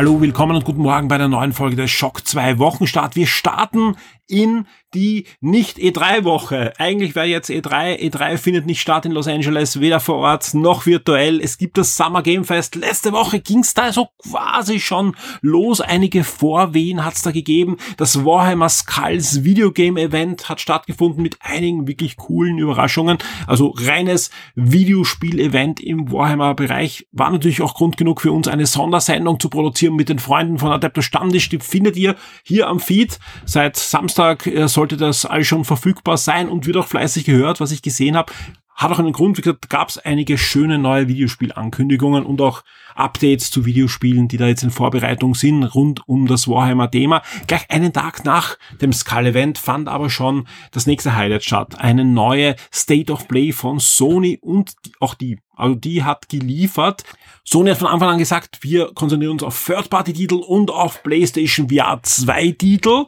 Hallo, willkommen und guten Morgen bei der neuen Folge des Schock 2 Wochenstart. Wir starten in die nicht E3-Woche. Eigentlich wäre jetzt E3. E3 findet nicht statt in Los Angeles, weder vor Ort noch virtuell. Es gibt das Summer Game Fest. Letzte Woche ging es da so quasi schon los. Einige Vorwehen hat es da gegeben. Das Warhammer Skulls Videogame Event hat stattgefunden mit einigen wirklich coolen Überraschungen. Also reines Videospiel-Event im Warhammer-Bereich war natürlich auch Grund genug für uns, eine Sondersendung zu produzieren mit den Freunden von Adeptus Stammtisch. Die findet ihr hier am Feed seit Samstag Samstag äh, sollte das alles schon verfügbar sein und wird auch fleißig gehört, was ich gesehen habe. Hat auch einen Grund, wie gesagt, gab es einige schöne neue Videospielankündigungen und auch Updates zu Videospielen, die da jetzt in Vorbereitung sind, rund um das Warhammer-Thema. Gleich einen Tag nach dem Skull-Event fand aber schon das nächste Highlight statt. Eine neue State of Play von Sony und auch die, also die hat geliefert. Sony hat von Anfang an gesagt, wir konzentrieren uns auf Third-Party-Titel und auf PlayStation VR 2 Titel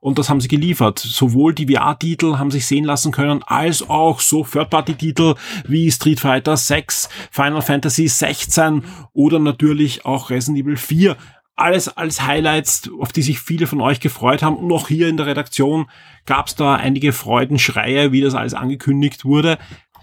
und das haben sie geliefert. Sowohl die VR-Titel haben sich sehen lassen können, als auch so Third-Party-Titel wie Street Fighter 6, Final Fantasy 16 oder natürlich auch Resident Evil 4 alles als Highlights, auf die sich viele von euch gefreut haben. Und auch hier in der Redaktion gab es da einige Freudenschreie, wie das alles angekündigt wurde.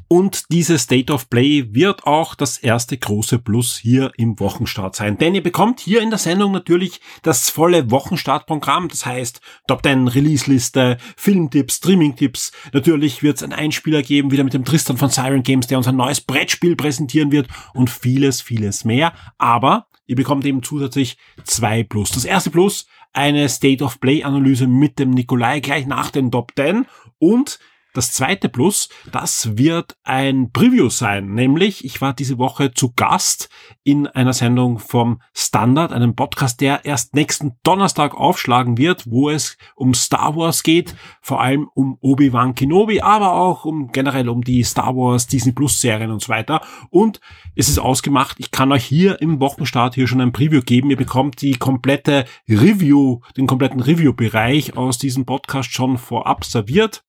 Und diese State of Play wird auch das erste große Plus hier im Wochenstart sein. Denn ihr bekommt hier in der Sendung natürlich das volle Wochenstartprogramm. Das heißt Top 10 Release-Liste, Filmtipps, Streaming-Tipps. Natürlich wird es einen Einspieler geben, wieder mit dem Tristan von Siren Games, der uns ein neues Brettspiel präsentieren wird und vieles, vieles mehr. Aber ihr bekommt eben zusätzlich zwei Plus. Das erste Plus, eine State of Play-Analyse mit dem Nikolai gleich nach den Top 10 und das zweite Plus, das wird ein Preview sein, nämlich ich war diese Woche zu Gast in einer Sendung vom Standard, einem Podcast, der erst nächsten Donnerstag aufschlagen wird, wo es um Star Wars geht, vor allem um Obi-Wan Kenobi, aber auch um generell um die Star Wars Disney Plus Serien und so weiter. Und es ist ausgemacht, ich kann euch hier im Wochenstart hier schon ein Preview geben. Ihr bekommt die komplette Review, den kompletten Review-Bereich aus diesem Podcast schon vorab serviert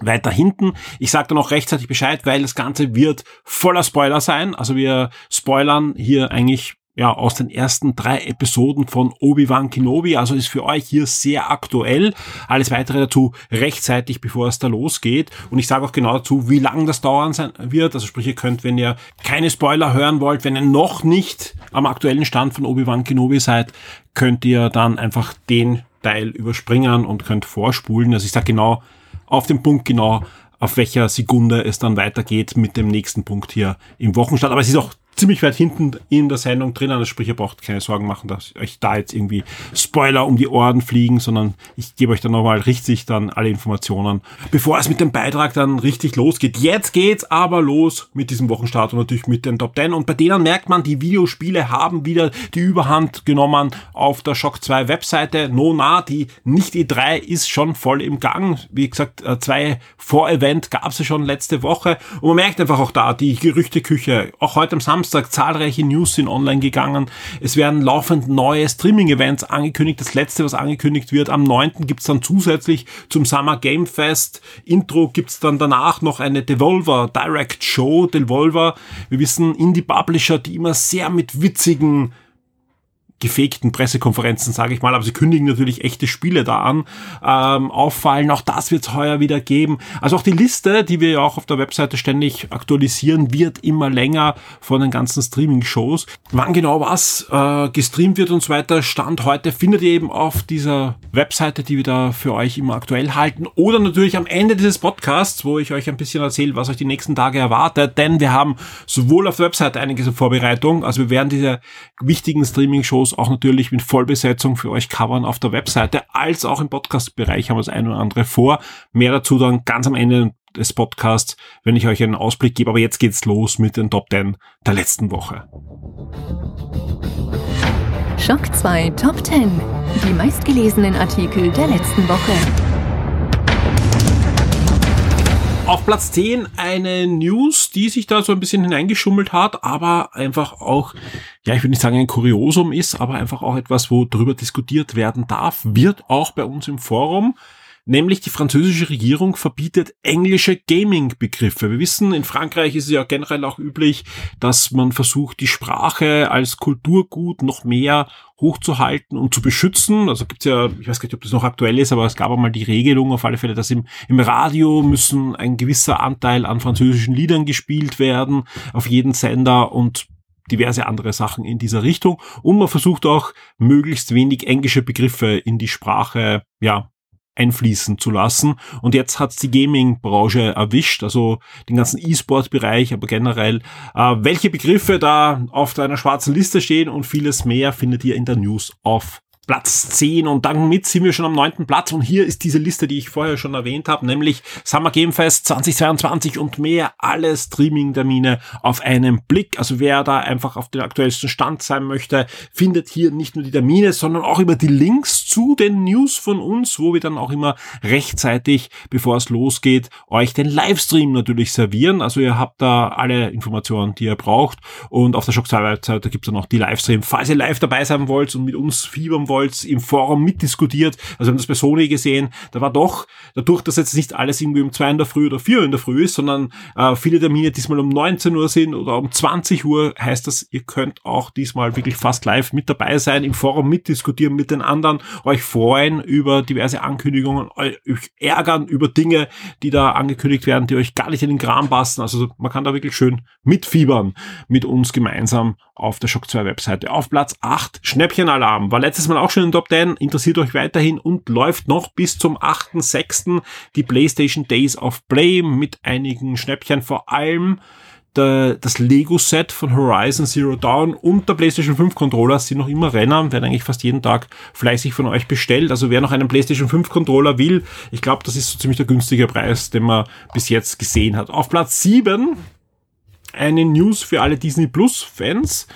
weiter hinten. Ich sage dann auch rechtzeitig Bescheid, weil das Ganze wird voller Spoiler sein. Also wir spoilern hier eigentlich ja aus den ersten drei Episoden von Obi-Wan Kenobi. Also ist für euch hier sehr aktuell. Alles weitere dazu rechtzeitig, bevor es da losgeht. Und ich sage auch genau dazu, wie lang das dauern sein wird. Also sprich, ihr könnt, wenn ihr keine Spoiler hören wollt, wenn ihr noch nicht am aktuellen Stand von Obi-Wan Kenobi seid, könnt ihr dann einfach den Teil überspringen und könnt vorspulen. Also ich sage genau, auf den Punkt genau, auf welcher Sekunde es dann weitergeht mit dem nächsten Punkt hier im Wochenstart. Aber es ist auch ziemlich weit hinten in der Sendung drin. Also sprich, ihr braucht keine Sorgen machen, dass euch da jetzt irgendwie Spoiler um die Ohren fliegen, sondern ich gebe euch dann nochmal richtig dann alle Informationen, bevor es mit dem Beitrag dann richtig losgeht. Jetzt geht's aber los mit diesem Wochenstart und natürlich mit den Top 10. Und bei denen merkt man, die Videospiele haben wieder die Überhand genommen auf der Shock 2 Webseite. Nona, die nicht E3 ist schon voll im Gang. Wie gesagt, äh, zwei Vor-Event gab es ja schon letzte Woche. Und man merkt einfach auch da die Gerüchteküche. Auch heute am Samstag Samstag zahlreiche News sind online gegangen. Es werden laufend neue Streaming-Events angekündigt. Das letzte, was angekündigt wird, am 9. gibt's dann zusätzlich zum Summer Game Fest Intro gibt's dann danach noch eine Devolver Direct Show. Devolver, wir wissen, Indie-Publisher, die immer sehr mit witzigen gefegten Pressekonferenzen, sage ich mal, aber sie kündigen natürlich echte Spiele da an, ähm, auffallen. Auch das wird es heuer wieder geben. Also auch die Liste, die wir ja auch auf der Webseite ständig aktualisieren, wird immer länger von den ganzen Streaming-Shows. Wann genau was äh, gestreamt wird und so weiter, Stand heute findet ihr eben auf dieser Webseite, die wir da für euch immer aktuell halten. Oder natürlich am Ende dieses Podcasts, wo ich euch ein bisschen erzähle, was euch die nächsten Tage erwartet. Denn wir haben sowohl auf der Webseite einiges in Vorbereitung, also wir werden diese wichtigen Streaming-Shows Shows auch natürlich mit Vollbesetzung für euch covern auf der Webseite, als auch im Podcast-Bereich haben wir das eine oder andere vor. Mehr dazu dann ganz am Ende des Podcasts, wenn ich euch einen Ausblick gebe. Aber jetzt geht's los mit den Top 10 der letzten Woche. Schock 2 Top 10. Die meistgelesenen Artikel der letzten Woche. Auf Platz 10 eine News, die sich da so ein bisschen hineingeschummelt hat, aber einfach auch, ja, ich würde nicht sagen ein Kuriosum ist, aber einfach auch etwas, wo drüber diskutiert werden darf, wird auch bei uns im Forum nämlich die französische Regierung verbietet englische Gaming-Begriffe. Wir wissen, in Frankreich ist es ja generell auch üblich, dass man versucht, die Sprache als Kulturgut noch mehr hochzuhalten und zu beschützen. Also gibt's ja, ich weiß gar nicht, ob das noch aktuell ist, aber es gab einmal die Regelung auf alle Fälle, dass im, im Radio müssen ein gewisser Anteil an französischen Liedern gespielt werden, auf jeden Sender und diverse andere Sachen in dieser Richtung. Und man versucht auch möglichst wenig englische Begriffe in die Sprache, ja, einfließen zu lassen. Und jetzt hat's die Gaming-Branche erwischt, also den ganzen E-Sport-Bereich, aber generell, äh, welche Begriffe da auf deiner schwarzen Liste stehen und vieles mehr findet ihr in der News auf Platz 10 und damit sind wir schon am neunten Platz und hier ist diese Liste, die ich vorher schon erwähnt habe, nämlich Summer Game Fest 2022 und mehr, alle Streaming-Termine auf einen Blick. Also wer da einfach auf den aktuellsten Stand sein möchte, findet hier nicht nur die Termine, sondern auch über die Links zu den News von uns, wo wir dann auch immer rechtzeitig, bevor es losgeht, euch den Livestream natürlich servieren. Also ihr habt da alle Informationen, die ihr braucht und auf der Shock 2 Webseite gibt es dann auch die Livestream. Falls ihr live dabei sein wollt und mit uns fiebern wollt, Scholz im Forum mitdiskutiert. Also wir haben das bei Sony gesehen. Da war doch, dadurch, dass jetzt nicht alles irgendwie um zwei in der Früh oder vier in der Früh ist, sondern äh, viele Termine diesmal um 19 Uhr sind oder um 20 Uhr, heißt das, ihr könnt auch diesmal wirklich fast live mit dabei sein, im Forum mitdiskutieren mit den anderen, euch freuen über diverse Ankündigungen, euch ärgern über Dinge, die da angekündigt werden, die euch gar nicht in den Kram passen. Also man kann da wirklich schön mitfiebern mit uns gemeinsam auf der Shock 2 Webseite. Auf Platz 8 Schnäppchenalarm. War letztes Mal auch schon in Top 10. Interessiert euch weiterhin und läuft noch bis zum 8.6. die PlayStation Days of Play mit einigen Schnäppchen. Vor allem das Lego-Set von Horizon Zero Dawn und der PlayStation 5 Controller sind noch immer Renner, werden eigentlich fast jeden Tag fleißig von euch bestellt. Also wer noch einen PlayStation 5 Controller will, ich glaube, das ist so ziemlich der günstige Preis, den man bis jetzt gesehen hat. Auf Platz 7 eine News für alle Disney Plus Fans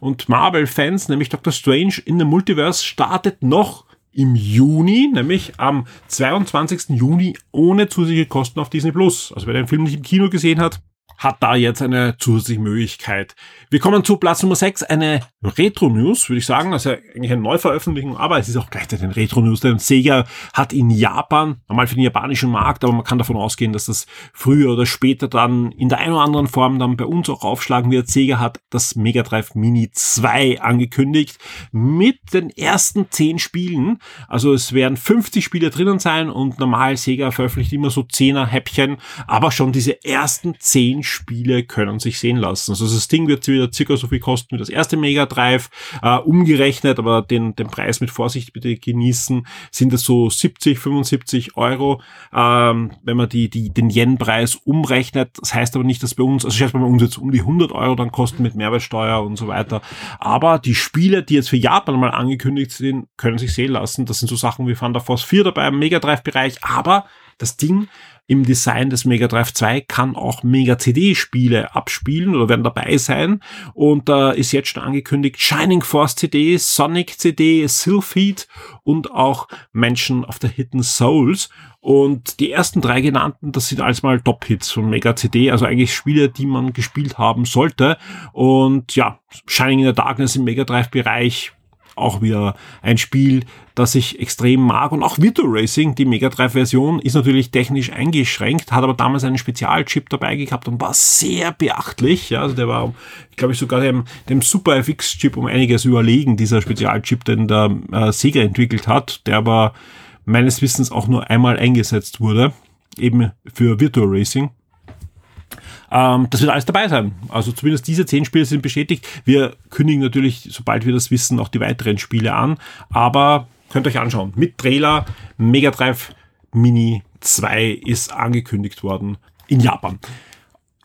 und Marvel Fans, nämlich Doctor Strange in the Multiverse startet noch im Juni, nämlich am 22. Juni ohne zusätzliche Kosten auf Disney Plus. Also wer den Film nicht im Kino gesehen hat, hat da jetzt eine zusätzliche Möglichkeit. Wir kommen zu Platz Nummer 6, eine Retro-News, würde ich sagen. Also eigentlich eine Neuveröffentlichung, aber es ist auch gleichzeitig eine Retro-News, denn Sega hat in Japan, normal für den japanischen Markt, aber man kann davon ausgehen, dass das früher oder später dann in der einen oder anderen Form dann bei uns auch aufschlagen wird. Sega hat das Mega Drive Mini 2 angekündigt mit den ersten 10 Spielen. Also es werden 50 Spiele drinnen sein und normal Sega veröffentlicht immer so 10er Häppchen, aber schon diese ersten 10 Spiele können sich sehen lassen. Also das Ding wird wieder circa so viel kosten wie das erste Mega Drive. Äh, umgerechnet, aber den, den Preis mit Vorsicht bitte genießen, sind es so 70, 75 Euro. Ähm, wenn man die, die, den Yen-Preis umrechnet, das heißt aber nicht, dass bei uns, also schätzt man bei uns jetzt um die 100 Euro dann kosten mit Mehrwertsteuer und so weiter. Aber die Spiele, die jetzt für Japan mal angekündigt sind, können sich sehen lassen. Das sind so Sachen wie Thunder Force 4 dabei im Mega Drive Bereich, aber das Ding im Design des Mega Drive 2 kann auch Mega CD Spiele abspielen oder werden dabei sein. Und da äh, ist jetzt schon angekündigt Shining Force CD, Sonic CD, Sylpheed und auch Menschen of the Hidden Souls. Und die ersten drei genannten, das sind alles mal Top-Hits von Mega CD, also eigentlich Spiele, die man gespielt haben sollte. Und ja, Shining in the Darkness im Mega Drive Bereich auch wieder ein Spiel, das ich extrem mag. Und auch Virtua Racing, die Mega Drive Version, ist natürlich technisch eingeschränkt, hat aber damals einen Spezialchip dabei gehabt und war sehr beachtlich. Ja, also der war, glaube ich, sogar dem, dem Super FX Chip um einiges überlegen, dieser Spezialchip, den der äh, Sega entwickelt hat, der aber meines Wissens auch nur einmal eingesetzt wurde, eben für Virtua Racing. Ähm, das wird alles dabei sein. Also zumindest diese zehn Spiele sind bestätigt. Wir kündigen natürlich, sobald wir das wissen, auch die weiteren Spiele an. Aber könnt euch anschauen. Mit Trailer Mega Drive Mini 2 ist angekündigt worden in Japan.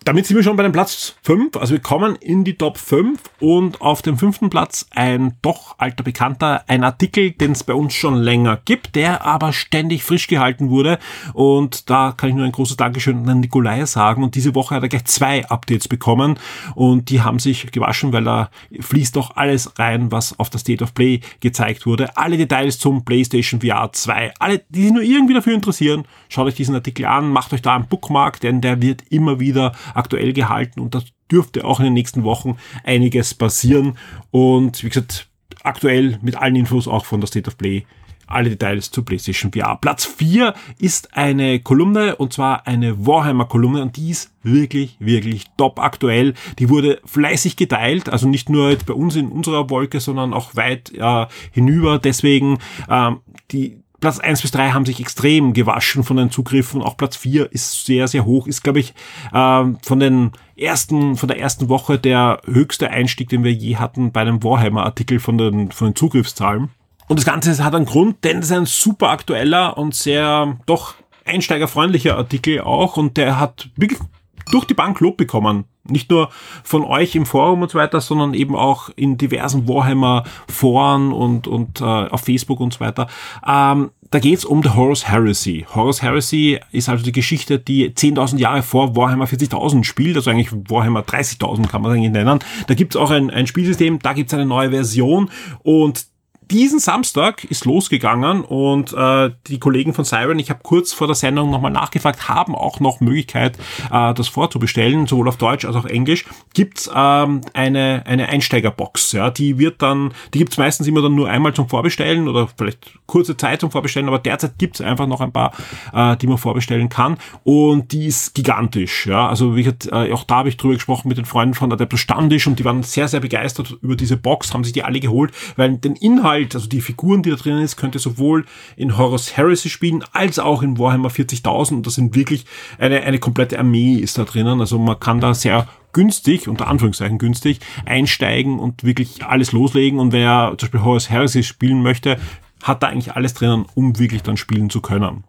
Damit sind wir schon bei dem Platz 5. Also wir kommen in die Top 5 und auf dem fünften Platz ein doch alter Bekannter, ein Artikel, den es bei uns schon länger gibt, der aber ständig frisch gehalten wurde. Und da kann ich nur ein großes Dankeschön an Nikolai sagen. Und diese Woche hat er gleich zwei Updates bekommen und die haben sich gewaschen, weil da fließt doch alles rein, was auf der State of Play gezeigt wurde. Alle Details zum PlayStation VR 2, alle, die sich nur irgendwie dafür interessieren, schaut euch diesen Artikel an, macht euch da einen Bookmark, denn der wird immer wieder aktuell gehalten und das dürfte auch in den nächsten Wochen einiges passieren. Und wie gesagt, aktuell mit allen Infos auch von der State of Play alle Details zu PlayStation VR. Platz 4 ist eine Kolumne und zwar eine Warhammer-Kolumne und die ist wirklich, wirklich top aktuell. Die wurde fleißig geteilt, also nicht nur jetzt bei uns in unserer Wolke, sondern auch weit äh, hinüber. Deswegen ähm, die Platz 1 bis 3 haben sich extrem gewaschen von den Zugriffen. Auch Platz 4 ist sehr, sehr hoch. Ist, glaube ich, ähm, von den ersten, von der ersten Woche der höchste Einstieg, den wir je hatten bei einem Warhammer-Artikel von den, von den Zugriffszahlen. Und das Ganze hat einen Grund, denn es ist ein super aktueller und sehr doch einsteigerfreundlicher Artikel auch und der hat wirklich durch die Bank Lob bekommen. Nicht nur von euch im Forum und so weiter, sondern eben auch in diversen Warhammer-Foren und, und äh, auf Facebook und so weiter. Ähm, da geht's um The Horus Heresy. Horus Heresy ist also die Geschichte, die 10.000 Jahre vor Warhammer 40.000 spielt, also eigentlich Warhammer 30.000 kann man eigentlich nennen. Da gibt's auch ein, ein Spielsystem, da gibt's eine neue Version und diesen Samstag ist losgegangen und äh, die Kollegen von Siren, ich habe kurz vor der Sendung nochmal nachgefragt, haben auch noch Möglichkeit, äh, das vorzubestellen, sowohl auf Deutsch als auch Englisch. Gibt's ähm, eine, eine Einsteigerbox, ja, die wird dann, die gibt's meistens immer dann nur einmal zum Vorbestellen oder vielleicht kurze Zeit zum Vorbestellen, aber derzeit gibt's einfach noch ein paar, äh, die man vorbestellen kann und die ist gigantisch, ja, also wie gesagt, äh, auch da habe ich drüber gesprochen mit den Freunden von Adeptus Standisch und die waren sehr, sehr begeistert über diese Box, haben sich die alle geholt, weil den Inhalt Inhalt, also die Figuren, die da drin ist, könnte sowohl in Horus Heresy spielen, als auch in Warhammer 40.000. Und das sind wirklich eine, eine komplette Armee ist da drinnen. Also man kann da sehr günstig, unter Anführungszeichen günstig, einsteigen und wirklich alles loslegen. Und wer zum Beispiel Horus Heresy spielen möchte, hat da eigentlich alles drinnen, um wirklich dann spielen zu können.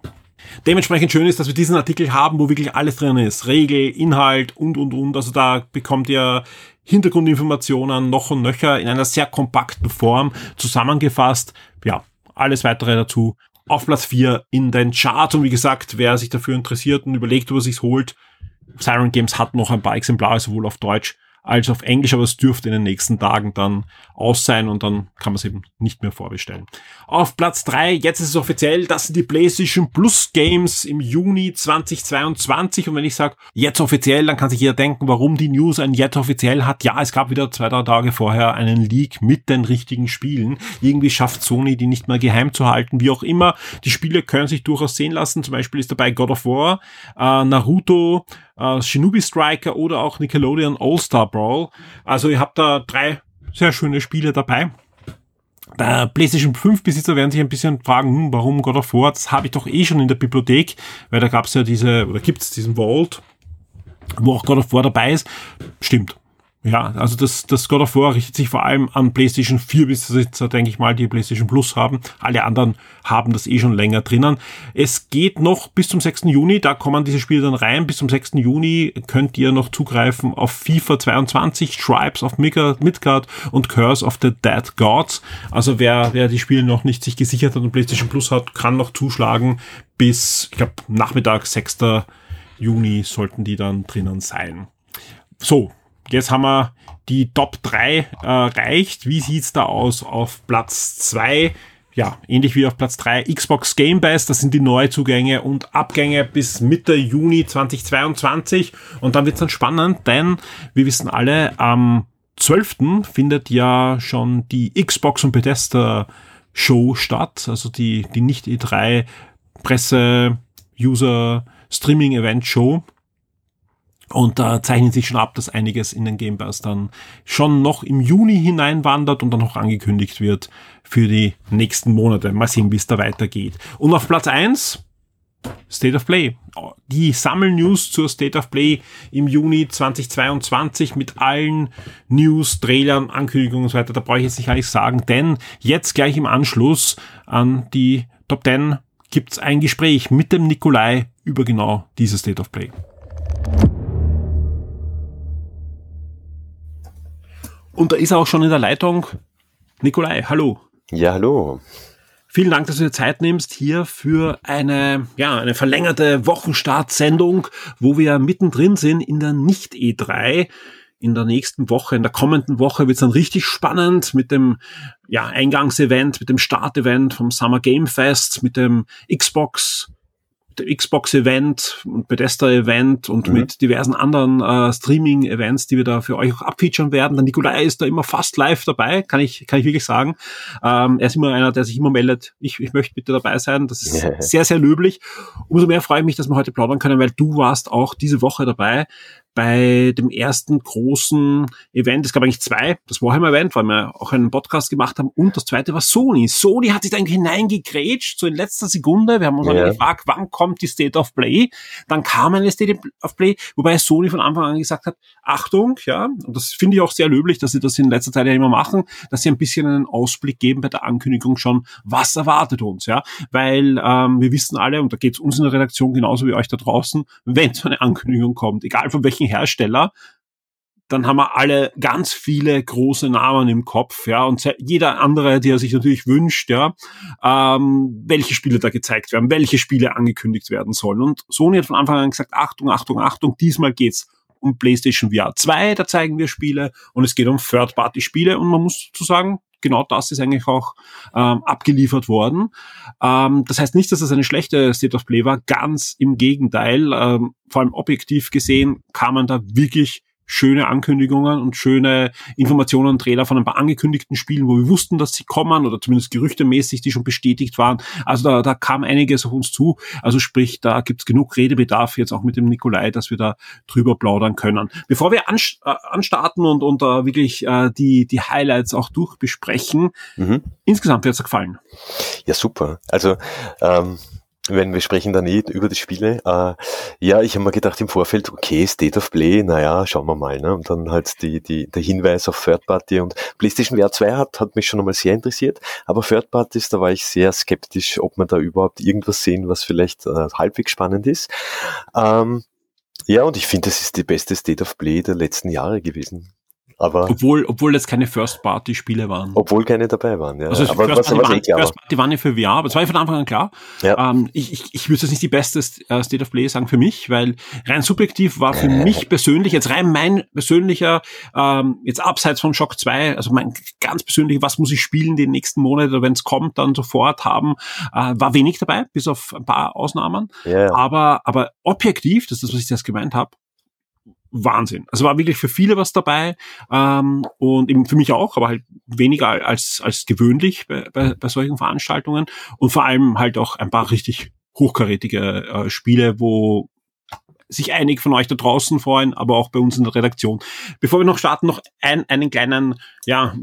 Dementsprechend schön ist, dass wir diesen Artikel haben, wo wirklich alles drin ist. Regel, Inhalt und, und, und. Also da bekommt ihr Hintergrundinformationen noch und nöcher in einer sehr kompakten Form zusammengefasst. Ja, alles weitere dazu auf Platz 4 in den Charts. Und wie gesagt, wer sich dafür interessiert und überlegt, ob er sich's holt, Siren Games hat noch ein paar Exemplare, sowohl auf Deutsch als auf Englisch, aber es dürfte in den nächsten Tagen dann aus sein und dann kann man es eben nicht mehr vorbestellen. Auf Platz drei jetzt ist es offiziell, das sind die PlayStation Plus Games im Juni 2022 und wenn ich sage jetzt offiziell, dann kann sich jeder denken, warum die News ein jetzt offiziell hat. Ja, es gab wieder zwei, drei Tage vorher einen Leak mit den richtigen Spielen. Irgendwie schafft Sony die nicht mehr geheim zu halten, wie auch immer. Die Spiele können sich durchaus sehen lassen. Zum Beispiel ist dabei God of War, äh, Naruto, äh, Shinobi Striker oder auch Nickelodeon All-Star Brawl. Also ihr habt da drei sehr schöne Spiele dabei. Der PlayStation 5 Besitzer werden sich ein bisschen fragen, hm, warum God of War? Das habe ich doch eh schon in der Bibliothek, weil da gab es ja diese, oder gibt es diesen Vault, wo auch God of War dabei ist. Stimmt. Ja, also das, das God of War richtet sich vor allem an PlayStation 4 Besitzer, denke ich mal, die PlayStation Plus haben. Alle anderen haben das eh schon länger drinnen. Es geht noch bis zum 6. Juni, da kommen diese Spiele dann rein. Bis zum 6. Juni könnt ihr noch zugreifen auf FIFA 22, Tribes of Midgard und Curse of the Dead Gods. Also wer, wer die Spiele noch nicht sich gesichert hat und PlayStation Plus hat, kann noch zuschlagen bis, ich glaube, Nachmittag 6. Juni sollten die dann drinnen sein. So, Jetzt haben wir die Top 3 erreicht. Wie sieht's da aus auf Platz 2? Ja, ähnlich wie auf Platz 3 Xbox Game Pass, das sind die Neuzugänge und Abgänge bis Mitte Juni 2022 und dann wird's dann spannend, denn wir wissen alle, am 12. findet ja schon die Xbox und Bethesda Show statt, also die, die nicht E3 Presse User Streaming Event Show und da zeichnet sich schon ab, dass einiges in den Game Pass dann schon noch im Juni hineinwandert und dann noch angekündigt wird für die nächsten Monate. Mal sehen, wie es da weitergeht. Und auf Platz eins State of Play. Die Sammelnews zur State of Play im Juni 2022 mit allen News, Trailern, Ankündigungen und so weiter. Da brauche ich jetzt nicht alles sagen, denn jetzt gleich im Anschluss an die Top 10 gibt's ein Gespräch mit dem Nikolai über genau dieses State of Play. Und da ist er auch schon in der Leitung. Nikolai, hallo. Ja, hallo. Vielen Dank, dass du dir Zeit nimmst hier für eine, ja, eine verlängerte Wochenstartsendung, wo wir mittendrin sind in der Nicht-E3 in der nächsten Woche, in der kommenden Woche wird es dann richtig spannend mit dem ja, Eingangsevent, mit dem Startevent vom Summer Game Fest, mit dem Xbox Xbox-Event und Bethesda-Event und mhm. mit diversen anderen äh, Streaming-Events, die wir da für euch auch abfeaturen werden. Der Nikolai ist da immer fast live dabei, kann ich, kann ich wirklich sagen. Ähm, er ist immer einer, der sich immer meldet, ich, ich möchte bitte dabei sein. Das ist sehr, sehr löblich. Umso mehr freue ich mich, dass wir heute plaudern können, weil du warst auch diese Woche dabei bei dem ersten großen Event, es gab eigentlich zwei, das Warhammer-Event, weil wir auch einen Podcast gemacht haben, und das zweite war Sony. Sony hat sich da irgendwie hineingegrätscht, so in letzter Sekunde. Wir haben uns ja. gefragt, wann kommt die State of Play? Dann kam eine State of Play, wobei Sony von Anfang an gesagt hat, Achtung, ja, und das finde ich auch sehr löblich, dass sie das in letzter Zeit ja immer machen, dass sie ein bisschen einen Ausblick geben bei der Ankündigung schon, was erwartet uns, ja, weil ähm, wir wissen alle, und da geht es uns in der Redaktion genauso wie euch da draußen, wenn so eine Ankündigung kommt, egal von welchen Hersteller, dann haben wir alle ganz viele große Namen im Kopf, ja, und jeder andere, der sich natürlich wünscht, ja, ähm, welche Spiele da gezeigt werden, welche Spiele angekündigt werden sollen. Und Sony hat von Anfang an gesagt, Achtung, Achtung, Achtung, diesmal geht's um PlayStation VR 2, da zeigen wir Spiele und es geht um Third-Party-Spiele und man muss zu sagen, genau das ist eigentlich auch ähm, abgeliefert worden. Ähm, das heißt nicht, dass es eine schlechte State of Play war, ganz im Gegenteil. Ähm, vor allem objektiv gesehen kann man da wirklich schöne Ankündigungen und schöne Informationen und Trailer von ein paar angekündigten Spielen, wo wir wussten, dass sie kommen oder zumindest gerüchtemäßig, die schon bestätigt waren. Also da, da kam einiges auf uns zu. Also sprich, da gibt's genug Redebedarf jetzt auch mit dem Nikolai, dass wir da drüber plaudern können. Bevor wir äh, anstarten und, und uh, wirklich uh, die, die Highlights auch durchbesprechen, mhm. insgesamt wird's gefallen. Ja, super. Also ähm wenn wir sprechen dann eh über die Spiele. Äh, ja, ich habe mir gedacht im Vorfeld, okay, State of Play, naja, schauen wir mal. Ne? Und dann halt die, die, der Hinweis auf Third Party und PlayStation VR 2 hat, hat mich schon einmal sehr interessiert. Aber Third Parties, da war ich sehr skeptisch, ob man da überhaupt irgendwas sehen, was vielleicht äh, halbwegs spannend ist. Ähm, ja, und ich finde, das ist die beste State of Play der letzten Jahre gewesen. Aber obwohl, obwohl jetzt keine First-Party-Spiele waren. Obwohl keine dabei waren, ja. Also aber First, Party, waren, eh First Party waren ja für VR, aber das war ja von Anfang an klar. Ja. Ähm, ich, ich, ich würde jetzt nicht die beste äh, State of Play sagen für mich, weil rein subjektiv war für mich persönlich, jetzt rein mein persönlicher, ähm, jetzt abseits von Shock 2, also mein ganz persönlich, was muss ich spielen den nächsten Monat oder wenn es kommt, dann sofort haben, äh, war wenig dabei, bis auf ein paar Ausnahmen. Ja. Aber, aber objektiv, das ist das, was ich jetzt gemeint habe, Wahnsinn. Also war wirklich für viele was dabei ähm, und eben für mich auch, aber halt weniger als, als gewöhnlich bei, bei, bei solchen Veranstaltungen und vor allem halt auch ein paar richtig hochkarätige äh, Spiele, wo sich einige von euch da draußen freuen, aber auch bei uns in der Redaktion. Bevor wir noch starten, noch ein, einen kleinen ja,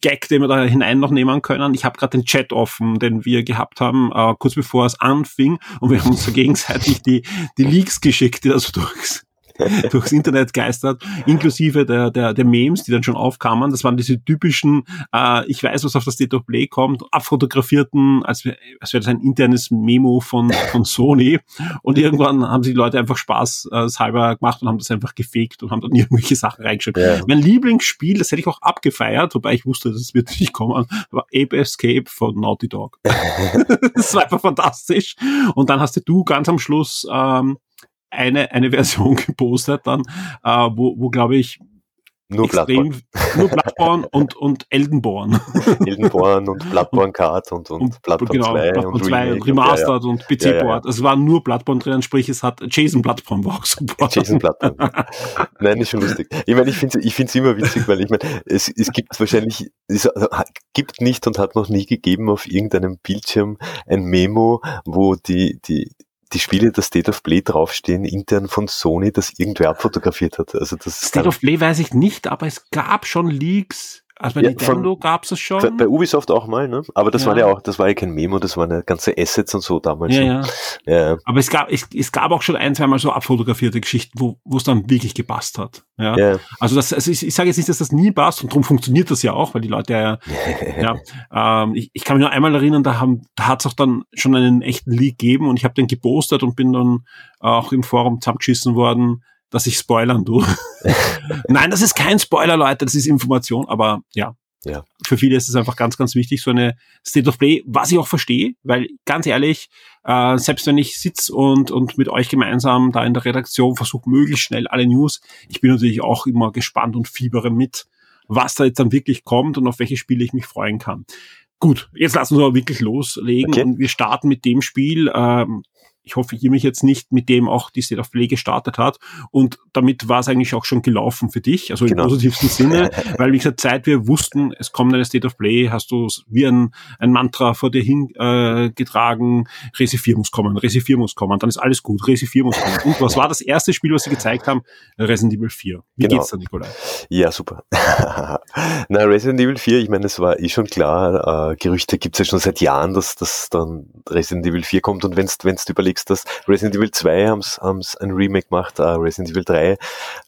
Gag, den wir da hinein noch nehmen können. Ich habe gerade den Chat offen, den wir gehabt haben, äh, kurz bevor es anfing und wir haben uns so gegenseitig die, die Leaks geschickt, die da so durchs, durchs Internet geistert, inklusive der, der, der Memes, die dann schon aufkamen. Das waren diese typischen, äh, ich weiß, was auf das State of Play kommt, abfotografierten, als, wär, als wäre das ein internes Memo von, von Sony. Und irgendwann haben sich die Leute einfach Spaß äh, halber gemacht und haben das einfach gefaked und haben dann irgendwelche Sachen reingeschrieben. Ja. Mein Lieblingsspiel, das hätte ich auch abgefeiert, wobei ich wusste, das wird nicht kommen, war Ape Escape von Naughty Dog. das war einfach fantastisch. Und dann hast du ganz am Schluss ähm, eine, eine Version gepostet dann, äh, wo, wo glaube ich, nur extrem, Bloodborne. Nur Bloodborne und, und Eldenborn. Eldenborn und Bloodborne Card und, und, und Bloodborne genau, 2 Bloodborne und, 2 und Remastered und, ja, ja. und PC-Port. Ja, ja, es war nur Bloodborne drin, sprich es hat Jason Bloodborne war auch super. Jason Bloodborne. Nein, ist schon lustig. Ich meine, ich finde es ich find's immer witzig, weil ich meine, es, es gibt wahrscheinlich, es gibt nicht und hat noch nie gegeben auf irgendeinem Bildschirm ein Memo, wo die, die, die Spiele der State of Play draufstehen, intern von Sony, das irgendwer abfotografiert hat. Also das State of Play weiß ich nicht, aber es gab schon Leaks also bei ja, Nintendo gab es schon. Bei Ubisoft auch mal, ne? Aber das ja. war ja auch, das war ja kein Memo, das waren ja ganze Assets und so damals. Ja, ja. ja. Aber es gab, es, es gab auch schon ein, zweimal so abfotografierte Geschichten, wo wo es dann wirklich gepasst hat. Ja. ja. Also das, also ich, ich sage jetzt nicht, dass das nie passt und darum funktioniert das ja auch, weil die Leute ja, ja ähm, ich, ich kann mich nur einmal erinnern, da haben, da hat es auch dann schon einen echten Leak gegeben und ich habe den gepostet und bin dann auch im Forum zusammengeschissen worden dass ich spoilern du. Nein, das ist kein Spoiler, Leute, das ist Information, aber ja. Ja. Für viele ist es einfach ganz, ganz wichtig, so eine State of Play, was ich auch verstehe, weil ganz ehrlich, äh, selbst wenn ich sitz und, und mit euch gemeinsam da in der Redaktion versuche, möglichst schnell alle News, ich bin natürlich auch immer gespannt und fiebere mit, was da jetzt dann wirklich kommt und auf welche Spiele ich mich freuen kann. Gut, jetzt lassen wir aber wirklich loslegen okay. und wir starten mit dem Spiel, ähm, ich hoffe, ich mich jetzt nicht mit dem auch die State of Play gestartet hat. Und damit war es eigentlich auch schon gelaufen für dich, also genau. im positivsten Sinne, weil wie gesagt, seit wir wussten, es kommt eine State of Play, hast du wie ein, ein Mantra vor dir hingetragen, äh, Resi 4 muss kommen, Resi 4 muss kommen, dann ist alles gut, Resi 4 muss kommen. Und was war das erste Spiel, was sie gezeigt haben? Resident Evil 4. Wie genau. geht's da, Nikolai? Ja, super. Na, Resident Evil 4, ich meine, es war eh schon klar, äh, Gerüchte gibt's ja schon seit Jahren, dass, dass dann Resident Evil 4 kommt und wenn du überlegst, überlegst, dass Resident Evil 2 haben's, haben's ein Remake gemacht, uh, Resident Evil 3.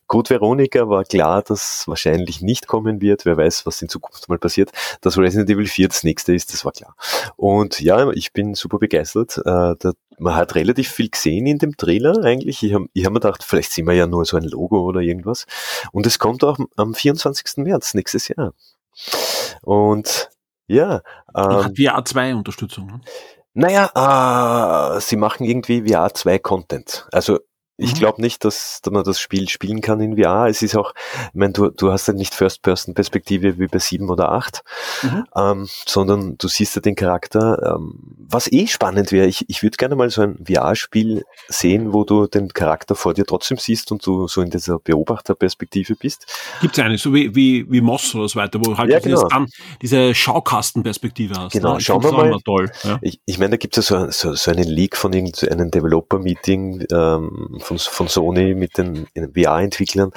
Gut, Veronika war klar, dass wahrscheinlich nicht kommen wird. Wer weiß, was in Zukunft mal passiert. Dass Resident Evil 4 das nächste ist, das war klar. Und ja, ich bin super begeistert. Uh, da, man hat relativ viel gesehen in dem Trailer eigentlich. Ich habe ich hab mir gedacht, vielleicht sehen wir ja nur so ein Logo oder irgendwas. Und es kommt auch am 24. März nächstes Jahr. Und ja. Ähm, hat VR 2 Unterstützung. Ne? Naja, äh, sie machen irgendwie VR 2 Content. Also ich mhm. glaube nicht, dass man das Spiel spielen kann in VR. Es ist auch, ich meine, du, du hast ja nicht First-Person-Perspektive wie bei 7 oder 8, mhm. ähm, sondern du siehst ja den Charakter. Ähm, was eh spannend wäre, ich, ich würde gerne mal so ein VR-Spiel sehen, wo du den Charakter vor dir trotzdem siehst und du so in dieser Beobachterperspektive bist. Gibt es eine, so wie, wie, wie Moss oder so weiter, wo halt ja, genau. dieses, diese Schaukastenperspektive hast. Genau, ne? schauen wir mal. Toll, ja. Ich, ich meine, da gibt es ja so, so, so einen Leak von irgendeinem Developer-Meeting ähm, von, von Sony mit den VR-Entwicklern,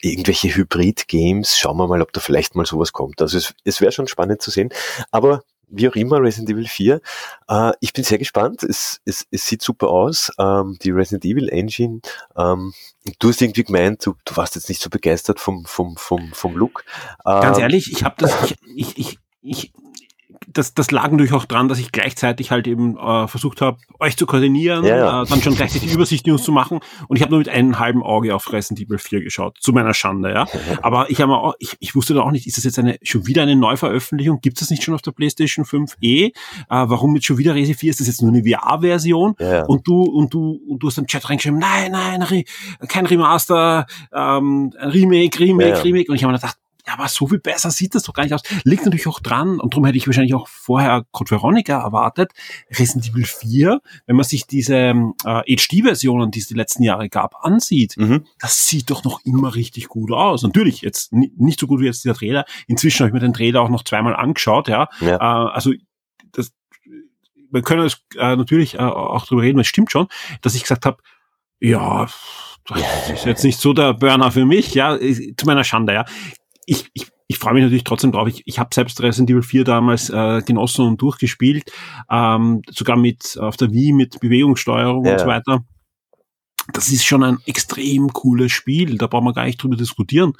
irgendwelche Hybrid-Games. Schauen wir mal, ob da vielleicht mal sowas kommt. Also es, es wäre schon spannend zu sehen. Aber wie auch immer, Resident Evil 4. Äh, ich bin sehr gespannt. Es, es, es sieht super aus. Ähm, die Resident Evil Engine. Ähm, du hast irgendwie gemeint, du, du warst jetzt nicht so begeistert vom, vom, vom, vom Look. Ganz ähm, ehrlich, ich habe das, ich, ich, ich, ich das, das lag natürlich auch dran, dass ich gleichzeitig halt eben äh, versucht habe, euch zu koordinieren, ja, ja. Äh, dann schon gleichzeitig die Übersicht News zu machen. Und ich habe nur mit einem halben Auge auf Resident Evil 4 geschaut, zu meiner Schande, ja. Aber ich habe auch, ich, ich wusste da auch nicht, ist das jetzt eine schon wieder eine Neuveröffentlichung? Gibt es nicht schon auf der PlayStation 5e? Äh, warum jetzt schon wieder Resi 4? Ist das jetzt nur eine VR-Version? Ja. Und du und du und du hast im Chat reingeschrieben, nein, nein, kein Remaster, ähm, Remake, Remake, Remake. Und ich habe mir gedacht, ja, aber so viel besser sieht das doch gar nicht aus. Liegt natürlich auch dran, und darum hätte ich wahrscheinlich auch vorher Code Veronica erwartet, Resident Evil 4, wenn man sich diese äh, HD-Versionen, die es die letzten Jahre gab, ansieht, mhm. das sieht doch noch immer richtig gut aus. Natürlich, jetzt nicht so gut wie jetzt dieser Trailer. Inzwischen habe ich mir den Trailer auch noch zweimal angeschaut, ja. ja. Äh, also das, wir können es äh, natürlich äh, auch drüber reden, es stimmt schon, dass ich gesagt habe, ja, das ist jetzt nicht so der Burner für mich, ja, zu meiner Schande, ja ich, ich, ich freue mich natürlich trotzdem drauf. Ich, ich habe selbst Resident Evil 4 damals äh, genossen und durchgespielt, ähm, sogar mit auf der Wii mit Bewegungssteuerung ja. und so weiter. Das ist schon ein extrem cooles Spiel, da brauchen wir gar nicht drüber diskutieren.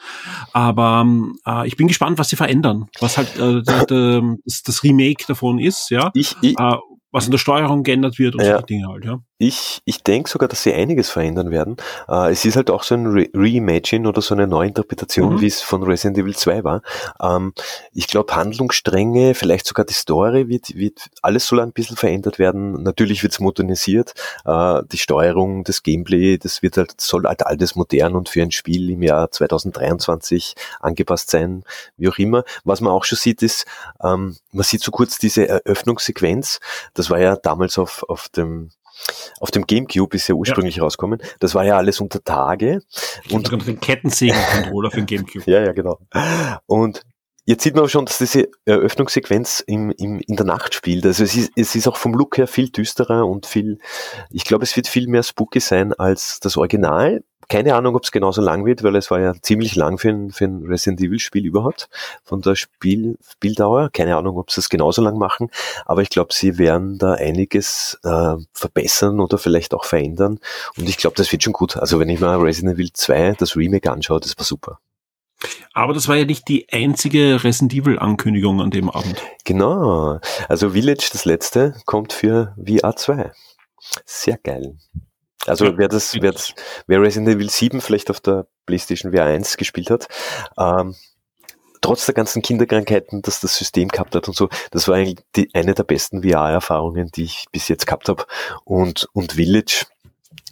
Aber ähm, äh, ich bin gespannt, was sie verändern, was halt äh, das, das Remake davon ist, ja. Ich, ich, äh, was in der Steuerung geändert wird und ja. solche Dinge halt, ja. Ich, ich denke sogar, dass sie einiges verändern werden. Äh, es ist halt auch so ein Re Reimagine oder so eine Neuinterpretation, mhm. wie es von Resident Evil 2 war. Ähm, ich glaube, Handlungsstränge, vielleicht sogar die Story wird, wird alles soll ein bisschen verändert werden. Natürlich wird es modernisiert. Äh, die Steuerung, das Gameplay, das wird halt, soll halt alles modern und für ein Spiel im Jahr 2023 angepasst sein, wie auch immer. Was man auch schon sieht, ist, ähm, man sieht so kurz diese Eröffnungssequenz. Das war ja damals auf, auf dem auf dem Gamecube ist ja ursprünglich ja. rauskommen. Das war ja alles unter Tage. Und den Kettensägen-Controller für den Gamecube. Ja, ja, genau. Und Jetzt sieht man auch schon, dass diese Eröffnungssequenz im, im, in der Nacht spielt. Also es ist, es ist auch vom Look her viel düsterer und viel, ich glaube, es wird viel mehr spooky sein als das Original. Keine Ahnung, ob es genauso lang wird, weil es war ja ziemlich lang für ein, für ein Resident Evil Spiel überhaupt, von der Spiel, Spieldauer. Keine Ahnung, ob sie es genauso lang machen, aber ich glaube, sie werden da einiges äh, verbessern oder vielleicht auch verändern. Und ich glaube, das wird schon gut. Also wenn ich mal Resident Evil 2, das Remake anschaue, das war super. Aber das war ja nicht die einzige Resident Evil Ankündigung an dem Abend. Genau. Also Village, das letzte, kommt für VR 2. Sehr geil. Also wer das, wer, das, wer Resident Evil 7 vielleicht auf der PlayStation VR 1 gespielt hat, ähm, trotz der ganzen Kinderkrankheiten, dass das System gehabt hat und so, das war eigentlich die, eine der besten VR-Erfahrungen, die ich bis jetzt gehabt habe. Und, und Village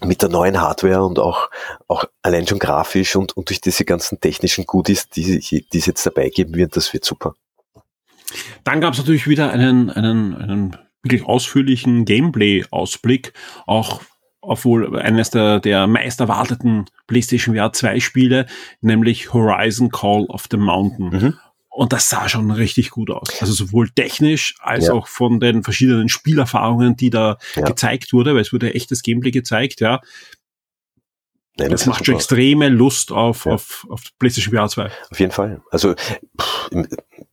mit der neuen Hardware und auch, auch allein schon grafisch und, und durch diese ganzen technischen Goodies, die, die es jetzt dabei geben wird, das wird super. Dann gab es natürlich wieder einen, einen, einen wirklich ausführlichen Gameplay-Ausblick, auch auf wohl eines der, der meist erwarteten PlayStation VR 2 Spiele, nämlich Horizon Call of the Mountain. Mhm. Und das sah schon richtig gut aus. Also sowohl technisch als ja. auch von den verschiedenen Spielerfahrungen, die da ja. gezeigt wurde, weil es wurde echtes Gameplay gezeigt, ja. Nein, das, das macht schon extreme Lust auf, ja. auf, auf PlayStation VR 2. Auf jeden Fall. Also, pff,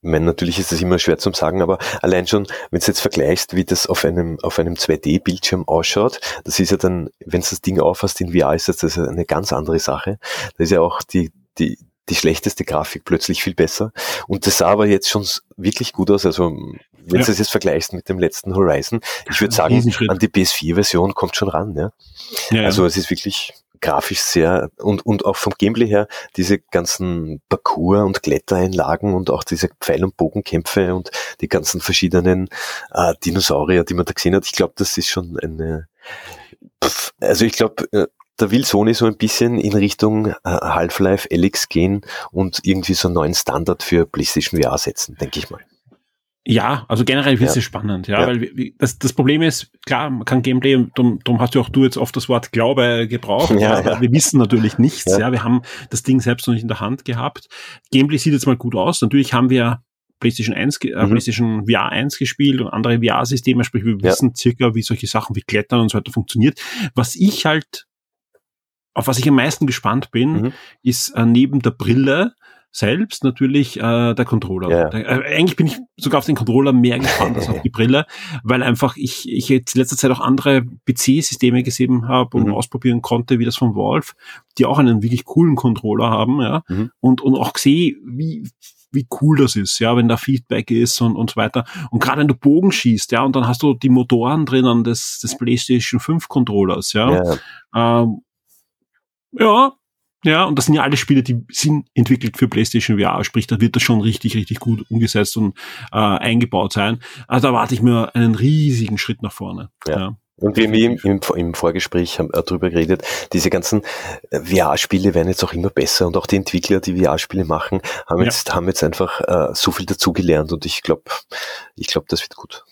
meine, natürlich ist das immer schwer zu sagen, aber allein schon, wenn du jetzt vergleichst, wie das auf einem, auf einem 2D-Bildschirm ausschaut, das ist ja dann, wenn du das Ding aufhast in VR, ist das, das eine ganz andere Sache. Da ist ja auch die, die, die schlechteste Grafik plötzlich viel besser. Und das sah aber jetzt schon wirklich gut aus. Also wenn ja. du das jetzt vergleichst mit dem letzten Horizon, ich würde sagen, an die PS4-Version kommt schon ran. Ja? ja also es ist wirklich grafisch sehr und, und auch vom Gameplay her diese ganzen Parcours und Klettereinlagen und auch diese Pfeil- und Bogenkämpfe und die ganzen verschiedenen äh, Dinosaurier, die man da gesehen hat. Ich glaube, das ist schon eine also ich glaube, äh, da will Sony so ein bisschen in Richtung äh, Half-Life Alyx gehen und irgendwie so einen neuen Standard für PlayStation VR setzen, denke ich mal. Ja, also generell ja. es spannend, ja, ja, weil das, das Problem ist, klar, man kann Gameplay, darum, darum hast du auch du jetzt oft das Wort Glaube gebraucht, ja, ja. wir wissen natürlich nichts, ja. wir haben das Ding selbst noch nicht in der Hand gehabt. Gameplay sieht jetzt mal gut aus, natürlich haben wir PlayStation 1, äh, mhm. PlayStation VR 1 gespielt und andere VR-Systeme, sprich wir wissen circa, wie solche Sachen wie Klettern und so weiter funktioniert. Was ich halt auf was ich am meisten gespannt bin, mhm. ist äh, neben der Brille selbst natürlich äh, der Controller. Yeah. Der, äh, eigentlich bin ich sogar auf den Controller mehr gespannt als auf die Brille, weil einfach ich, ich jetzt in letzter Zeit auch andere PC-Systeme gesehen habe und mhm. ausprobieren konnte, wie das von Valve, die auch einen wirklich coolen Controller haben, ja, mhm. und, und auch sehe, wie wie cool das ist, ja, wenn da Feedback ist und, und so weiter. Und gerade wenn du Bogen schießt, ja, und dann hast du die Motoren drinnen des, des PlayStation 5 Controllers, ja. Yeah. Ähm, ja, ja, und das sind ja alle Spiele, die sind entwickelt für PlayStation VR, sprich, da wird das schon richtig, richtig gut umgesetzt und äh, eingebaut sein. Also da warte ich mir einen riesigen Schritt nach vorne. Ja. ja. Und wir haben im, im, im Vorgespräch haben, äh, darüber geredet, diese ganzen äh, VR-Spiele werden jetzt auch immer besser und auch die Entwickler, die VR-Spiele machen, haben jetzt, ja. haben jetzt einfach äh, so viel dazugelernt und ich glaube, ich glaube, das wird gut.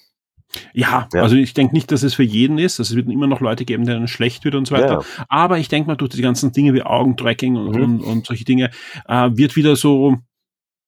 Ja, ja, also ich denke nicht, dass es für jeden ist. Also es wird immer noch Leute geben, denen schlecht wird und so weiter. Ja. Aber ich denke mal, durch die ganzen Dinge wie Augentracking und, mhm. und, und solche Dinge, äh, wird wieder so,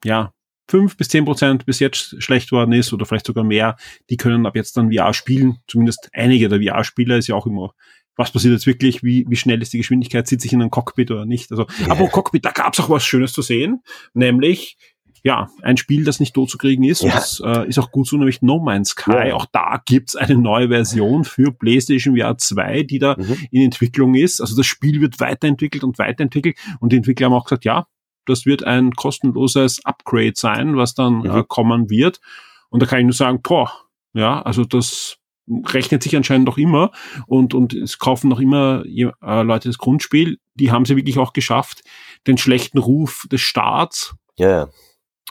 ja, fünf bis zehn Prozent bis jetzt schlecht worden ist oder vielleicht sogar mehr, die können ab jetzt dann VR spielen. Zumindest einige der VR-Spieler ist ja auch immer was passiert jetzt wirklich, wie, wie schnell ist die Geschwindigkeit, sitze ich in einem Cockpit oder nicht. Also, yeah. aber Cockpit, da gab es auch was Schönes zu sehen, nämlich ja, ein Spiel, das nicht tot zu kriegen ist. Ja. das äh, ist auch gut so, nämlich No Man's Sky. Ja. Auch da gibt's eine neue Version für PlayStation VR 2, die da mhm. in Entwicklung ist. Also das Spiel wird weiterentwickelt und weiterentwickelt. Und die Entwickler haben auch gesagt, ja, das wird ein kostenloses Upgrade sein, was dann mhm. äh, kommen wird. Und da kann ich nur sagen, boah, ja, also das rechnet sich anscheinend noch immer und, und es kaufen noch immer äh, Leute das Grundspiel. Die haben sie wirklich auch geschafft, den schlechten Ruf des Staats yeah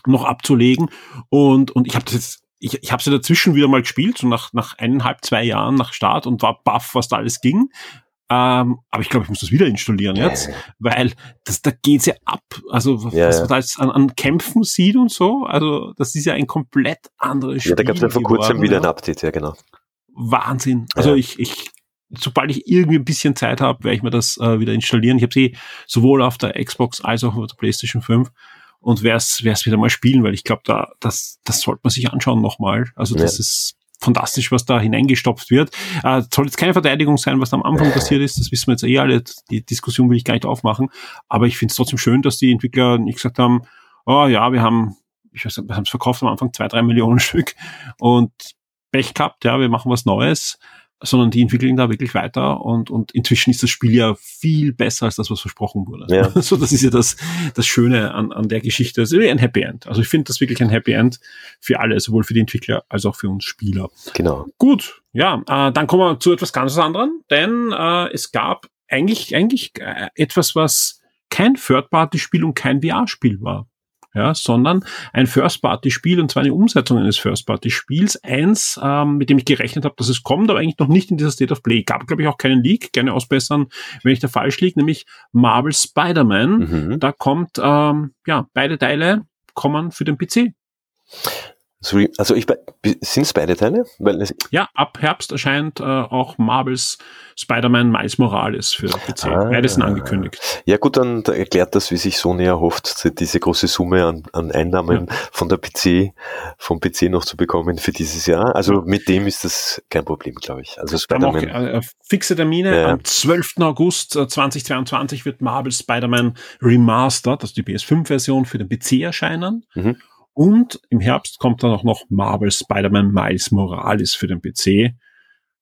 noch abzulegen. Und, und ich habe das jetzt, ich, ich habe sie dazwischen wieder mal gespielt, so nach, nach eineinhalb, zwei Jahren nach Start und war baff, was da alles ging. Ähm, aber ich glaube, ich muss das wieder installieren jetzt, ja. weil das, da geht's ja ab. Also was, ja, was man da jetzt an, an Kämpfen sieht und so, also das ist ja ein komplett anderes Spiel. Ja, da gab es ja vor kurzem wieder ein Update, ja genau. Wahnsinn. Also ich, ich, sobald ich irgendwie ein bisschen Zeit habe, werde ich mir das äh, wieder installieren. Ich habe sie sowohl auf der Xbox als auch auf der PlayStation 5 und werde es wieder mal spielen, weil ich glaube, da, das, das sollte man sich anschauen nochmal. Also das ja. ist fantastisch, was da hineingestopft wird. Äh, soll jetzt keine Verteidigung sein, was da am Anfang passiert ist, das wissen wir jetzt eh alle, die Diskussion will ich gar nicht aufmachen, aber ich finde es trotzdem schön, dass die Entwickler nicht gesagt haben, oh ja, wir haben, ich weiß nicht, wir haben es verkauft am Anfang zwei, drei Millionen Stück und Pech gehabt, ja, wir machen was Neues, sondern die entwickeln da wirklich weiter und, und inzwischen ist das Spiel ja viel besser als das, was versprochen wurde. Ja. So, das ist ja das, das Schöne an, an der Geschichte. Es ist ein Happy End. Also ich finde das wirklich ein Happy End für alle, sowohl für die Entwickler als auch für uns Spieler. Genau. Gut, ja, äh, dann kommen wir zu etwas ganz anderem, denn äh, es gab eigentlich, eigentlich äh, etwas, was kein Third-Party-Spiel und kein VR-Spiel war ja, sondern ein First-Party-Spiel und zwar eine Umsetzung eines First-Party-Spiels. Eins, ähm, mit dem ich gerechnet habe, dass es kommt, aber eigentlich noch nicht in dieser State of Play. Gab, glaube ich, auch keinen Leak, gerne ausbessern, wenn ich da falsch liege, nämlich Marvel Spider-Man. Mhm. Da kommt, ähm, ja, beide Teile kommen für den PC. Also ich sind es beide Teile? Ja, ab Herbst erscheint äh, auch Marvels Spider-Man Miles Morales für PC. Ah. Beides sind angekündigt. Ja gut, dann erklärt das, wie sich Sony erhofft, diese große Summe an, an Einnahmen von der PC, vom PC noch zu bekommen für dieses Jahr. Also mit dem ist das kein Problem, glaube ich. Also Spider-Man. äh, fixe Termine. Ja. Am 12. August äh, 2022 wird Marvel Spider-Man Remastered, also die PS5-Version für den PC erscheinen. Mhm. Und im Herbst kommt dann auch noch Marvel Spider-Man Miles Morales für den PC,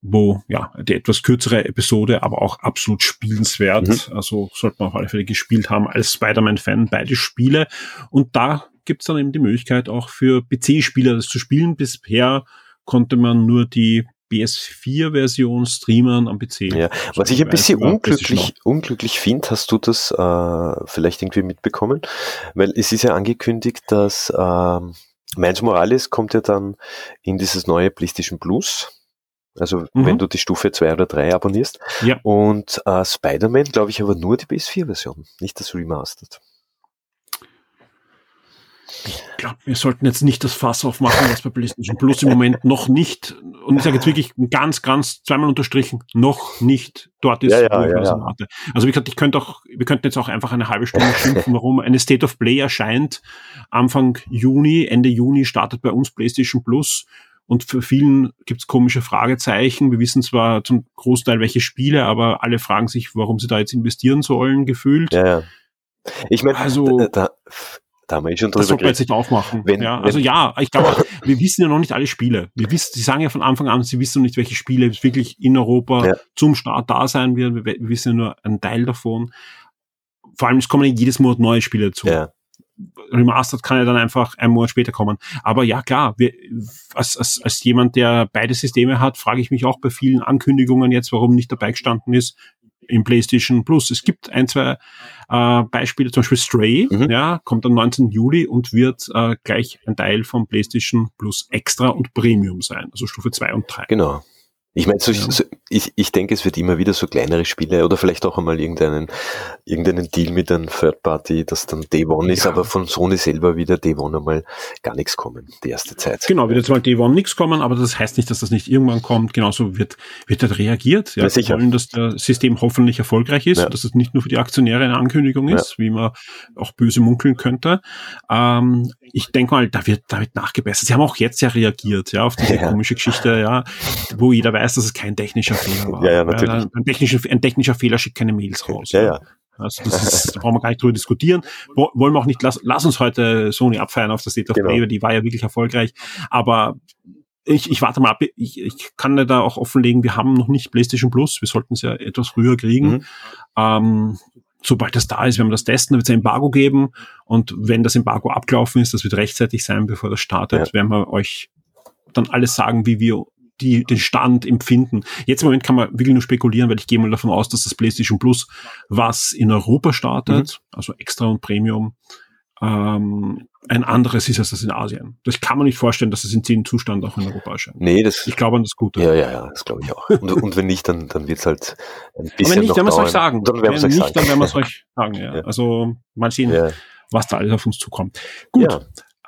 wo ja die etwas kürzere Episode, aber auch absolut spielenswert. Mhm. Also sollte man auf alle Fälle gespielt haben als Spider-Man-Fan beide Spiele. Und da gibt's dann eben die Möglichkeit auch für PC-Spieler das zu spielen. Bisher konnte man nur die PS4-Version streamen am PC. Ja, was ich ein bisschen unglücklich, unglücklich finde, hast du das äh, vielleicht irgendwie mitbekommen? Weil es ist ja angekündigt, dass ähm, Miles Morales kommt ja dann in dieses neue PlayStation Plus. Also Mhm. wenn du die Stufe 2 oder 3 abonnierst. Ja. Und äh, Spider-Man, glaube ich, aber nur die PS4-Version, nicht das Remastered. Ich glaube, wir sollten jetzt nicht das Fass aufmachen, was bei PlayStation Plus im Moment noch nicht, und ich sage jetzt wirklich ganz, ganz zweimal unterstrichen, noch nicht dort ist, Ja, ja, wo ich ja, das ja. Also wie gesagt, ich könnte auch, wir könnten jetzt auch einfach eine halbe Stunde schimpfen, warum eine State of Play erscheint. Anfang Juni, Ende Juni startet bei uns PlayStation Plus. Und für vielen gibt es komische Fragezeichen. Wir wissen zwar zum Großteil welche Spiele, aber alle fragen sich, warum sie da jetzt investieren sollen, gefühlt. Ja, ja. Ich meine, Also- da, da, da haben wir eh schon Das drüber sollte man jetzt nicht aufmachen. Wenn- ja, wenn- also ja, ich glaube, wir wissen ja noch nicht alle Spiele. Wir wissen, sie sagen ja von Anfang an, sie wissen noch nicht, welche Spiele wirklich in Europa Ja. zum Start da sein werden. Wir, wir wissen ja nur einen Teil davon. Vor allem, es kommen ja jedes Monat neue Spiele dazu. Ja, Remastered kann ja dann einfach einen Monat später kommen. Aber ja, klar, wir, als, als, als jemand, der beide Systeme hat, frage ich mich auch bei vielen Ankündigungen jetzt, warum nicht dabei gestanden ist im PlayStation Plus. Es gibt ein, zwei äh, Beispiele, zum Beispiel Stray, Mhm. ja, kommt am 19. Juli und wird äh, gleich ein Teil vom PlayStation Plus Extra und Premium sein, also Stufe 2 und 3. genau. Ich meine, so, so, ich, ich denke, es wird immer wieder so kleinere Spiele oder vielleicht auch einmal irgendeinen, irgendeinen Deal mit einem Third Party, das dann Day One ist, Ja. aber von Sony selber wieder Day One einmal gar nichts kommen, die erste Zeit. Genau, wird jetzt mal Day One nichts kommen, aber das heißt nicht, dass das nicht irgendwann kommt. Genauso wird, wird dort reagiert. Ja, Ja, sicher. Wir wollen, dass das System hoffentlich erfolgreich ist, Ja. dass es nicht nur für die Aktionäre eine Ankündigung ist, wie man auch böse munkeln könnte. Ähm, ich denke mal, da wird, da wird nachgebessert. Sie haben auch jetzt ja reagiert, ja, auf diese Ja. komische Geschichte, ja, wo jeder weiß, dass es kein technischer Fehler war. Ja, ja, natürlich. ein, technischer, ein technischer Fehler schickt keine Mails raus. Ja, ja. Also das ist, da brauchen wir gar nicht drüber diskutieren. Wo, wollen wir auch nicht, lass, lass uns heute Sony abfeiern auf der State of Genau. Play, weil die war ja wirklich erfolgreich. Aber ich, ich warte mal ab, ich, ich kann da auch offenlegen, wir haben noch nicht PlayStation Plus, wir sollten es ja etwas früher kriegen. Mhm. Ähm, sobald das da ist, werden wir das testen, dann wird es ein Embargo geben und wenn das Embargo abgelaufen ist, das wird rechtzeitig sein, bevor das startet, Ja. werden wir euch dann alles sagen, wie wir die, den Stand empfinden. Jetzt im Moment kann man wirklich nur spekulieren, weil ich gehe mal davon aus, dass das PlayStation Plus, was in Europa startet, also extra und Premium, ähm, ein anderes ist als das in Asien. Das kann man nicht vorstellen, dass es in dem Zustand auch in Europa erscheint. Nee, das, Ich glaube an das Gute. ja, ja, ja, das glaube ich auch. Und, und wenn nicht, dann, dann wird's halt ein bisschen wenn nicht, noch werden wir es euch sagen. Dann werden wir es wenn euch nicht, sagen. dann werden wir es euch sagen. Ja. Ja. Also mal sehen, Ja, was da alles auf uns zukommt. Gut.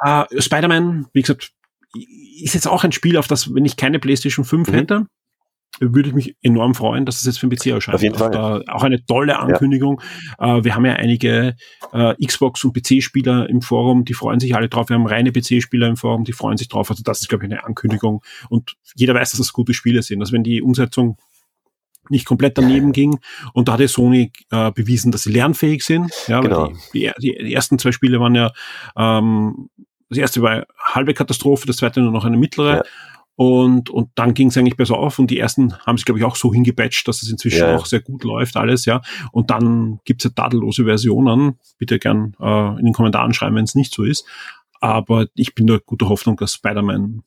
ja. Äh, Spider-Man, wie gesagt, ist jetzt auch ein Spiel, auf das, wenn ich keine PlayStation 5 Mhm. hätte, würde ich mich enorm freuen, dass es jetzt für den PC erscheint. Auf jeden Fall. Da, auch eine tolle Ankündigung. Äh, wir haben ja einige äh, Xbox- und PC-Spieler im Forum, die freuen sich alle drauf. Wir haben reine PC-Spieler im Forum, die freuen sich drauf. Also das ist, glaube ich, eine Ankündigung. Und jeder weiß, dass das gute Spiele sind. Also wenn die Umsetzung nicht komplett daneben ging. Und da hat ja Sony äh, bewiesen, dass sie lernfähig sind. Ja, Genau. die, die, die ersten zwei Spiele waren ja, ähm, das erste war eine halbe Katastrophe, das zweite nur noch eine mittlere. Ja. Und, und dann ging es eigentlich besser auf und die ersten haben sich, glaube ich, auch so hingepatcht, dass es inzwischen Ja. auch sehr gut läuft, alles, ja. Und dann gibt's ja tadellose Versionen. Bitte gern äh, in den Kommentaren schreiben, wenn es nicht so ist. Aber ich bin da guter Hoffnung, dass Spider-Man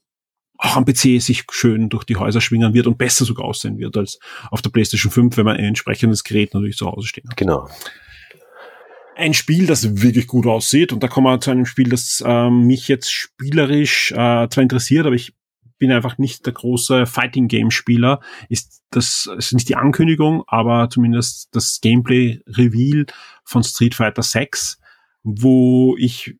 auch am PC sich schön durch die Häuser schwingen wird und besser sogar aussehen wird als auf der PlayStation 5, wenn man ein entsprechendes Gerät natürlich zu Hause stehen hat Genau. ein Spiel, das wirklich gut aussieht. Und da kommen wir zu einem Spiel, das ähm, mich jetzt spielerisch äh, zwar interessiert, aber ich bin einfach nicht der große Fighting Game Spieler. Ist das ist nicht die Ankündigung, aber zumindest das Gameplay Reveal von Street Fighter 6, wo ich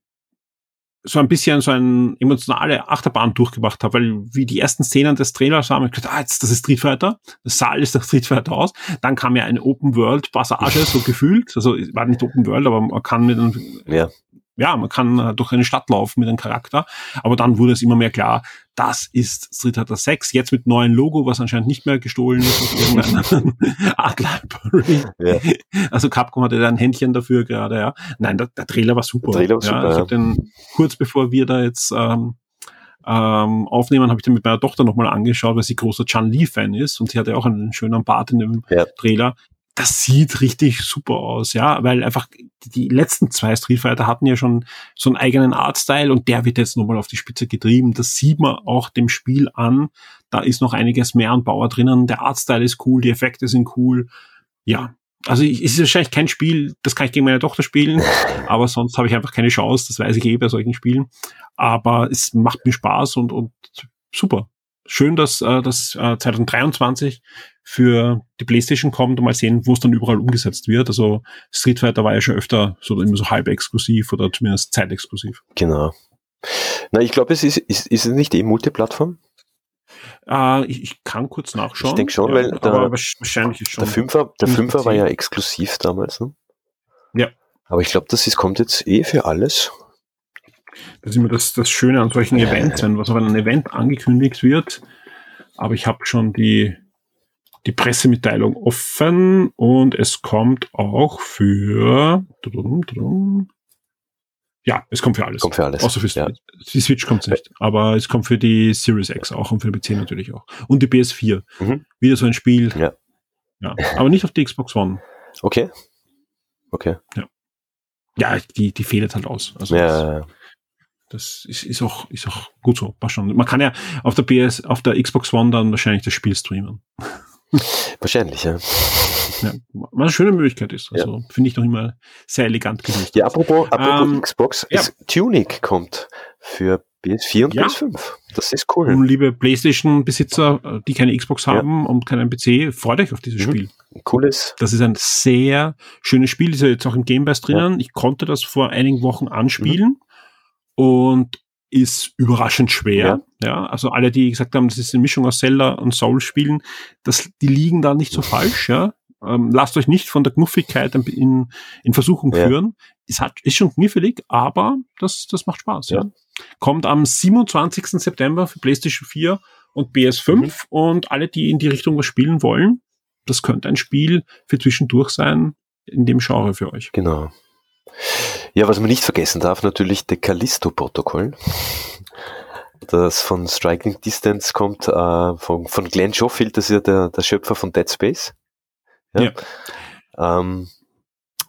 so ein bisschen so eine emotionale Achterbahn durchgemacht habe, weil wie die ersten Szenen des Trailers waren, hab ich gedacht, ah, jetzt, das ist Street Fighter, das sah alles nach Street Fighter aus. Dann kam ja eine Open World Passage, so gefühlt, also es war nicht Open World, aber man kann mit einem, Ja. ja, man kann äh, durch eine Stadt laufen mit einem Charakter, aber dann wurde es immer mehr klar, das ist Street Fighter 6, jetzt mit neuen Logo, was anscheinend nicht mehr gestohlen ist Art Library. Ja. Also Capcom hatte da ein Händchen dafür gerade, ja. Nein, der, der Trailer war super. Der Trailer war ja, super, Ich ja. habe den kurz bevor wir da jetzt ähm, ähm, aufnehmen, habe ich den mit meiner Tochter nochmal angeschaut, weil sie großer Chan Lee Fan ist und sie hatte auch einen schönen Bart in dem Ja. Trailer. Das sieht richtig super aus, ja, weil einfach die letzten zwei Street Fighter hatten ja schon so einen eigenen Artstyle und der wird jetzt nochmal auf die Spitze getrieben. Das sieht man auch dem Spiel an. Da ist noch einiges mehr an Bauer drinnen. Der Artstyle ist cool, die Effekte sind cool. Ja, also ich, es ist wahrscheinlich kein Spiel, das kann ich gegen meine Tochter spielen, aber sonst habe ich einfach keine Chance, das weiß ich eh bei solchen Spielen. Aber es macht mir Spaß und, und super. Schön, dass äh, das äh, 2023 für die Playstation kommt und mal sehen, wo es dann überall umgesetzt wird. Also Street Fighter war ja schon öfter so immer so halb exklusiv oder zumindest zeitexklusiv. Genau. Na, ich glaube, es ist, ist, ist es nicht eh Multiplattform? Äh, ich, ich kann kurz nachschauen. Ich denk schon, ja, weil der- aber wahrsch- wahrscheinlich ist schon. Der Fünfer, der Fünfer war ja exklusiv damals, ne? Ja. Aber ich glaube, das ist, kommt jetzt eh für alles. Das ist immer das, das Schöne an solchen Events, wenn was auf einem Event angekündigt wird. Aber ich habe schon die, die Pressemitteilung offen und es kommt auch für. Ja, es kommt für alles. Kommt für alles. Außer für ja. Die Switch kommt nicht. Aber es kommt für die Series X auch und für den PC natürlich auch. Und die PS4. Mhm. Wieder so ein Spiel. Ja. ja. Aber nicht auf die Xbox One. Okay. Okay. Ja, die, die fehlt halt aus. Also das, Ja, Das ist, ist auch, ist auch gut so. Passt schon. Man kann ja auf der PS, auf der Xbox One dann wahrscheinlich das Spiel streamen. Wahrscheinlich, ja. Ja, was eine schöne Möglichkeit ist. Also finde ich noch immer sehr elegant gelöst. Ja, apropos, apropos Ähm, Xbox, ja. Tunic kommt für PS4 und Ja. PS5. Das ist cool. Und liebe PlayStation-Besitzer, äh, die keine Xbox Ja. haben und keinen PC, freut euch auf dieses Mhm. Spiel. Cooles. Das ist ein sehr schönes Spiel, ist ja jetzt auch im Game Pass drinnen. Ich konnte das vor einigen Wochen anspielen und ist überraschend schwer. Ja. also alle, die gesagt haben, das ist eine Mischung aus Zelda und Soul spielen, das, die liegen da nicht so falsch, ja. Ähm, lasst euch nicht von der Knuffigkeit in, in Versuchung Ja. führen. Es hat, ist schon knifflig, aber das, das macht Spaß, ja. Ja. Kommt am 27. September für PlayStation 4 und PS5 Mhm. und alle, die in die Richtung was spielen wollen, das könnte ein Spiel für zwischendurch sein, in dem Genre für euch. Genau. Ja, was man nicht vergessen darf, natürlich der Callisto-Protokoll. Das von Striking Distance kommt äh, von, von Glenn Schofield, das ist ja der, der Schöpfer von Dead Space. Ja. Ähm,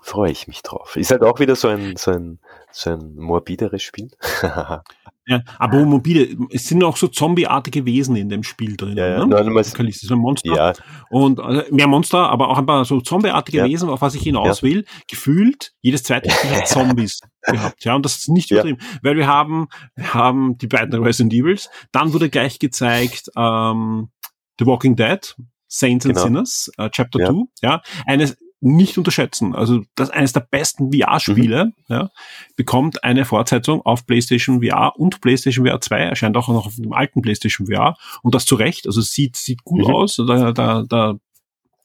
Freue ich mich drauf. Ist halt auch wieder so ein, so ein, so ein morbideres Spiel. Ja, aber mobile, es sind auch so zombieartige Wesen in dem Spiel drin. Ja, ja. Ne? Callisto ist ein Monster. ja, Und äh, mehr Monster, aber auch ein paar so zombieartige Ja. Wesen, auf was ich hinaus will. Gefühlt, jedes zweite Spiel hat Zombies gehabt. Ja, und das ist nicht Ja. übertrieben. Weil wir haben, wir haben die beiden Resident Evils. Dann wurde gleich gezeigt ähm, The Walking Dead, Saints and Genau. Sinners, äh, Chapter Ja. 2. Ja, eines nicht unterschätzen. Also das eines der besten VR-Spiele, Mhm. ja, bekommt eine Fortsetzung auf PlayStation VR und PlayStation VR 2, erscheint auch noch auf dem alten PlayStation VR und das zu Recht. Also sieht, sieht gut Mhm. aus. Da, da, da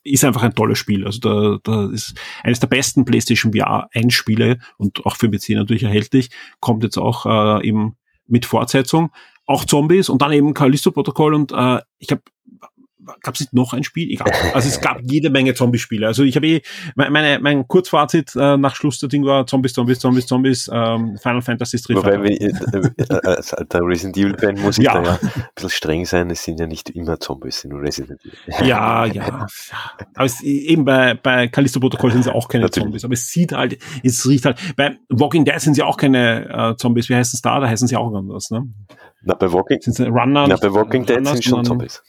ist einfach ein tolles Spiel. Also da, da ist eines der besten PlayStation VR Einspiele und auch für PC natürlich erhältlich. Kommt jetzt auch äh, eben mit Fortsetzung. Auch Zombies und dann eben Callisto-Protokoll und äh, ich habe gab es nicht noch ein Spiel? Egal. Also es gab jede Menge Zombie-Spiele. Also ich habe eh, meine, mein Kurzfazit äh, nach Schluss der Ding war Zombies, Zombies, Zombies, Zombies, ähm, Final Fantasy Street Wobei, wenn, äh, äh, als alter Resident Evil-Fan muss ich ja. da ja ein bisschen streng sein, es sind ja nicht immer Zombies in Resident Evil. Ja, ja. Aber es, eben bei, bei Callisto Protocol sind es auch keine Natürlich. Zombies, aber es sieht halt, es riecht halt, bei Walking Dead sind sie auch keine äh, Zombies, wie heißen es da? Da heißen sie auch anders, ne? Na, bei Walking, Runner, na, bei Walking Dead sind schon Zombies.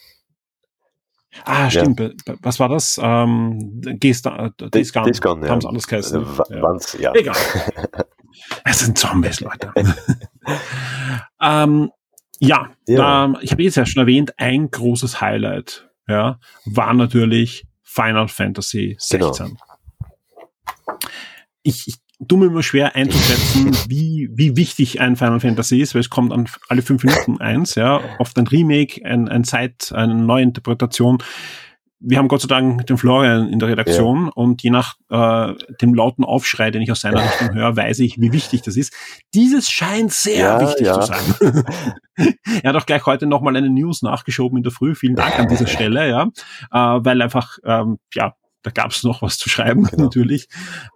Ah, stimmt. Ja. Was war das? Ähm, Days Gone. Days Gone, ja. Haben es anders geheißen. Äh, ja. Egal. es sind Zombies, Leute. ähm, ja, ja. Da, ich habe jetzt ja schon erwähnt, ein großes Highlight ja, war natürlich Final Fantasy 16. Genau. Ich, ich mir immer schwer einzuschätzen, wie, wie wichtig ein Final Fantasy ist, weil es kommt an alle fünf Minuten eins, ja, oft ein Remake, ein, ein Zeit, eine neue Interpretation. Wir haben Gott sei Dank den Florian in der Redaktion ja. und je nach äh, dem lauten Aufschrei, den ich aus seiner Richtung höre, weiß ich, wie wichtig das ist. Dieses scheint sehr ja, wichtig ja. zu sein. er hat auch gleich heute nochmal eine News nachgeschoben in der Früh. Vielen Dank an dieser Stelle, ja, äh, weil einfach ähm, ja da gab es noch was zu schreiben, genau. natürlich.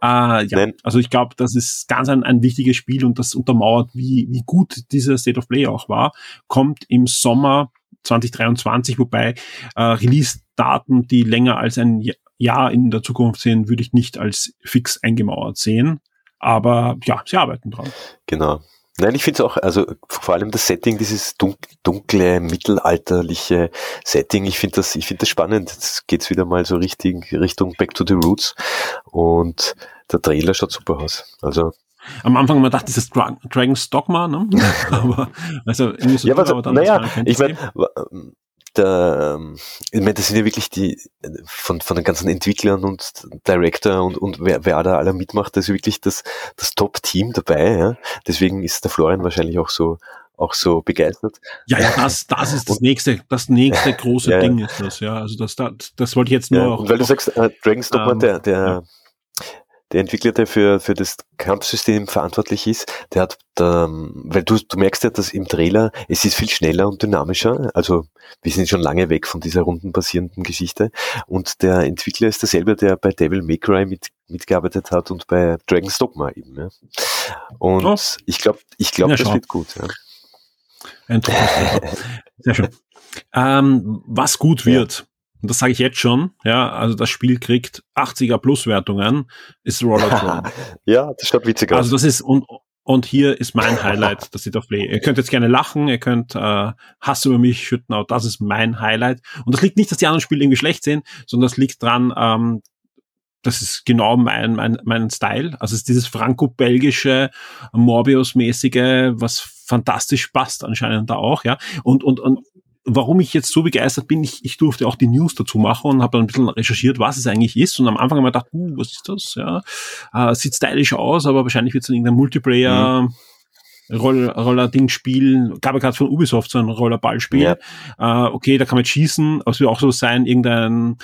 Äh, ja, Nein. also ich glaube, das ist ganz ein, ein wichtiges Spiel und das untermauert, wie, wie gut dieser State of Play auch war. Kommt im Sommer 2023, wobei äh, Release-Daten, die länger als ein Jahr in der Zukunft sind, würde ich nicht als fix eingemauert sehen. Aber ja, sie arbeiten dran. Genau. Nein, ich finde es auch, also vor allem das Setting, dieses dunkle, mittelalterliche Setting, ich finde das, ich finde das spannend. Jetzt geht's wieder mal so richtig Richtung Back to the Roots und der Trailer schaut super aus. Also am Anfang man dachte, das ist Dragon's Dogma, ne? aber also irgendwie so ja, was, aber naja, ich meine, der, ähm, ich meine, das sind ja wirklich die von, von den ganzen Entwicklern und Director und, und wer, wer da alle mitmacht, das ist wirklich das, das Top-Team dabei. Ja? Deswegen ist der Florian wahrscheinlich auch so auch so begeistert. Ja, ja, das, das ist das nächste, das nächste große ja, Ding ist das, ja. Also das, das, das wollte ich jetzt nur ja, auch. Weil du sagst, äh, Dragon's Dogma, ähm, der, der, der Entwickler, der für, für das Kampfsystem verantwortlich ist, der hat, da, weil du, du merkst ja, dass im Trailer, es ist viel schneller und dynamischer, also wir sind schon lange weg von dieser runden basierenden Geschichte und der Entwickler ist derselbe, der bei Devil May Cry mit, mitgearbeitet hat und bei Dragon's Dogma eben. Ja. Und oh. ich glaube, ich glaube, ja, das wird gut. Ja. Sehr schön. Ähm, was gut wird, und das sage ich jetzt schon, ja, also das Spiel kriegt 80er Plus Wertungen, ist Rollertron. ja, das schaut witzig aus. Also das ist, und, und hier ist mein Highlight, das of Play. Ihr könnt jetzt gerne lachen, ihr könnt äh, Hass über mich schütten, aber das ist mein Highlight. Und das liegt nicht, dass die anderen Spiele irgendwie schlecht sind, sondern das liegt dran, ähm, das ist genau mein, mein, mein Style. Also es ist dieses franco-belgische, Morbius-mäßige, was fantastisch passt anscheinend da auch, ja. Und, und, und warum ich jetzt so begeistert bin, ich, ich durfte auch die News dazu machen und habe dann ein bisschen recherchiert, was es eigentlich ist. Und am Anfang habe ich gedacht, uh, was ist das? Ja, äh, sieht stylisch aus, aber wahrscheinlich wird es dann irgendein Multiplayer. Mhm. Roll, Roller-Ding-Spiel, gab ja gerade von Ubisoft so ein Rollerballspiel. Ja. Äh, okay, da kann man schießen, aber es wird auch so sein, irgendein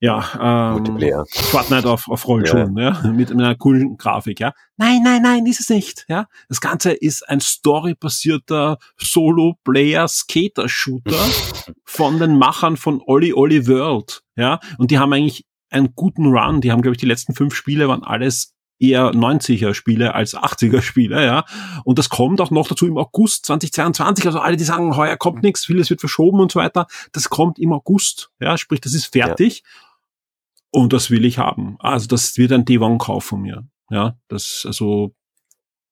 ja, ähm. Fortnite auf, auf Rollschuhen, ja. ja, mit, mit einer coolen Grafik, ja. Nein, nein, nein, ist es nicht, ja. Das Ganze ist ein storybasierter Solo-Player-Skater-Shooter von den Machern von Olli Olli World, ja. Und die haben eigentlich einen guten Run. Die haben, glaube ich, die letzten fünf Spiele waren alles eher 90er Spiele als 80er Spiele, ja. Und das kommt auch noch dazu im August 2022. Also alle, die sagen, heuer kommt nichts, vieles wird verschoben und so weiter. Das kommt im August, ja. Sprich, das ist fertig. Ja. Und das will ich haben. Also das wird ein D1-Kauf von mir. Ja, das, also,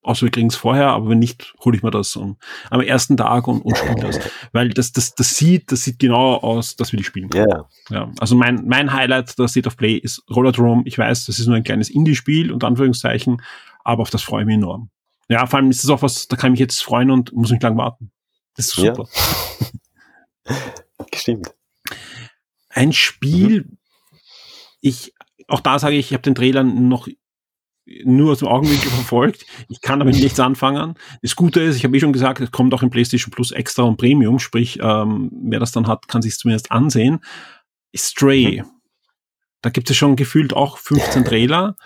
außer wir kriegen es vorher, aber wenn nicht, hole ich mir das um, am ersten Tag und, und spiele das. Weil das, das, das sieht, das sieht genau aus, dass wir die spielen können. Yeah. Ja. Also mein, mein Highlight der State of Play ist Rollerdrome. Ich weiß, das ist nur ein kleines Indie-Spiel, unter Anführungszeichen, aber auf das freue ich mich enorm. Ja, vor allem ist das auch was, da kann ich mich jetzt freuen und muss nicht lang warten. Das ist super. Ja. Stimmt. Ein Spiel, mhm ich, auch da sage ich, ich habe den Trailer noch nur aus dem Augenwinkel verfolgt. Ich kann damit nichts anfangen. Das Gute ist, ich habe eh schon gesagt, es kommt auch im PlayStation Plus Extra und Premium, sprich, ähm, wer das dann hat, kann sich zumindest ansehen. Stray. Mhm. Da gibt es schon gefühlt auch 15 Trailer.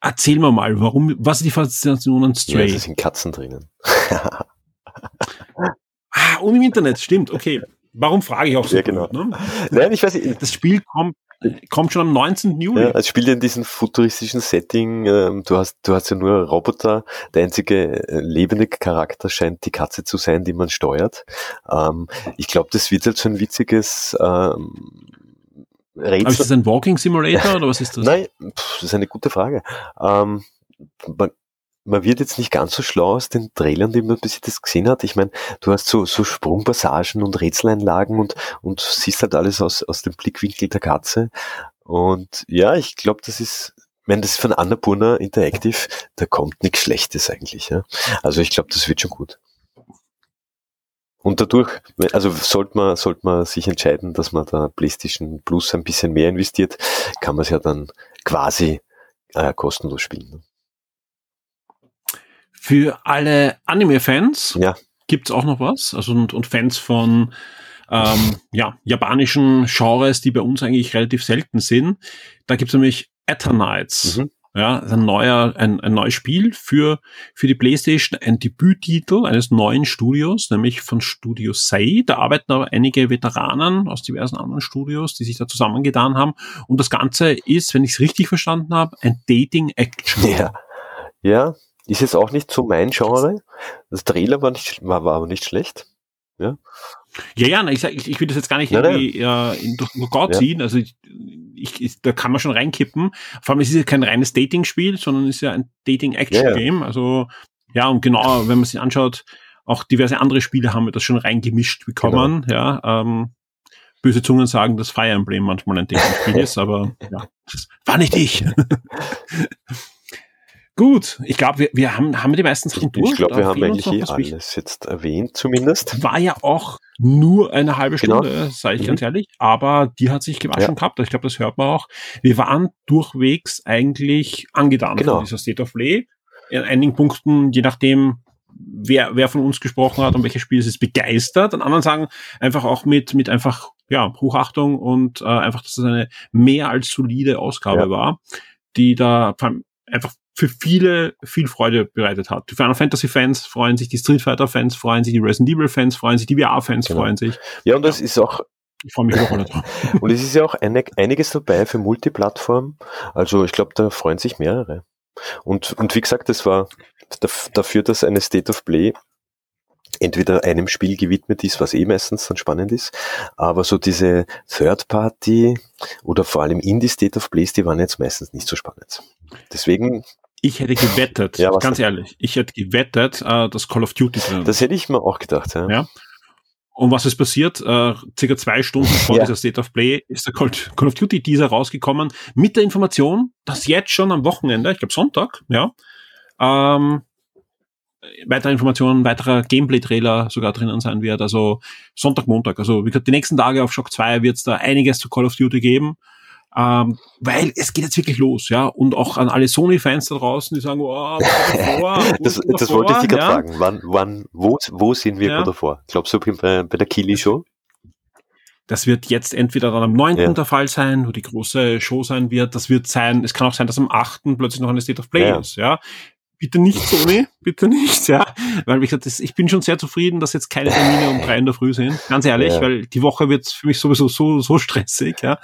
Erzähl mir mal, warum, was ist die Faszination an Stray? Ja, es sind Katzen drinnen. ah, und im Internet, stimmt, okay. warum frage ich auch so? Ja, genau. Gut, ne? Nein, ich weiß nicht. Das Spiel kommt, kommt schon am 19. Juli. Ja, es spielt in diesem futuristischen Setting. Ähm, du hast, du hast ja nur Roboter. Der einzige äh, lebende Charakter scheint die Katze zu sein, die man steuert. Ähm, ich glaube, das wird halt so ein witziges ähm, Aber ist das Rätsel. ein Walking Simulator oder was ist das? Nein, pff, das ist eine gute Frage. Ähm, man, man wird jetzt nicht ganz so schlau aus den Trailern, die man bis jetzt gesehen hat. Ich meine, du hast so, so Sprungpassagen und Rätseleinlagen und, und siehst halt alles aus, aus dem Blickwinkel der Katze. Und ja, ich glaube, das ist, ich meine, das ist von Annapurna Interactive, da kommt nichts Schlechtes eigentlich. Ja? Also ich glaube, das wird schon gut. Und dadurch, also sollte man, sollte man sich entscheiden, dass man da PlayStation Plus ein bisschen mehr investiert, kann man es ja dann quasi äh, kostenlos spielen. ne? Für alle Anime-Fans Ja. gibt's auch noch was. Also und, und Fans von ähm, ja, japanischen Genres, die bei uns eigentlich relativ selten sind. Da gibt's nämlich Eternights. Mhm. Ja, ein neuer, ein, ein neues Spiel für, für die Playstation, ein Debüttitel eines neuen Studios, nämlich von Studio Sei. Da arbeiten aber einige Veteranen aus diversen anderen Studios, die sich da zusammengetan haben. Und das Ganze ist, wenn ich es richtig verstanden habe, ein Dating-Action. Ja. Ja, ist jetzt auch nicht so mein Genre. Das Trailer war, nicht, war, war aber nicht schlecht. Ja, ja, nein, ich, sag, ich, ich will das jetzt gar nicht Nein, irgendwie äh, in, durch den Kakao Ja. ziehen. Also ich, ich, ich, da kann man schon reinkippen. Vor allem es ist ja kein reines Dating-Spiel, sondern es ist ja ein Dating-Action-Game. Also ja, und genau, wenn man sich anschaut, auch diverse andere Spiele haben wir das schon reingemischt bekommen. Genau. Ja, ähm, böse Zungen sagen, dass Fire Emblem manchmal ein Dating-Spiel ist, aber ja, das war nicht ich. Gut, ich glaube, wir, wir haben, haben wir die meisten Sachen durch. Ich glaube, wir haben eigentlich eh alles jetzt erwähnt, zumindest. war ja auch nur eine halbe Genau. Stunde, sage ich Mhm. ganz ehrlich, aber die hat sich gewaschen Ja. gehabt. Ich glaube, das hört man auch. Wir waren durchwegs eigentlich angetan Genau. von dieser State of Play. In einigen Punkten, je nachdem, wer, wer von uns gesprochen hat und welches Spiel es ist, begeistert. An anderen sagen einfach auch mit, mit einfach, ja, Hochachtung und äh, einfach, dass es eine mehr als solide Ausgabe Ja. war, die da einfach für viele viel Freude bereitet hat. Die Final Fantasy Fans freuen sich, die Street Fighter Fans freuen sich, die Resident Evil Fans freuen sich, die VR Fans Genau. freuen sich. Ja, und es ist auch, Ich freue mich auch drauf. und es ist ja auch eine, einiges dabei für Multiplattform. Also ich glaube, da freuen sich mehrere. Und, und wie gesagt, das war daf- dafür, dass eine State of Play entweder einem Spiel gewidmet ist, was eh meistens dann spannend ist, aber so diese Third Party oder vor allem Indie State of Plays, die waren jetzt meistens nicht so spannend. Deswegen, Ich hätte gewettet, Ja, ganz ehrlich, ich hätte gewettet, äh, dass Call of Duty drin ist. das hätte ich mir auch gedacht. Ja. Ja. Und was ist passiert? Äh, circa zwei Stunden vor Ja. dieser State of Play ist der Call, Call of Duty Teaser rausgekommen mit der Information, dass jetzt schon am Wochenende, ich glaube Sonntag, ja, ähm, weitere Informationen, weiterer Gameplay-Trailer sogar drinnen sein wird. Also Sonntag, Montag. Also wie gesagt, die nächsten Tage auf Shock 2 wird es da einiges zu Call of Duty geben. Ähm, weil es geht jetzt wirklich los, ja. Und auch an alle Sony-Fans da draußen, die sagen, oh, davor, Das, das wollte ich dich gerade ja. fragen. Wann, wann, wo, wo sind wir Ja. davor? Glaubst du bei, bei der Kili Show? Das wird jetzt entweder dann am 9. Ja. der Fall sein, wo die große Show sein wird. Das wird sein, es kann auch sein, dass am 8. plötzlich noch eine State of Play Ja. ist, ja. Bitte nicht, Sony, bitte nicht, ja. Weil, wie gesagt, das, ich bin schon sehr zufrieden, dass jetzt keine Termine um drei in der Früh sind. Ganz ehrlich, Ja. weil die Woche wird für mich sowieso so, so stressig, ja.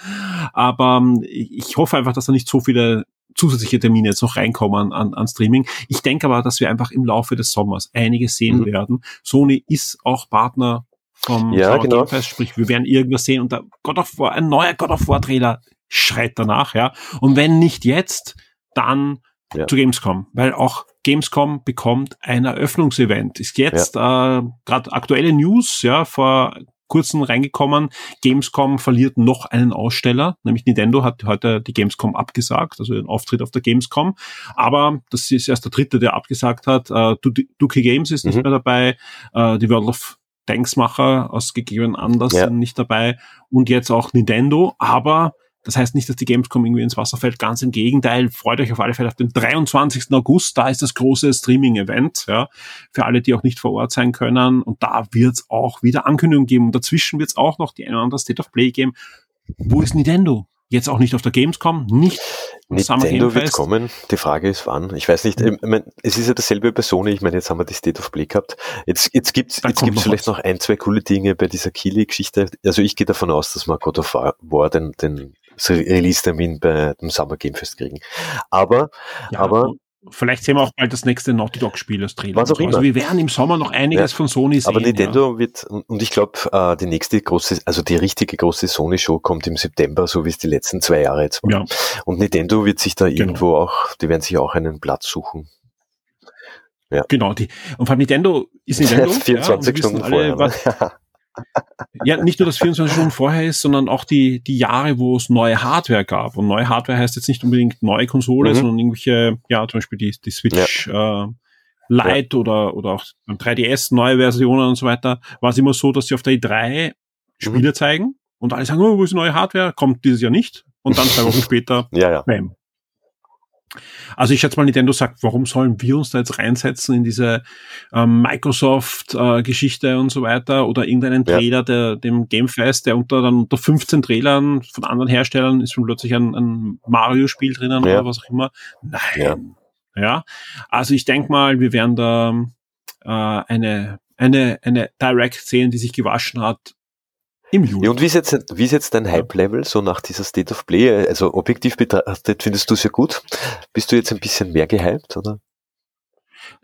Aber ähm, ich hoffe einfach, dass da nicht so viele zusätzliche Termine jetzt noch reinkommen an, an Streaming. Ich denke aber, dass wir einfach im Laufe des Sommers einiges sehen Mhm. werden. Sony ist auch Partner vom Ja, genau. Game Fest, sprich, wir werden irgendwas sehen und da God of War, ein neuer God of War Trailer schreit danach, ja. Und wenn nicht jetzt, dann Ja. zu Gamescom, weil auch Gamescom bekommt ein Eröffnungsevent. Ist jetzt äh, gerade aktuelle News, ja, vor kurzem reingekommen. Gamescom verliert noch einen Aussteller, nämlich Nintendo hat heute die Gamescom abgesagt, also den Auftritt auf der Gamescom. Aber das ist erst der dritte, der abgesagt hat. Äh, Du- Duke Games ist nicht Mhm. mehr dabei, äh, die World of Tanksmacher aus gegebenen Anlass Ja. sind nicht dabei und jetzt auch Nintendo. Aber das heißt nicht, dass die Gamescom irgendwie ins Wasser fällt. Ganz im Gegenteil. Freut euch auf alle Fälle auf den 23. August. Da ist das große Streaming-Event, ja. Für alle, die auch nicht vor Ort sein können. Und da wird es auch wieder Ankündigungen geben. Und dazwischen wird es auch noch die eine oder andere State of Play geben. Wo ist Nintendo? jetzt auch nicht auf der Gamescom, nicht Nintendo wird kommen. Die Frage ist wann. Ich weiß nicht. Ich mein, es ist ja dasselbe bei Sony. Ich meine, jetzt haben wir die State of Play gehabt. Jetzt, jetzt gibt's, da jetzt gibt's vielleicht was. noch ein, zwei coole Dinge bei dieser Kili-Geschichte. Also ich gehe davon aus, dass wir God of War den, den Release-Termin bei dem Summer Game Fest kriegen. Aber, ja, aber Vielleicht sehen wir auch bald das nächste Naughty Dog Spiel als Trailer. Was auch so. immer. Also wir werden im Sommer noch einiges ja, von Sony sehen. Aber Nintendo ja. wird, und ich glaube, äh, die nächste große, also die richtige große Sony-Show kommt im September, so wie es die letzten zwei Jahre jetzt war. Ja. Und Nintendo wird sich da genau. irgendwo auch, die werden sich auch einen Platz suchen. Ja. Genau, die, und von Nintendo ist Nintendo. 24 ja, Stunden alle, vorher. Ne? ja, nicht nur das 24 Stunden vorher ist, sondern auch die, die Jahre, wo es neue Hardware gab. Und neue Hardware heißt jetzt nicht unbedingt neue Konsole, mhm. sondern irgendwelche, ja, zum Beispiel die, die Switch ja. äh, Lite ja. oder, oder auch beim 3DS neue Versionen und so weiter. War es immer so, dass sie auf der E3 Spiele mhm. zeigen und alle sagen, oh, wo ist neue Hardware? Kommt dieses Jahr nicht. Und dann zwei Wochen später, ja, ja. bam, also ich schätze mal, Nintendo sagt, warum sollen wir uns da jetzt reinsetzen in diese ähm, Microsoft-Geschichte äh, und so weiter oder irgendeinen ja. Trailer, der dem Gamefest, der unter dann unter 15 Trailern von anderen Herstellern ist schon plötzlich ein, ein Mario-Spiel drinnen ja. oder was auch immer. Nein. Ja. ja. Also ich denke mal, wir werden da äh, eine eine eine Direct sehen, die sich gewaschen hat im Juli. Ja, und wie ist jetzt, wie ist jetzt dein Hype-Level so nach dieser State of Play? Also objektiv betrachtet findest du es ja gut. Bist du jetzt ein bisschen mehr gehypt, oder?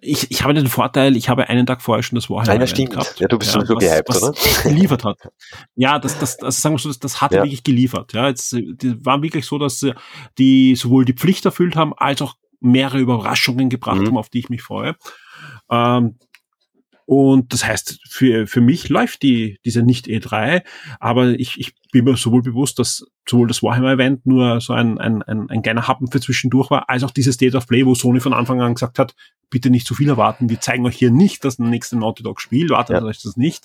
Ich, ich habe den Vorteil, ich habe einen Tag vorher schon das Warhammer Nein, stimmt. Gehabt, ja, du bist ja, sowieso gehypt, was oder? geliefert hat. Ja, das, das, das sagen wir so, das, das hat ja. wirklich geliefert. Ja, jetzt die war wirklich so, dass die sowohl die Pflicht erfüllt haben, als auch mehrere Überraschungen gebracht mhm. haben, auf die ich mich freue. Ähm, und das heißt, für, für mich läuft die, diese nicht E3, aber ich, ich bin mir sowohl bewusst, dass sowohl das Warhammer-Event nur so ein, ein, ein, ein kleiner Happen für zwischendurch war, als auch dieses State of Play, wo Sony von Anfang an gesagt hat, bitte nicht zu viel erwarten, wir zeigen euch hier nicht das nächste Naughty Dog Spiel, wartet ja. euch das nicht.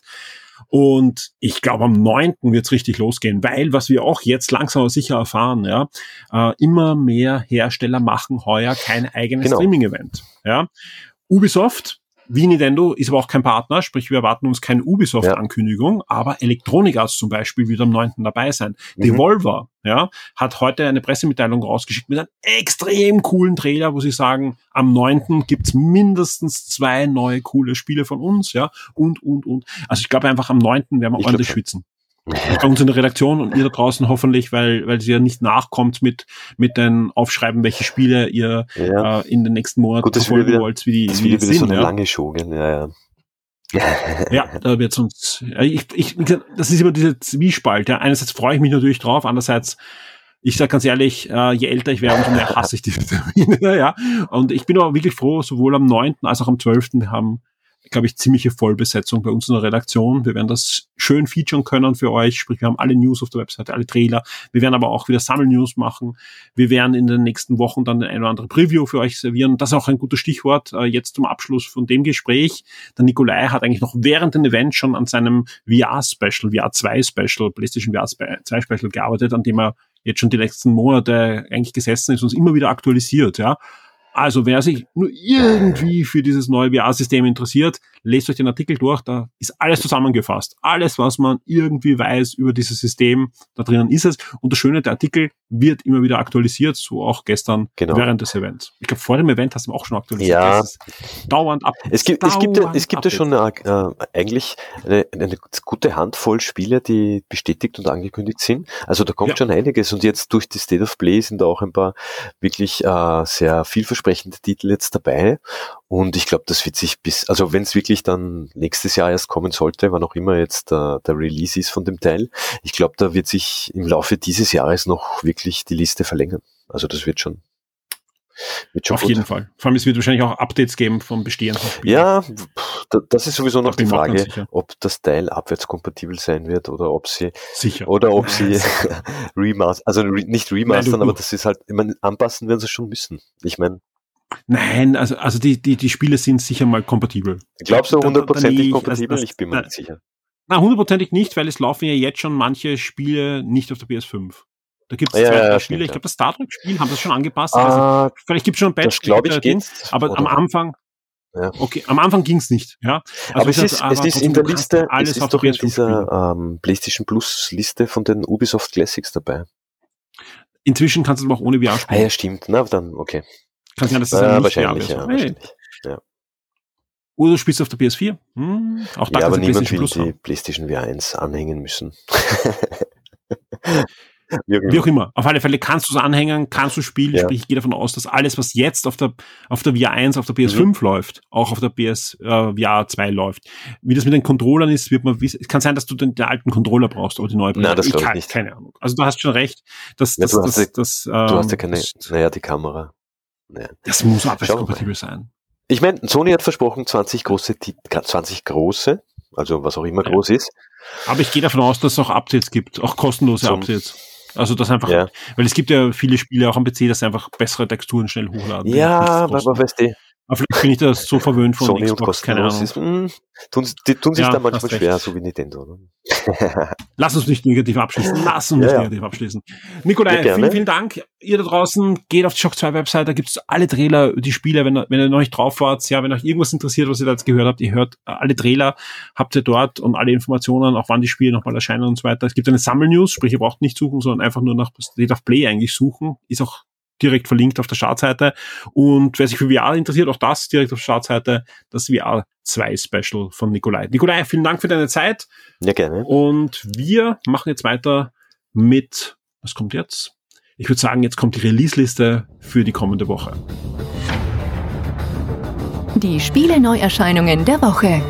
Und ich glaube, am 9. wird's richtig losgehen, weil, was wir auch jetzt langsam aber sicher erfahren, ja, äh, immer mehr Hersteller machen heuer kein eigenes genau. Streaming-Event. Ja. Ubisoft wie Nintendo ist aber auch kein Partner, sprich wir erwarten uns keine Ubisoft-Ankündigung, ja. aber Electronic Arts zum Beispiel wird am 9. dabei sein. Mhm. Devolver, ja, hat heute eine Pressemitteilung rausgeschickt mit einem extrem coolen Trailer, wo sie sagen, am 9. gibt's mindestens zwei neue coole Spiele von uns, ja, und, und, und. Also ich glaube einfach am 9. werden wir ich ordentlich schwitzen bei uns in der Redaktion und ihr da draußen hoffentlich, weil, weil sie ja nicht nachkommt mit, mit den Aufschreiben, welche Spiele ihr ja. äh, in den nächsten Monaten Gut, verfolgen wieder, wollt, wie die, das wie die sind. so eine ja. lange Show, gell? ja, ja. ja, da wird uns, ich, ich, das ist immer diese Zwiespalt, ja. Einerseits freue ich mich natürlich drauf, andererseits, ich sage ganz ehrlich, äh, je älter ich werde, umso mehr hasse ich diese Termine, ja. Und ich bin aber wirklich froh, sowohl am 9. als auch am 12. Wir haben glaube ich, ziemliche Vollbesetzung bei uns in der Redaktion. Wir werden das schön featuren können für euch. Sprich, wir haben alle News auf der Webseite, alle Trailer. Wir werden aber auch wieder Sammelnews machen. Wir werden in den nächsten Wochen dann ein oder andere Preview für euch servieren. Das ist auch ein gutes Stichwort äh, jetzt zum Abschluss von dem Gespräch. Der Nikolai hat eigentlich noch während dem Event schon an seinem VR-Special, VR 2 Special, PlayStation VR 2 Special gearbeitet, an dem er jetzt schon die letzten Monate eigentlich gesessen ist und es immer wieder aktualisiert, ja. Also wer sich nur irgendwie für dieses neue VR-System interessiert, lest euch den Artikel durch, da ist alles zusammengefasst. Alles, was man irgendwie weiß über dieses System, da drinnen ist es. Und das Schöne, der Artikel wird immer wieder aktualisiert, so auch gestern genau. während des Events. Ich glaube, vor dem Event hast du auch schon aktualisiert. Ja. dauernd ab. Es gibt, es gibt, es gibt ja schon äh, eigentlich eine, eine, gute Handvoll Spiele, die bestätigt und angekündigt sind. Also da kommt ja. schon einiges. Und jetzt durch die State of Play sind da auch ein paar wirklich äh, sehr vielversprechende entsprechende Titel jetzt dabei. Und ich glaube, das wird sich bis, also wenn es wirklich dann nächstes Jahr erst kommen sollte, wann auch immer jetzt der, der Release ist von dem Teil, ich glaube, da wird sich im Laufe dieses Jahres noch wirklich die Liste verlängern. Also das wird schon auf gut. jeden Fall. Vor allem, es wird wahrscheinlich auch Updates geben vom bestehenden Spiel. Ja, das ist sowieso noch die Frage, ob das Teil abwärtskompatibel sein wird oder ob sie, sicher. oder ob sie remaster, also nicht remastern, Nein, aber das ist halt, ich meine, anpassen werden sie schon müssen. Ich meine, Nein, also, also die, die, die Spiele sind sicher mal kompatibel. Glaubst du hundertprozentig kompatibel? Also, ich bin mir nicht sicher. Na, hundertprozentig nicht, weil es laufen ja jetzt schon manche Spiele nicht auf der PS5. Da gibt es ja, zwei, ja, Spiele. Ja. Ich glaube, das Star Trek-Spiel haben das schon angepasst. Also, ah, vielleicht gibt es schon ein Patch. Das glaube ich geht. Aber oder? am Anfang, ja. Okay, am Anfang ging es nicht. Ja? Also aber es ist, aber es ist in der Liste, alles es ist doch in dieser ähm, PlayStation Plus Liste von den Ubisoft Classics dabei. Inzwischen kannst du es auch ohne VR Ah spielen. ja, stimmt. Na, dann, okay. Kann sein, dass das Äh, wahrscheinlich, ja. Hey. wahrscheinlich. Oder du spielst auf der PS4. Hm, auch da Ja, aber kannst du niemand will Plus die haben. PlayStation VR 1 anhängen müssen. Wie auch immer. Auf alle Fälle kannst du es anhängen, kannst du spielen. Ja. Sprich, ich gehe davon aus, dass alles, was jetzt auf der, auf der VR 1, auf der PS5 Mhm. läuft, auch auf der PS äh, VR 2 läuft. Wie das mit den Controllern ist, wird man wissen. Es kann sein, dass du den, den alten Controller brauchst oder die neue Nein, das ich ich nicht. Keine Ahnung. Also du hast schon recht. dass Ja, das, du hast ja- das, Du hast ja ähm, keine, naja, die Kamera. Naja. das muss abwärtskompatibel sein. Ich meine, Sony hat versprochen, 20 große, Tit- 20 große, also was auch immer Ja. groß ist. Aber ich gehe davon aus, dass es auch Updates gibt, auch kostenlose Zum- Updates. Also das einfach, Ja, weil es gibt ja viele Spiele auch am PC, dass sie einfach bessere Texturen schnell hochladen. ja aber weißt du, Aber vielleicht bin ich da so verwöhnt von Sony und Xbox, keine Ahnung. ist, mh, tun, die tun sich Ja, da manchmal schwer, so wie Nintendo. Ne? Lass uns nicht negativ abschließen. Lass uns Ja, nicht ja. negativ abschließen. Nikolai, vielen, vielen Dank. Ihr da draußen, geht auf die Shock 2 Website, da gibt's alle Trailer, die Spiele, wenn, ihr- wenn ihr noch nicht drauf wart, ja, wenn euch irgendwas interessiert, was ihr da jetzt gehört habt, ihr hört äh, alle Trailer, habt ihr dort und alle Informationen, auch wann die Spiele nochmal erscheinen und so weiter. Es gibt eine Sammelnews, sprich, ihr braucht nicht suchen, sondern einfach nur nach State of Play eigentlich suchen. Ist auch direkt verlinkt auf der Startseite. Und wer sich für VR interessiert, auch das direkt auf der Startseite, das VR 2 Special von Nikolai. Nikolai, vielen Dank für deine Zeit. Ja, gerne. Und wir machen jetzt weiter mit, was kommt jetzt? Ich würde sagen, jetzt kommt die Release-Liste für die kommende Woche. Die Spiele-Neuerscheinungen der Woche.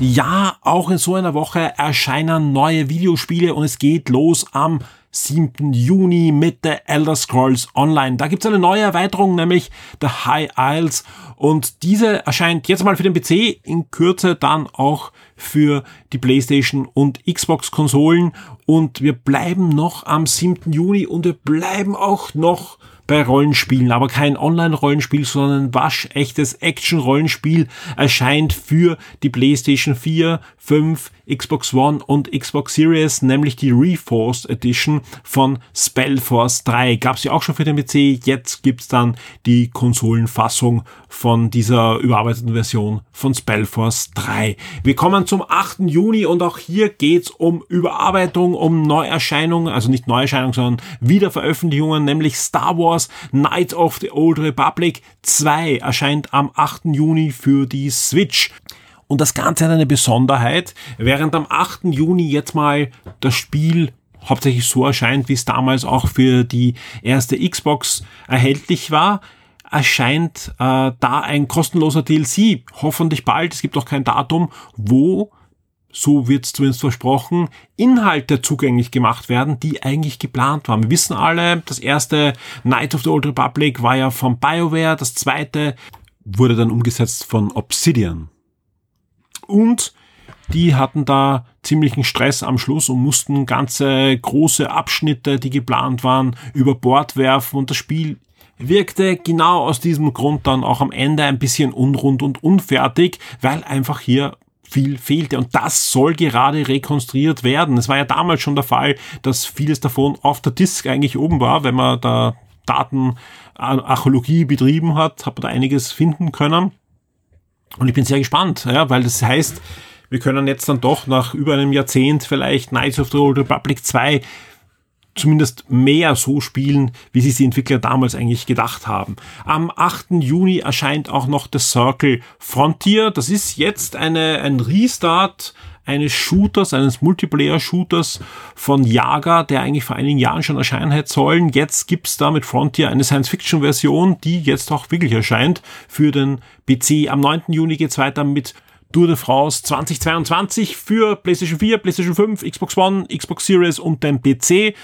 Ja, auch in so einer Woche erscheinen neue Videospiele und es geht los am 7. Juni mit The Elder Scrolls Online. Da gibt's eine neue Erweiterung, nämlich The High Isles. Und diese erscheint jetzt mal für den PC, in Kürze dann auch für die PlayStation und Xbox-Konsolen. Und wir bleiben noch am 7. Juni und wir bleiben auch noch bei Rollenspielen, aber kein Online-Rollenspiel, sondern ein waschechtes Action-Rollenspiel erscheint für die PlayStation 4, 5, Xbox One und Xbox Series, nämlich die Reforced Edition von Spellforce 3. Gab's ja auch schon für den PC, jetzt gibt's dann die Konsolenfassung von dieser überarbeiteten Version von Spellforce 3. Wir kommen zum 8. Juni und auch hier geht's um Überarbeitung, um Neuerscheinungen, also nicht Neuerscheinungen, sondern Wiederveröffentlichungen, nämlich Star Wars Knights of the Old Republic 2 erscheint am 8. Juni für die Switch. Und das Ganze hat eine Besonderheit. Während am 8. Juni jetzt mal das Spiel hauptsächlich so erscheint, wie es damals auch für die erste Xbox erhältlich war, erscheint äh, da ein kostenloser DLC. Hoffentlich bald. Es gibt auch kein Datum, wo so wird es zumindest versprochen, Inhalte zugänglich gemacht werden, die eigentlich geplant waren. Wir wissen alle, das erste Night of the Old Republic war ja von BioWare, das zweite wurde dann umgesetzt von Obsidian. Und die hatten da ziemlichen Stress am Schluss und mussten ganze große Abschnitte, die geplant waren, über Bord werfen und das Spiel wirkte genau aus diesem Grund dann auch am Ende ein bisschen unrund und unfertig, weil einfach hier viel fehlte. Und das soll gerade rekonstruiert werden. Es war ja damals schon der Fall, dass vieles davon auf der Disk eigentlich oben war, wenn man da Datenarchäologie betrieben hat, hat man da einiges finden können. Und ich bin sehr gespannt, ja, weil das heißt, wir können jetzt dann doch nach über einem Jahrzehnt vielleicht Knights of the Old Republic 2 zumindest mehr so spielen, wie sich die Entwickler damals eigentlich gedacht haben. Am 8. Juni erscheint auch noch The Circle Frontier. Das ist jetzt eine, ein Restart eines Shooters, eines Multiplayer-Shooters von Yaga, der eigentlich vor einigen Jahren schon erscheinen hätte sollen. Jetzt gibt's da mit Frontier eine Science-Fiction-Version, die jetzt auch wirklich erscheint für den PC. Am 9. Juni geht's weiter mit Tour de France 2022 für PlayStation 4, PlayStation 5, Xbox One, Xbox Series und den PC.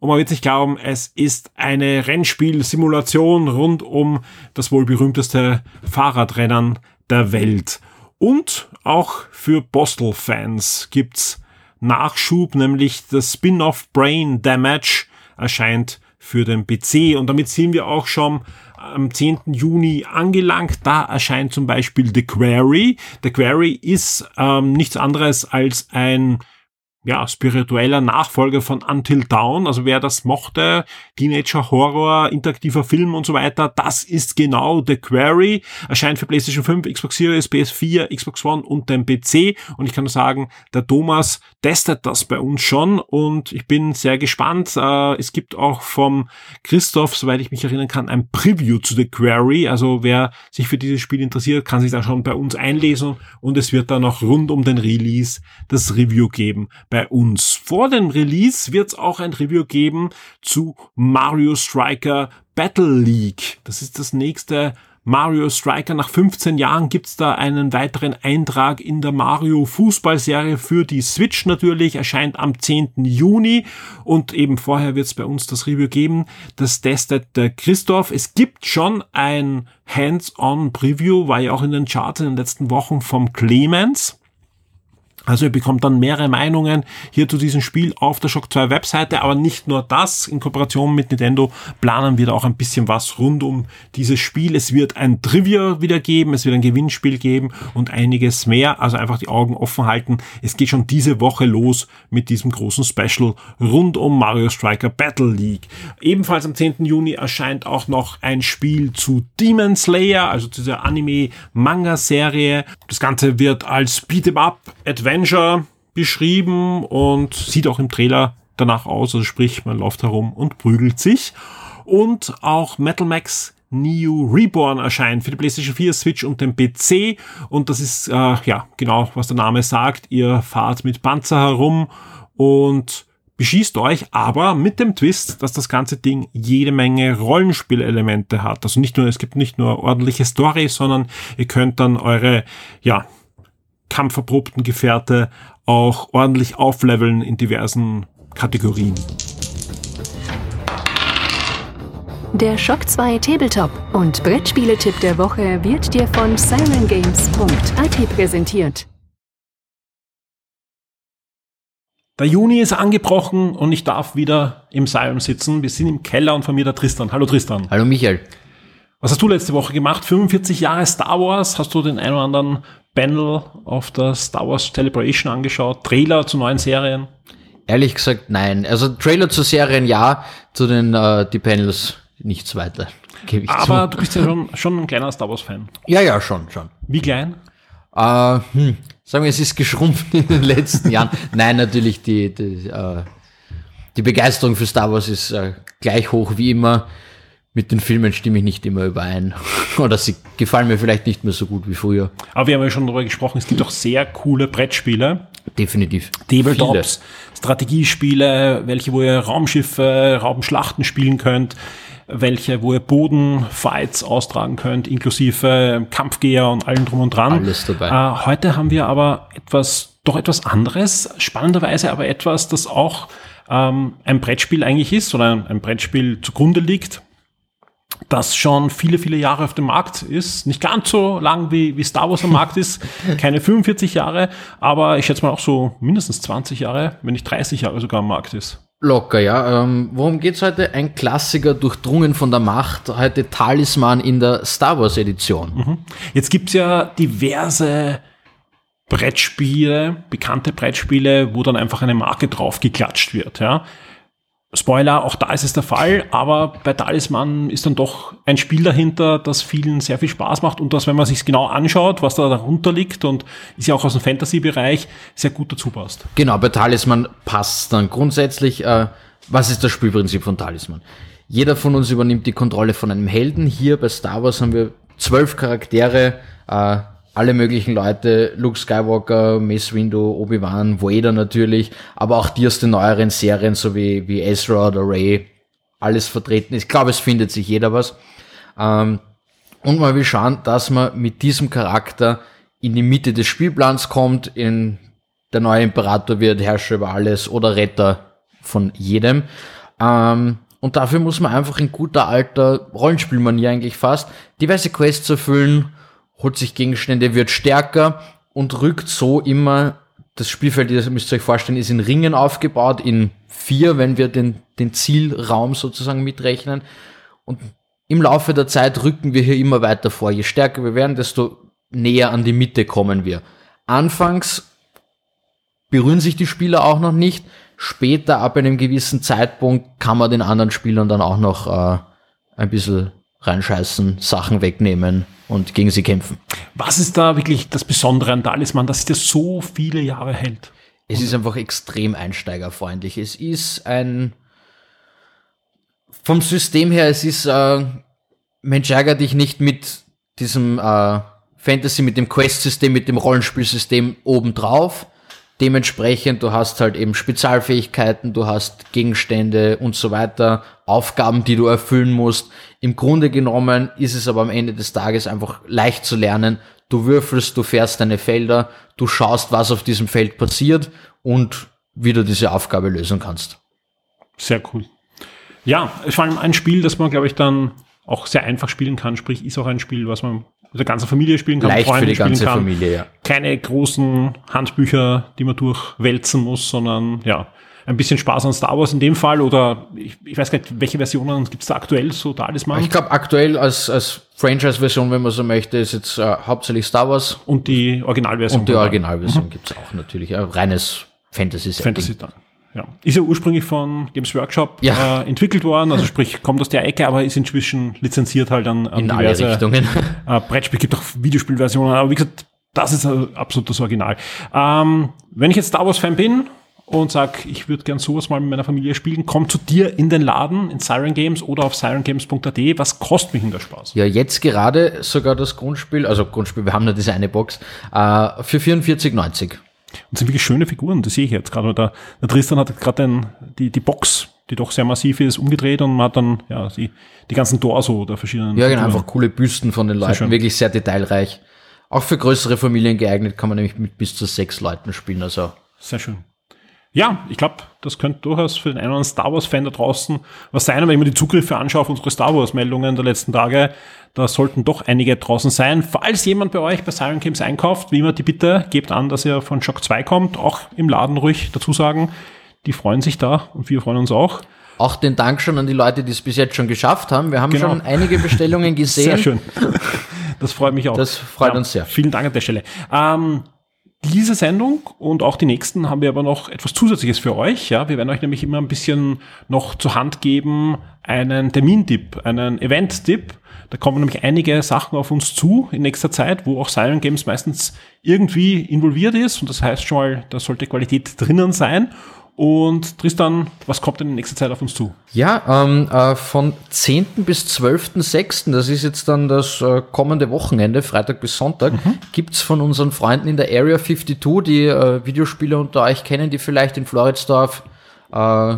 Und man wird nicht glauben, es ist eine Rennspiel-Simulation rund um das wohl berühmteste Fahrradrennen der Welt. Und auch für Postal-Fans gibt's Nachschub, nämlich das Spin-off Brain Damage erscheint für den PC. Und damit sind wir auch schon am 10. Juni angelangt. Da erscheint zum Beispiel The Quarry. The Quarry ist ähm, nichts anderes als ein ja, spiritueller Nachfolger von Until Dawn. Also wer das mochte, Teenager Horror, interaktiver Film und so weiter, das ist genau The Quarry. Erscheint für PlayStation 5, Xbox Series, PS4, Xbox One und den PC. Und ich kann nur sagen, der Thomas testet das bei uns schon und ich bin sehr gespannt. Äh, es gibt auch vom Christoph, soweit ich mich erinnern kann, ein Preview zu The Quarry. Also wer sich für dieses Spiel interessiert, kann sich da schon bei uns einlesen und es wird dann auch rund um den Release das Review geben bei uns. Vor dem Release wird es auch ein Review geben zu Mario Striker Battle League. Das ist das nächste Mario Striker. Nach 15 Jahren gibt's da einen weiteren Eintrag in der Mario Fußballserie für die Switch natürlich. Erscheint am 10. Juni und eben vorher wird's bei uns das Review geben. Das testet der Christoph. Es gibt schon ein Hands-on Preview, war ja auch in den Charts in den letzten Wochen vom Clemens. Also ihr bekommt dann mehrere Meinungen hier zu diesem Spiel auf der Shock 2 Webseite, aber nicht nur das. In Kooperation mit Nintendo planen wir da auch ein bisschen was rund um dieses Spiel. Es wird ein Trivia wieder geben, es wird ein Gewinnspiel geben und einiges mehr. Also einfach die Augen offen halten. Es geht schon diese Woche los mit diesem großen Special rund um Mario Striker Battle League. Ebenfalls am 10. Juni erscheint auch noch ein Spiel zu Demon Slayer, also zu dieser Anime-Manga-Serie. Das Ganze wird als Beat'em Up Adventure Adventure beschrieben und sieht auch im Trailer danach aus, also sprich, man läuft herum und prügelt sich. Und auch Metal Max Neo Reborn erscheint für die PlayStation 4, Switch und den PC. Und das ist, äh, ja, genau, was der Name sagt. Ihr fahrt mit Panzer herum und beschießt euch, aber mit dem Twist, dass das ganze Ding jede Menge Rollenspielelemente hat. Also nicht nur, es gibt nicht nur ordentliche Story, sondern ihr könnt dann eure, ja, kampferprobten Gefährte auch ordentlich aufleveln in diversen Kategorien. Der Shock 2 Tabletop und Brettspiele-Tipp der Woche wird dir von sirengames.at präsentiert. Der Juni ist angebrochen und ich darf wieder im Siren sitzen. Wir sind im Keller und von mir der Tristan. Hallo Tristan. Hallo Michael. Was hast du letzte Woche gemacht? 45 Jahre Star Wars. Hast du den einen oder anderen Panel auf der Star Wars Celebration angeschaut? Trailer zu neuen Serien? Ehrlich gesagt, nein. Also Trailer zu Serien ja, zu den äh, die Panels nichts weiter. Aber zu. du bist ja schon, schon ein kleiner Star Wars-Fan. Ja, ja, schon, schon. Wie klein? Äh, hm, sagen wir, es ist geschrumpft in den letzten Jahren. Nein, natürlich, die, die, äh, die Begeisterung für Star Wars ist äh, gleich hoch wie immer mit den Filmen stimme ich nicht immer überein. Oder sie gefallen mir vielleicht nicht mehr so gut wie früher. Aber wir haben ja schon darüber gesprochen, es gibt auch sehr coole Brettspiele. Definitiv. Tabletops, Strategiespiele, welche, wo ihr Raumschiffe, Raumschlachten spielen könnt, welche, wo ihr Bodenfights austragen könnt, inklusive Kampfgeher und allem drum und dran. Alles dabei. Äh, heute haben wir aber etwas, doch etwas anderes, spannenderweise aber etwas, das auch ähm, ein Brettspiel eigentlich ist oder ein, ein Brettspiel zugrunde liegt das schon viele, viele Jahre auf dem Markt ist. Nicht ganz so lang wie, wie Star Wars am Markt ist. Keine 45 Jahre, aber ich schätze mal auch so mindestens 20 Jahre, wenn nicht 30 Jahre sogar am Markt ist. Locker, ja. Ähm, worum geht's heute? Ein Klassiker durchdrungen von der Macht, heute Talisman in der Star Wars Edition. Mhm. Jetzt gibt's ja diverse Brettspiele, bekannte Brettspiele, wo dann einfach eine Marke draufgeklatscht wird, ja. Spoiler, auch da ist es der Fall, aber bei Talisman ist dann doch ein Spiel dahinter, das vielen sehr viel Spaß macht und das, wenn man sich genau anschaut, was da darunter liegt und ist ja auch aus dem Fantasy-Bereich, sehr gut dazu passt. Genau, bei Talisman passt dann grundsätzlich. Äh, was ist das Spielprinzip von Talisman? Jeder von uns übernimmt die Kontrolle von einem Helden. Hier bei Star Wars haben wir zwölf Charaktere, äh, alle möglichen Leute, Luke Skywalker, Mace Windu, Obi-Wan, Vader natürlich, aber auch die aus den neueren Serien, so wie, wie Ezra oder Ray, alles vertreten. Ich glaube, es findet sich jeder was. Ähm, und mal wir schauen, dass man mit diesem Charakter in die Mitte des Spielplans kommt, in der neue Imperator wird Herrscher über alles oder Retter von jedem. Ähm, und dafür muss man einfach in guter alter Rollenspielmanier eigentlich fast diverse Quests erfüllen, holt sich Gegenstände, wird stärker und rückt so immer, das Spielfeld, das müsst ihr euch vorstellen, ist in Ringen aufgebaut, in vier, wenn wir den, den Zielraum sozusagen mitrechnen. Und im Laufe der Zeit rücken wir hier immer weiter vor. Je stärker wir werden, desto näher an die Mitte kommen wir. Anfangs berühren sich die Spieler auch noch nicht. Später, ab einem gewissen Zeitpunkt, kann man den anderen Spielern dann auch noch äh, ein bisschen reinscheißen, Sachen wegnehmen und gegen sie kämpfen. Was ist da wirklich das Besondere an Talisman, dass sich das so viele Jahre hält? Es ist einfach extrem einsteigerfreundlich. Es ist ein vom System her, es ist äh, Mensch ärger dich nicht mit diesem äh, Fantasy, mit dem Quest-System, mit dem Rollenspielsystem obendrauf. Dementsprechend, du hast halt eben Spezialfähigkeiten, du hast Gegenstände und so weiter, Aufgaben, die du erfüllen musst. Im Grunde genommen ist es aber am Ende des Tages einfach leicht zu lernen. Du würfelst, du fährst deine Felder, du schaust, was auf diesem Feld passiert und wie du diese Aufgabe lösen kannst. Sehr cool. Ja, es war ein Spiel, das man, glaube ich, dann auch sehr einfach spielen kann. Sprich, ist auch ein Spiel, was man mit der ganzen Familie spielen kann. Leicht für die ganze kann. Familie, ja. Keine großen Handbücher, die man durchwälzen muss, sondern ja, ein bisschen Spaß an Star Wars in dem Fall oder ich, ich weiß gar nicht, welche Versionen gibt es da aktuell so Talisman? Ich glaube aktuell als, als Franchise-Version, wenn man so möchte, ist jetzt äh, hauptsächlich Star Wars. Und die Originalversion. Und die Originalversion mhm. gibt es auch natürlich. Ein reines Fantasy-Setting. Fantasy ja. Ist ja ursprünglich von Games Workshop ja. äh, entwickelt worden, also sprich, kommt aus der Ecke, aber ist inzwischen lizenziert halt an, an In diverse alle Richtungen. Äh, Brettspiel, gibt auch Videospielversionen, aber wie gesagt, das ist absolut das Original. Ähm, wenn ich jetzt Star Wars-Fan bin und sag, ich würde gern sowas mal mit meiner Familie spielen, komm zu dir in den Laden, in Siren Games oder auf sirengames.at. Was kostet mich denn der Spaß? Ja, jetzt gerade sogar das Grundspiel, also Grundspiel, wir haben nur diese eine Box, äh, für 44,90. Und sind wirklich schöne Figuren, das sehe ich jetzt gerade. Der, der Tristan hat gerade die, die Box, die doch sehr massiv ist, umgedreht und man hat dann ja, die, die ganzen Torso der verschiedenen. Ja, genau, einfach coole Büsten von den Leuten, sehr wirklich sehr detailreich. Auch für größere Familien geeignet, kann man nämlich mit bis zu sechs Leuten spielen. Also. Sehr schön. Ja, ich glaube, das könnte durchaus für den einen oder anderen Star Wars-Fan da draußen was sein. wenn ich mir die Zugriffe anschaue auf unsere Star Wars-Meldungen der letzten Tage, da sollten doch einige draußen sein. Falls jemand bei euch bei Siren Games einkauft, wie immer die Bitte, gebt an, dass ihr von Shock 2 kommt. Auch im Laden ruhig dazu sagen. Die freuen sich da und wir freuen uns auch. Auch den Dank schon an die Leute, die es bis jetzt schon geschafft haben. Wir haben genau. schon einige Bestellungen gesehen. Sehr schön. Das freut mich auch. Das freut ja, uns sehr. Vielen Dank an der Stelle. Ähm, diese Sendung und auch die nächsten haben wir aber noch etwas Zusätzliches für euch. Ja, wir werden euch nämlich immer ein bisschen noch zur Hand geben, einen Termintipp, einen Event-Tipp. Da kommen nämlich einige Sachen auf uns zu in nächster Zeit, wo auch Siren Games meistens irgendwie involviert ist. Und das heißt schon mal, da sollte Qualität drinnen sein. Und Tristan, was kommt denn in nächster Zeit auf uns zu? Ja, ähm, äh, von 10. bis 12.06., das ist jetzt dann das äh, kommende Wochenende, Freitag bis Sonntag, mhm. gibt's von unseren Freunden in der Area 52, die äh, Videospieler unter euch kennen, die vielleicht in Floridsdorf äh,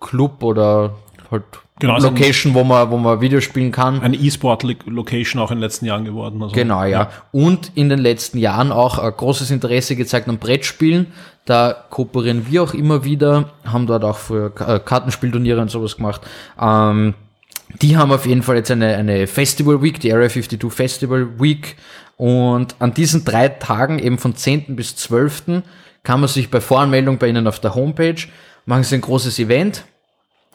Club oder halt genau, Location, wo man, wo man Videos spielen kann. Eine E-Sport-Location auch in den letzten Jahren geworden. Also, genau, ja. ja. Und in den letzten Jahren auch ein großes Interesse gezeigt an Brettspielen. Da kooperieren wir auch immer wieder, haben dort auch früher äh, Kartenspielturniere und sowas gemacht. Ähm, die haben auf jeden Fall jetzt eine, eine Festival Week, die Area 52 Festival Week. Und an diesen drei Tagen, eben von 10. bis 12., kann man sich bei Voranmeldung bei Ihnen auf der Homepage machen Sie ein großes Event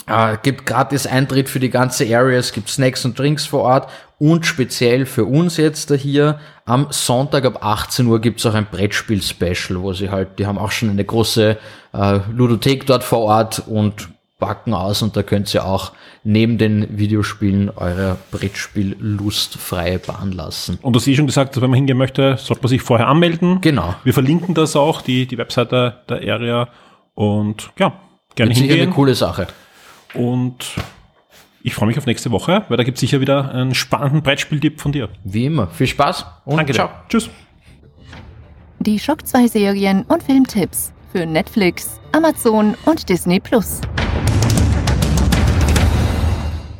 äh, gibt gratis Eintritt für die ganze Area, es gibt Snacks und Drinks vor Ort und speziell für uns jetzt hier am Sonntag ab 18 Uhr gibt's auch ein Brettspiel-Special, wo sie halt, die haben auch schon eine große äh, Ludothek dort vor Ort und backen aus und da könnt ihr auch neben den Videospielen eure Brettspiellust freie Bahn lassen. Und du hast eh schon gesagt, wenn man hingehen möchte, sollte man sich vorher anmelden. Genau. Wir verlinken das auch, die, die Webseite der Area und ja, gerne Wird hingehen. eine coole Sache. Und ich freue mich auf nächste Woche, weil da gibt es sicher wieder einen spannenden Brettspieltipp von dir. Wie immer. Viel Spaß und Danke ciao. Dir. Tschüss. Die Schock 2 Serien und Filmtipps für Netflix, Amazon und Disney Plus.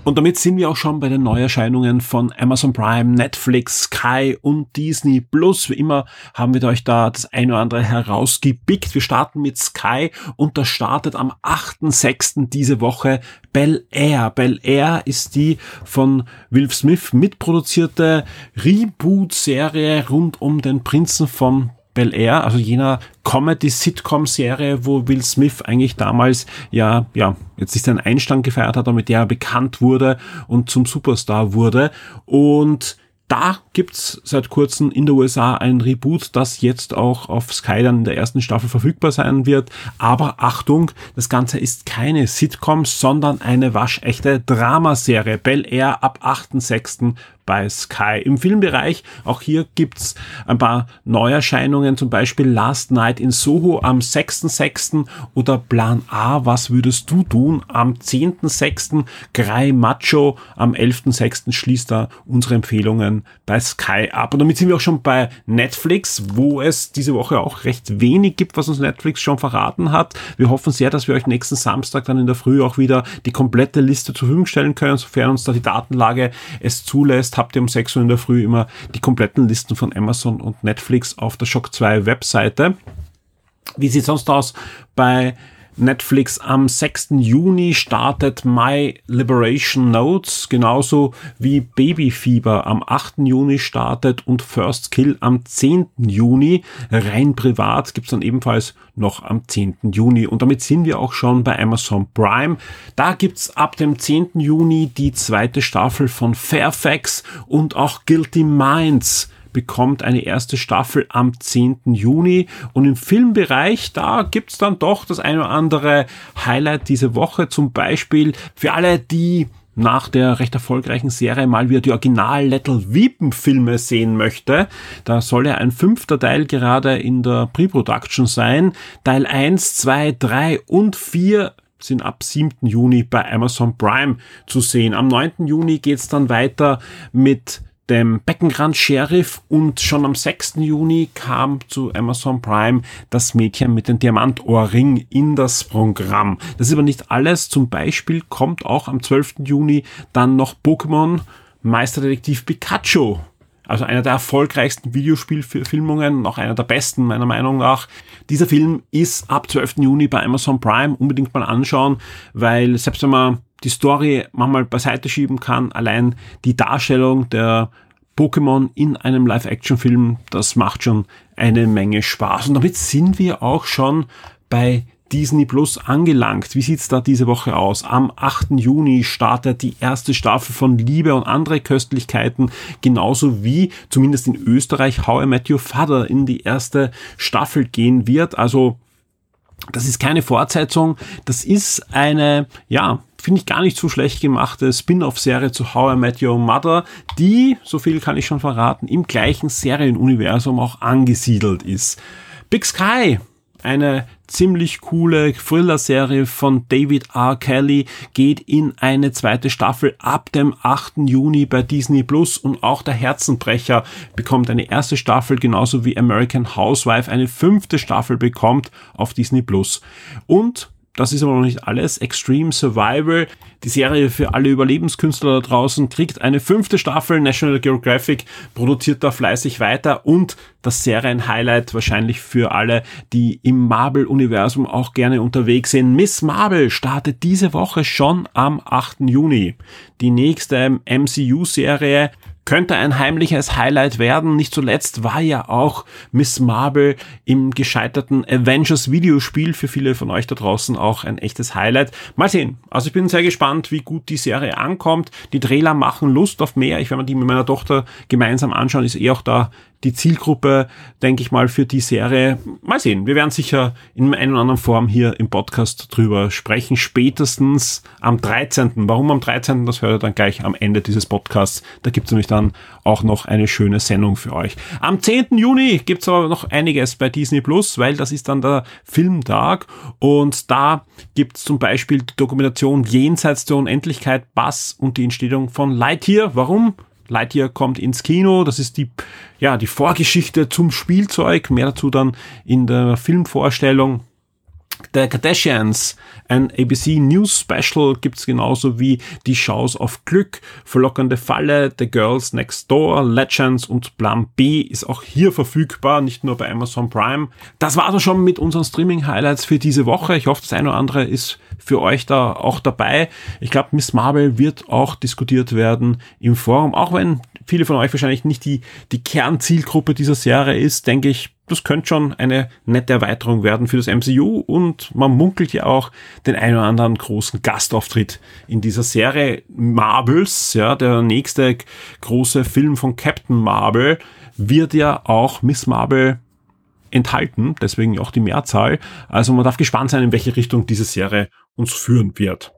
Und damit sind wir auch schon bei den Neuerscheinungen von Amazon Prime, Netflix, Sky und Disney Plus. Wie immer haben wir euch da das eine oder andere herausgepickt. Wir starten mit Sky und das startet am 8.6. diese Woche Bel Air. Bel Air ist die von Will Smith mitproduzierte Reboot-Serie rund um den Prinzen von Bel Air, also jener Comedy-Sitcom-Serie, wo Will Smith eigentlich damals ja, ja, jetzt nicht seinen Einstand gefeiert hat, aber mit der er bekannt wurde und zum Superstar wurde. Und da gibt's seit kurzem in der USA ein Reboot, das jetzt auch auf Sky dann in der ersten Staffel verfügbar sein wird. Aber Achtung, das Ganze ist keine Sitcom, sondern eine waschechte Dramaserie. Bel Air ab 8.6 bei Sky. Im Filmbereich, auch hier gibt's ein paar Neuerscheinungen, zum Beispiel Last Night in Soho am 6.6. oder Plan A, was würdest du tun am 10.6. Grey Macho am 11.6. schließt da unsere Empfehlungen bei Sky ab. Und damit sind wir auch schon bei Netflix, wo es diese Woche auch recht wenig gibt, was uns Netflix schon verraten hat. Wir hoffen sehr, dass wir euch nächsten Samstag dann in der Früh auch wieder die komplette Liste zur Verfügung stellen können, sofern uns da die Datenlage es zulässt habt ihr um 6 Uhr in der Früh immer die kompletten Listen von Amazon und Netflix auf der Shock 2 Webseite. Wie sieht sonst aus bei Netflix am 6. Juni startet My Liberation Notes, genauso wie Babyfieber am 8. Juni startet und First Kill am 10. Juni. Rein privat gibt's dann ebenfalls noch am 10. Juni. Und damit sind wir auch schon bei Amazon Prime. Da gibt's ab dem 10. Juni die zweite Staffel von Fairfax und auch Guilty Minds bekommt eine erste Staffel am 10. Juni. Und im Filmbereich, da gibt's dann doch das eine oder andere Highlight diese Woche. Zum Beispiel für alle, die nach der recht erfolgreichen Serie mal wieder die Original Little Weepen Filme sehen möchte. Da soll ja ein fünfter Teil gerade in der Pre-Production sein. Teil 1, 2, 3 und 4 sind ab 7. Juni bei Amazon Prime zu sehen. Am 9. Juni geht's dann weiter mit dem Beckenrand Sheriff und schon am 6. Juni kam zu Amazon Prime das Mädchen mit dem Diamantohrring in das Programm. Das ist aber nicht alles. Zum Beispiel kommt auch am 12. Juni dann noch Pokémon Meisterdetektiv Pikachu. Also einer der erfolgreichsten Videospielfilmungen, noch einer der besten meiner Meinung nach. Dieser Film ist ab 12. Juni bei Amazon Prime unbedingt mal anschauen, weil selbst wenn man die Story manchmal beiseite schieben kann. Allein die Darstellung der Pokémon in einem Live-Action-Film, das macht schon eine Menge Spaß. Und damit sind wir auch schon bei Disney Plus angelangt. Wie sieht's da diese Woche aus? Am 8. Juni startet die erste Staffel von Liebe und andere Köstlichkeiten, genauso wie zumindest in Österreich How I Met Your Father in die erste Staffel gehen wird. Also das ist keine Fortsetzung, das ist eine, ja, finde ich gar nicht so schlecht gemachte Spin-off-Serie zu How I Met Your Mother, die, so viel kann ich schon verraten, im gleichen Serienuniversum auch angesiedelt ist. Big Sky, eine ziemlich coole Thriller-Serie von David R. Kelly geht in eine zweite Staffel ab dem 8. Juni bei Disney Plus und auch der Herzenbrecher bekommt eine erste Staffel, genauso wie American Housewife eine fünfte Staffel bekommt auf Disney Plus. Und das ist aber noch nicht alles. Extreme Survival, die Serie für alle Überlebenskünstler da draußen, kriegt eine fünfte Staffel. National Geographic produziert da fleißig weiter und das Serienhighlight wahrscheinlich für alle, die im Marvel-Universum auch gerne unterwegs sind. Miss Marvel startet diese Woche schon am 8. Juni. Die nächste MCU-Serie könnte ein heimliches Highlight werden. Nicht zuletzt war ja auch Miss Marvel im gescheiterten Avengers Videospiel für viele von euch da draußen auch ein echtes Highlight. Mal sehen. Also ich bin sehr gespannt, wie gut die Serie ankommt. Die Trailer machen Lust auf mehr. Ich werde mir die mit meiner Tochter gemeinsam anschauen. Ist eh auch da die Zielgruppe, denke ich mal, für die Serie. Mal sehen. Wir werden sicher in einer oder anderen Form hier im Podcast drüber sprechen. Spätestens am 13. Warum am 13.? Das hört ihr dann gleich am Ende dieses Podcasts. Da gibt es nämlich dann auch noch eine schöne Sendung für euch. Am 10. Juni gibt es aber noch einiges bei Disney Plus, weil das ist dann der Filmtag und da gibt es zum Beispiel die Dokumentation Jenseits der Unendlichkeit, Bass und die Entstehung von Lightyear. Warum? Lightyear kommt ins Kino. Das ist die, ja, die Vorgeschichte zum Spielzeug. Mehr dazu dann in der Filmvorstellung. The Kardashians, ein ABC News Special gibt's genauso wie die Shows auf Glück, Verlockende Falle, The Girls Next Door, Legends und Plan B ist auch hier verfügbar, nicht nur bei Amazon Prime. Das war also schon mit unseren Streaming Highlights für diese Woche. Ich hoffe, das eine oder andere ist für euch da auch dabei. Ich glaube, Miss Marvel wird auch diskutiert werden im Forum, auch wenn viele von euch wahrscheinlich nicht die, die Kernzielgruppe dieser Serie ist, denke ich, das könnte schon eine nette Erweiterung werden für das MCU und man munkelt ja auch den ein oder anderen großen Gastauftritt in dieser Serie Marvels, ja, der nächste große Film von Captain Marvel wird ja auch Miss Marvel enthalten, deswegen auch die Mehrzahl. Also man darf gespannt sein, in welche Richtung diese Serie uns führen wird.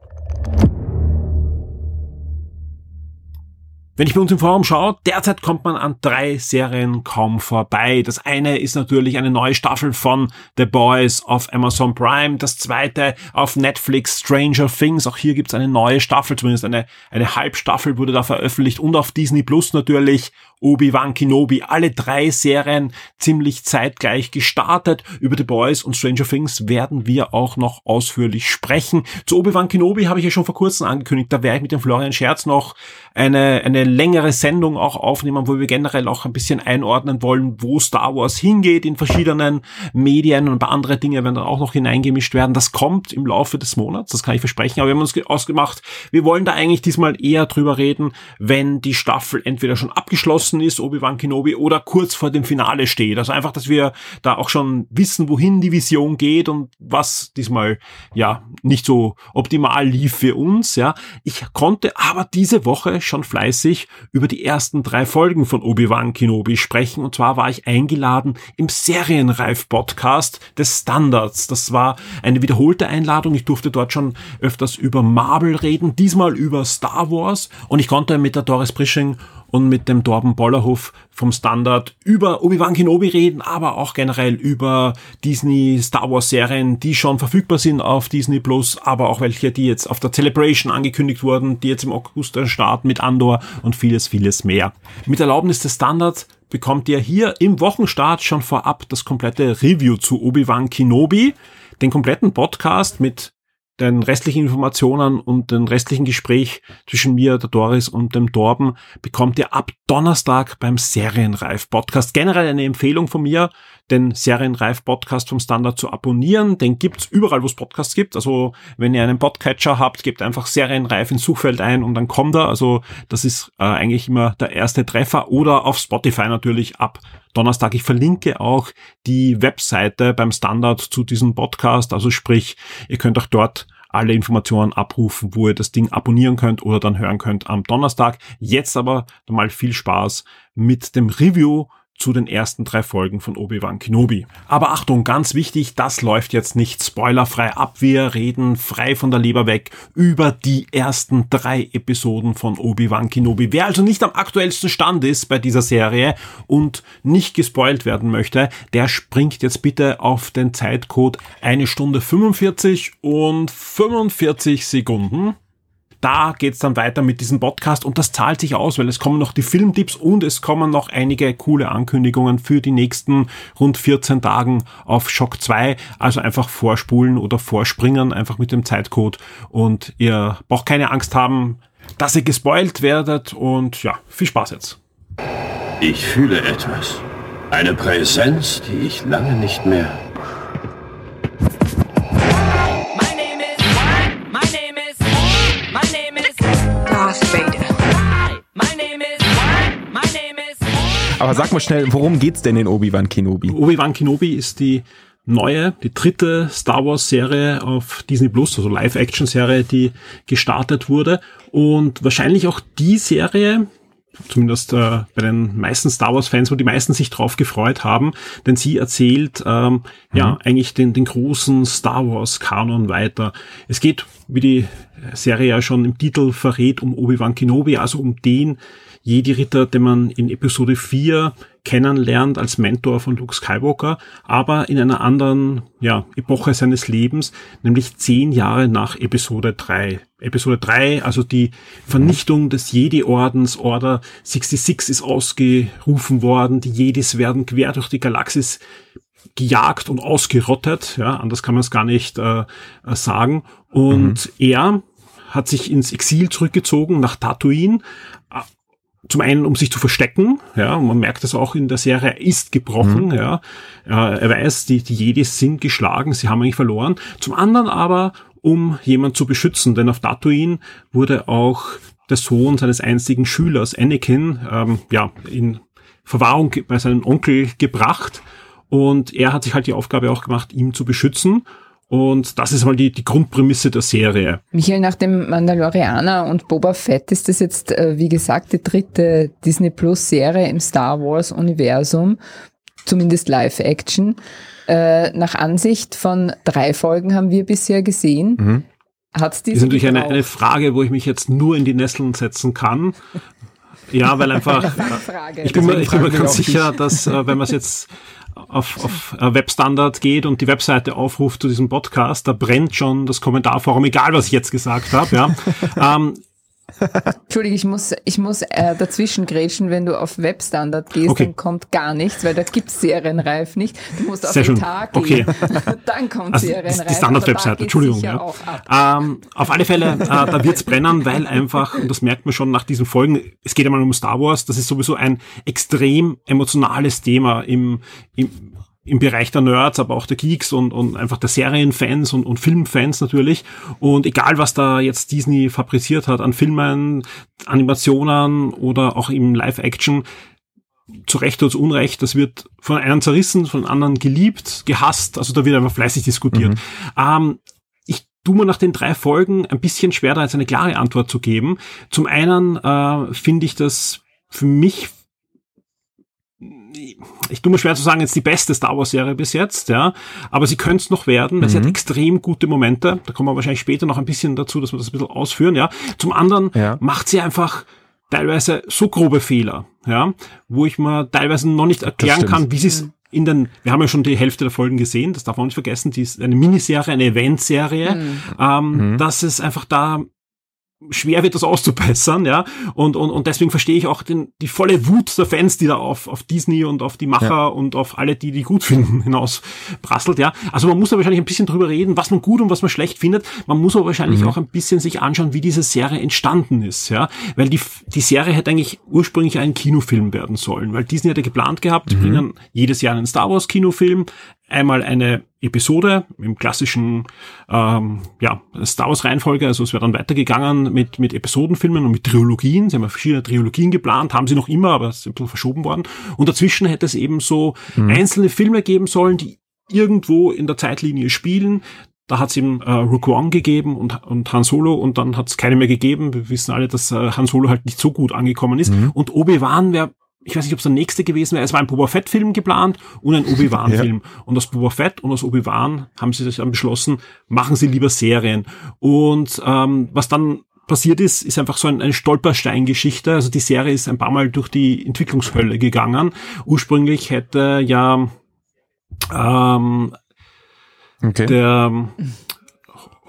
Wenn ich bei uns im Forum schaue, derzeit kommt man an drei Serien kaum vorbei. Das eine ist natürlich eine neue Staffel von The Boys auf Amazon Prime. Das zweite auf Netflix Stranger Things. Auch hier gibt es eine neue Staffel, zumindest eine, eine Halbstaffel wurde da veröffentlicht. Und auf Disney Plus natürlich Obi-Wan Kenobi. Alle drei Serien ziemlich zeitgleich gestartet. Über The Boys und Stranger Things werden wir auch noch ausführlich sprechen. Zu Obi-Wan Kenobi habe ich ja schon vor kurzem angekündigt. Da werde ich mit dem Florian Scherz noch eine, eine längere Sendung auch aufnehmen, wo wir generell auch ein bisschen einordnen wollen, wo Star Wars hingeht in verschiedenen Medien und ein paar andere Dinge werden dann auch noch hineingemischt werden. Das kommt im Laufe des Monats, das kann ich versprechen. Aber wir haben uns ausgemacht, wir wollen da eigentlich diesmal eher drüber reden, wenn die Staffel entweder schon abgeschlossen ist, Obi-Wan Kenobi, oder kurz vor dem Finale steht. Also einfach, dass wir da auch schon wissen, wohin die Vision geht und was diesmal ja nicht so optimal lief für uns. Ja, ich konnte aber diese Woche schon fleißig über die ersten drei Folgen von Obi-Wan Kenobi sprechen. Und zwar war ich eingeladen im Serienreif-Podcast des Standards. Das war eine wiederholte Einladung. Ich durfte dort schon öfters über Marvel reden, diesmal über Star Wars. Und ich konnte mit der Doris Prisching und mit dem Torben Bollerhof vom Standard über Obi-Wan Kenobi reden, aber auch generell über Disney Star Wars Serien, die schon verfügbar sind auf Disney Plus, aber auch welche, die jetzt auf der Celebration angekündigt wurden, die jetzt im August starten mit Andor und vieles, vieles mehr. Mit Erlaubnis des Standards bekommt ihr hier im Wochenstart schon vorab das komplette Review zu Obi-Wan Kenobi, den kompletten Podcast mit den restlichen Informationen und den restlichen Gespräch zwischen mir, der Doris und dem Torben bekommt ihr ab Donnerstag beim Serienreif Podcast. Generell eine Empfehlung von mir, den Serienreif Podcast vom Standard zu abonnieren. Den gibt's überall, wo es Podcasts gibt. Also wenn ihr einen Podcatcher habt, gebt einfach Serienreif ins Suchfeld ein und dann kommt er. Also das ist äh, eigentlich immer der erste Treffer oder auf Spotify natürlich ab Donnerstag. Ich verlinke auch die Webseite beim Standard zu diesem Podcast. Also sprich, ihr könnt auch dort alle Informationen abrufen, wo ihr das Ding abonnieren könnt oder dann hören könnt am Donnerstag. Jetzt aber mal viel Spaß mit dem Review zu den ersten drei Folgen von Obi-Wan Kenobi. Aber Achtung, ganz wichtig, das läuft jetzt nicht spoilerfrei ab. Wir reden frei von der Leber weg über die ersten drei Episoden von Obi-Wan Kenobi. Wer also nicht am aktuellsten Stand ist bei dieser Serie und nicht gespoilt werden möchte, der springt jetzt bitte auf den Zeitcode eine Stunde 45 und 45 Sekunden da geht's dann weiter mit diesem Podcast und das zahlt sich aus, weil es kommen noch die Filmtipps und es kommen noch einige coole Ankündigungen für die nächsten rund 14 Tagen auf Shock 2. Also einfach vorspulen oder vorspringen, einfach mit dem Zeitcode und ihr braucht keine Angst haben, dass ihr gespoilt werdet und ja, viel Spaß jetzt. Ich fühle etwas. Eine Präsenz, die ich lange nicht mehr Aber sag mal schnell, worum geht's denn in Obi-Wan Kenobi? Obi-Wan Kenobi ist die neue, die dritte Star Wars Serie auf Disney Plus, also Live-Action-Serie, die gestartet wurde und wahrscheinlich auch die Serie, zumindest äh, bei den meisten Star Wars-Fans, wo die meisten sich drauf gefreut haben, denn sie erzählt ähm, mhm. ja eigentlich den, den großen Star Wars-Kanon weiter. Es geht, wie die Serie ja schon im Titel verrät, um Obi-Wan Kenobi, also um den Jedi-Ritter, den man in Episode 4 kennenlernt als Mentor von Luke Skywalker, aber in einer anderen ja, Epoche seines Lebens, nämlich zehn Jahre nach Episode 3. Episode 3, also die Vernichtung des Jedi-Ordens, Order 66 ist ausgerufen worden, die Jedis werden quer durch die Galaxis gejagt und ausgerottet, ja, anders kann man es gar nicht äh, sagen. Und mhm. er hat sich ins Exil zurückgezogen nach Tatooine, zum einen, um sich zu verstecken, ja, und man merkt das auch in der Serie, er ist gebrochen, mhm. ja, er weiß, die, die Jedis sind geschlagen, sie haben eigentlich verloren. Zum anderen aber, um jemand zu beschützen, denn auf Tatooine wurde auch der Sohn seines einzigen Schülers, Anakin, ähm, ja, in Verwahrung bei seinem Onkel gebracht Und er hat sich halt die Aufgabe auch gemacht, ihn zu beschützen. Und das ist mal die, die Grundprämisse der Serie. Michael, nach dem Mandalorianer und Boba Fett ist das jetzt, äh, wie gesagt, die dritte Disney Plus Serie im Star Wars Universum, zumindest Live-Action. Äh, nach Ansicht von drei Folgen haben wir bisher gesehen. Mhm. Hat's Das ist natürlich eine, eine Frage, wo ich mich jetzt nur in die Nesseln setzen kann. Ja, weil einfach, Frage. ich bin mir, ich bin mir ganz sicher, dass äh, wenn man es jetzt auf, auf äh, Webstandard geht und die Webseite aufruft zu diesem Podcast, da brennt schon das Kommentarforum, egal was ich jetzt gesagt habe. Ja. ähm, Entschuldige, ich muss, ich muss äh, dazwischen grätschen, wenn du auf Webstandard gehst, Okay. dann kommt gar nichts, weil da gibt's Serienreif nicht. Du musst auf Sehr schön. Etat Okay. gehen. dann kommt Also Serienreif. die Standard-Webseite, geht's Entschuldigung. Ja. Ähm, auf alle Fälle, äh, da wird's brennen, weil einfach, und das merkt man schon nach diesen Folgen, es geht einmal um Star Wars, das ist sowieso ein extrem emotionales Thema im, im, im Bereich der Nerds, aber auch der Geeks und, und einfach der Serienfans und, und Filmfans natürlich. Und egal, was da jetzt Disney fabriziert hat an Filmen, Animationen oder auch im Live-Action, zu Recht oder zu Unrecht, das wird von einem zerrissen, von anderen geliebt, gehasst, also da wird einfach fleißig diskutiert. Ähm, ich tue mir nach den drei Folgen ein bisschen schwer, da jetzt eine klare Antwort zu geben. Zum einen äh, finde ich das für mich ich tue mir schwer zu sagen, jetzt die beste Star Wars Serie bis jetzt, ja, aber sie könnte es noch werden, weil sie hat extrem gute Momente. Da kommen wir wahrscheinlich später noch ein bisschen dazu, dass wir das ein bisschen ausführen, ja. Zum anderen Ja. macht sie einfach teilweise so grobe Fehler, ja, wo ich mir teilweise noch nicht erklären kann, wie sie es in den, wir haben ja schon die Hälfte der Folgen gesehen, das darf man nicht vergessen, die ist eine Miniserie, eine Eventserie, ähm, dass es einfach da schwer wird, das auszubessern, ja. Und, und, und deswegen verstehe ich auch den, die volle Wut der Fans, die da auf, auf Disney und auf die Macher Ja. und auf alle, die die gut finden, hinaus prasselt, ja. Also man muss da wahrscheinlich ein bisschen drüber reden, was man gut und was man schlecht findet. Man muss aber wahrscheinlich auch ein bisschen sich anschauen, wie diese Serie entstanden ist, ja. Weil die, die Serie hätte eigentlich ursprünglich ein Kinofilm werden sollen, weil Disney hatte geplant gehabt, die bringen jedes Jahr einen Star Wars Kinofilm, einmal eine Episode im klassischen ähm, ja, Star Wars Reihenfolge, also es wäre dann weitergegangen mit, mit Episodenfilmen und mit Trilogien. Sie haben ja verschiedene Trilogien geplant, haben sie noch immer, aber es ist ein bisschen verschoben worden. Und dazwischen hätte es eben so einzelne Filme geben sollen, die irgendwo in der Zeitlinie spielen. Da hat es eben äh, Rogue One gegeben und, und Han Solo und dann hat es keine mehr gegeben. Wir wissen alle, dass äh, Han Solo halt nicht so gut angekommen ist. Und Obi-Wan wäre ich weiß nicht, ob es der nächste gewesen wäre. Es war ein Boba Fett-Film geplant und ein Obi-Wan-Film. Und aus Boba Fett und aus Obi-Wan haben sie sich dann beschlossen, machen sie lieber Serien. Und ähm, was dann passiert ist, ist einfach so ein, eine Stolpersteingeschichte. Also die Serie ist ein paar Mal durch die Entwicklungshölle gegangen. Ursprünglich hätte ja ähm, Okay. der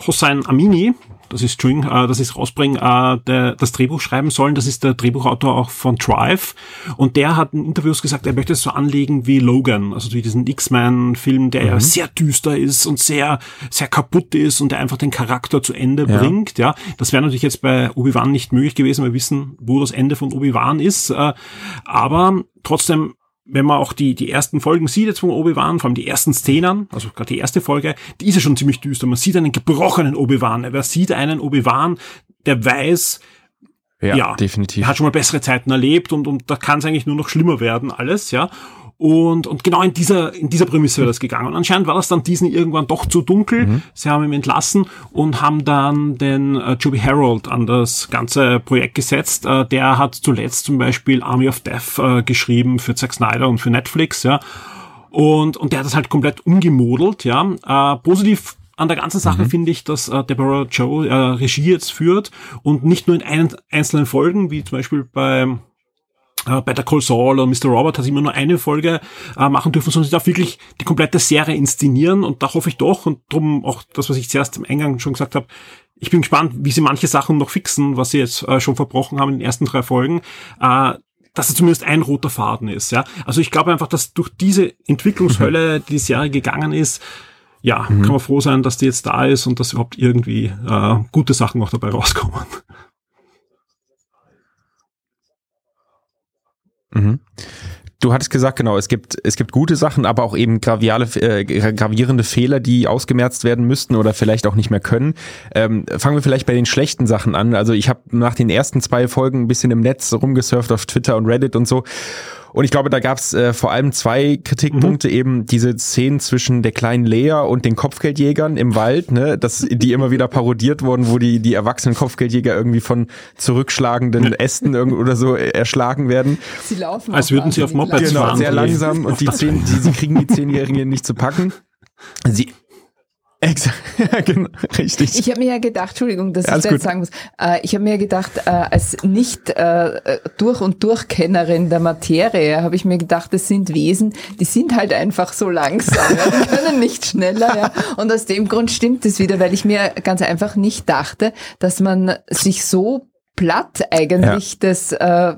Hossein Amini, das ist String, äh, das ist rausbringen, äh, der, das Drehbuch schreiben sollen. Das ist der Drehbuchautor auch von Drive. Und der hat in Interviews gesagt, er möchte es so anlegen wie Logan, also wie diesen X-Men-Film, der ja sehr düster ist und sehr, sehr kaputt ist und der einfach den Charakter zu Ende Ja. bringt. Ja, das wäre natürlich jetzt bei Obi-Wan nicht möglich gewesen. Wir wissen, wo das Ende von Obi-Wan ist. Äh, aber trotzdem wenn man auch die, die ersten Folgen sieht jetzt von Obi-Wan, vor allem die ersten Szenen, also gerade die erste Folge, die ist ja schon ziemlich düster. Man sieht einen gebrochenen Obi-Wan. Wer sieht einen Obi-Wan, der weiß, Ja, ja, definitiv. er hat schon mal bessere Zeiten erlebt und, und da kann es eigentlich nur noch schlimmer werden, alles, ja. Und, und genau in dieser, in dieser Prämisse wäre das gegangen. Und anscheinend war das dann Disney irgendwann doch zu dunkel. Mhm. Sie haben ihn entlassen und haben dann den äh, Joby Harold an das ganze Projekt gesetzt. Äh, der hat zuletzt zum Beispiel Army of Death äh, geschrieben für Zack Snyder und für Netflix, ja. Und, und der hat das halt komplett umgemodelt, ja. Äh, positiv an der ganzen Sache finde ich, dass äh, Deborah Joe äh, Regie jetzt führt und nicht nur in einen, einzelnen Folgen, wie zum Beispiel bei äh, Better Call Saul oder Mr. Robert hat immer nur eine Folge äh, machen dürfen, sondern sie darf wirklich die komplette Serie inszenieren und da hoffe ich doch und drum auch das, was ich zuerst im Eingang schon gesagt habe, ich bin gespannt, wie sie manche Sachen noch fixen, was sie jetzt äh, schon verbrochen haben in den ersten drei Folgen. Äh, dass es zumindest ein roter Faden ist, ja. Also ich glaube einfach, dass durch diese Entwicklungshölle, die die Serie gegangen ist, ja, kann man froh sein, dass die jetzt da ist und dass überhaupt irgendwie äh, gute Sachen auch dabei rauskommen. Mhm. Du hattest gesagt, genau, es gibt, es gibt gute Sachen, aber auch eben graviale, äh, gravierende Fehler, die ausgemerzt werden müssten oder vielleicht auch nicht mehr können. Ähm, fangen wir vielleicht bei den schlechten Sachen an. Also ich habe nach den ersten zwei Folgen ein bisschen im Netz rumgesurft auf Twitter und Reddit und so. Und ich glaube, da gab es äh, vor allem zwei Kritikpunkte, Mhm. eben diese Szenen zwischen der kleinen Lea und den Kopfgeldjägern im Wald, ne, dass die immer wieder parodiert wurden, wo die, die erwachsenen Kopfgeldjäger irgendwie von zurückschlagenden Ästen irgend oder so äh, erschlagen werden. Sie laufen Als würden sie auf Mopeds. Genau, fahren. sehr die- langsam und die, zehn, die sie kriegen die Zehnjährigen nicht zu packen. Sie Exakt, ja, genau, richtig. Ich habe mir ja gedacht, Entschuldigung, dass Alles ich das jetzt sagen muss, äh, ich habe mir gedacht, äh, als nicht äh, durch und durch Kennerin der Materie, habe ich mir gedacht, das sind Wesen, die sind halt einfach so langsam, ja, die können nicht schneller. Ja. Und aus dem Grund stimmt es wieder, weil ich mir ganz einfach nicht dachte, dass man sich so platt eigentlich das, äh,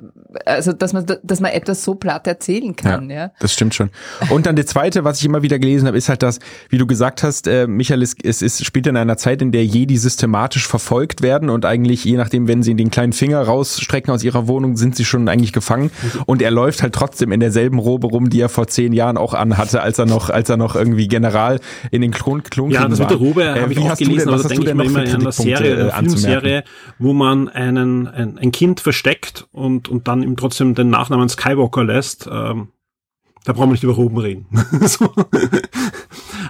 also dass man, dass man etwas so platt erzählen kann. Ja. Das stimmt schon. Und dann der zweite, was ich immer wieder gelesen habe, ist halt das, wie du gesagt hast, äh, Michael, es, es, es spielt in einer Zeit, in der Jedi systematisch verfolgt werden und eigentlich, je nachdem, wenn sie den kleinen Finger rausstrecken aus ihrer Wohnung, sind sie schon eigentlich gefangen. Und er läuft halt trotzdem in derselben Robe rum, die er vor zehn Jahren auch anhatte, als er noch, als er noch irgendwie General in den Klon Klonkriegen Ja, das mit der war. Robe Äh, habe ich wie auch hast du gelesen, denn- aber was da denke ich denn mir noch immer für an eine Kritikpunkte, Serie, äh? Filmserie, wo man einen, ein, ein Kind versteckt und, und dann ihm trotzdem den Nachnamen Skywalker lässt. Ähm, da brauchen wir nicht über Roben reden. so.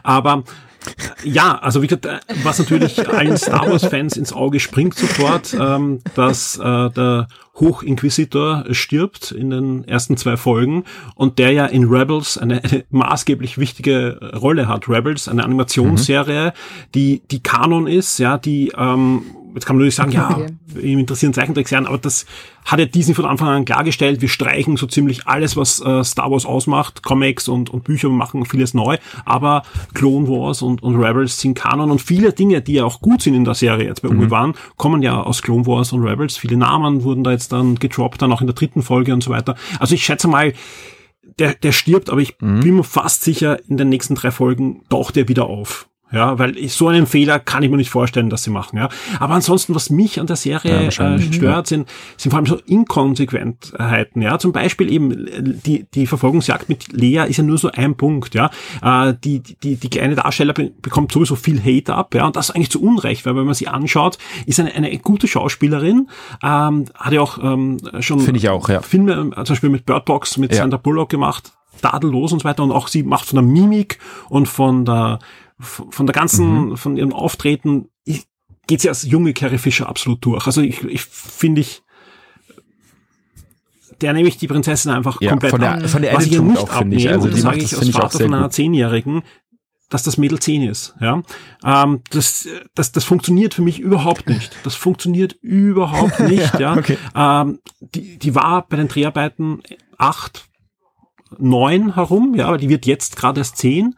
Aber äh, ja, also wie gesagt, äh, was natürlich allen Star Wars-Fans ins Auge springt sofort, ähm, dass äh, der Hochinquisitor stirbt in den ersten zwei Folgen und der ja in Rebels eine, eine maßgeblich wichtige Rolle hat. Rebels, eine Animationsserie, die die Kanon ist, ja, die ähm, jetzt kann man natürlich sagen, ja, Okay. ihm interessieren Zeichentrickserien, aber das hat ja Disney von Anfang an klargestellt. Wir streichen so ziemlich alles, was äh, Star Wars ausmacht, Comics und, und Bücher, wir machen vieles neu, aber Clone Wars und, und Rebels sind Kanon und viele Dinge, die ja auch gut sind in der Serie jetzt bei Obi-Wan, kommen ja aus Clone Wars und Rebels. Viele Namen wurden da jetzt dann gedroppt, dann auch in der dritten Folge und so weiter. Also ich schätze mal, der, der stirbt, aber ich bin mir fast sicher, in den nächsten drei Folgen taucht er wieder auf. Ja, weil ich, so einen Fehler kann ich mir nicht vorstellen, dass sie machen, ja. Aber ansonsten, was mich an der Ja, Serie äh, wahrscheinlich, stört, sind, sind vor allem so Inkonsequentheiten, ja. Zum Beispiel eben, äh, die, die Verfolgungsjagd mit Lea ist ja nur so ein Punkt, ja. Äh, die, die, die kleine Darsteller be bekommt sowieso viel Hate ab, ja. Und das eigentlich zu Unrecht, weil wenn man sie anschaut, ist eine, eine gute Schauspielerin, ähm, hat ja auch ähm, schon Finde ich auch, ja. Filme, äh, zum Beispiel mit Bird Box, mit Ja. Sandra Bullock gemacht, tadellos und so weiter. Und auch sie macht von der Mimik und von der, von der ganzen, Mhm. von ihrem Auftreten, ich, geht sie als junge Carrie Fisher absolut durch. Also ich, ich finde ich, der nehme ich die Prinzessin einfach Ja, komplett von der- ab. von der Was ich ihr nicht ich. abnehme, Also die das macht das, ich als ich, Vater von einer. Zehnjährigen, dass das Mädel zehn ist. Ja, ähm, das, das, das funktioniert für mich überhaupt nicht. Das funktioniert überhaupt nicht. ja, okay. ähm, die, die war bei den Dreharbeiten acht, neun herum, ja, aber die wird jetzt gerade erst zehn.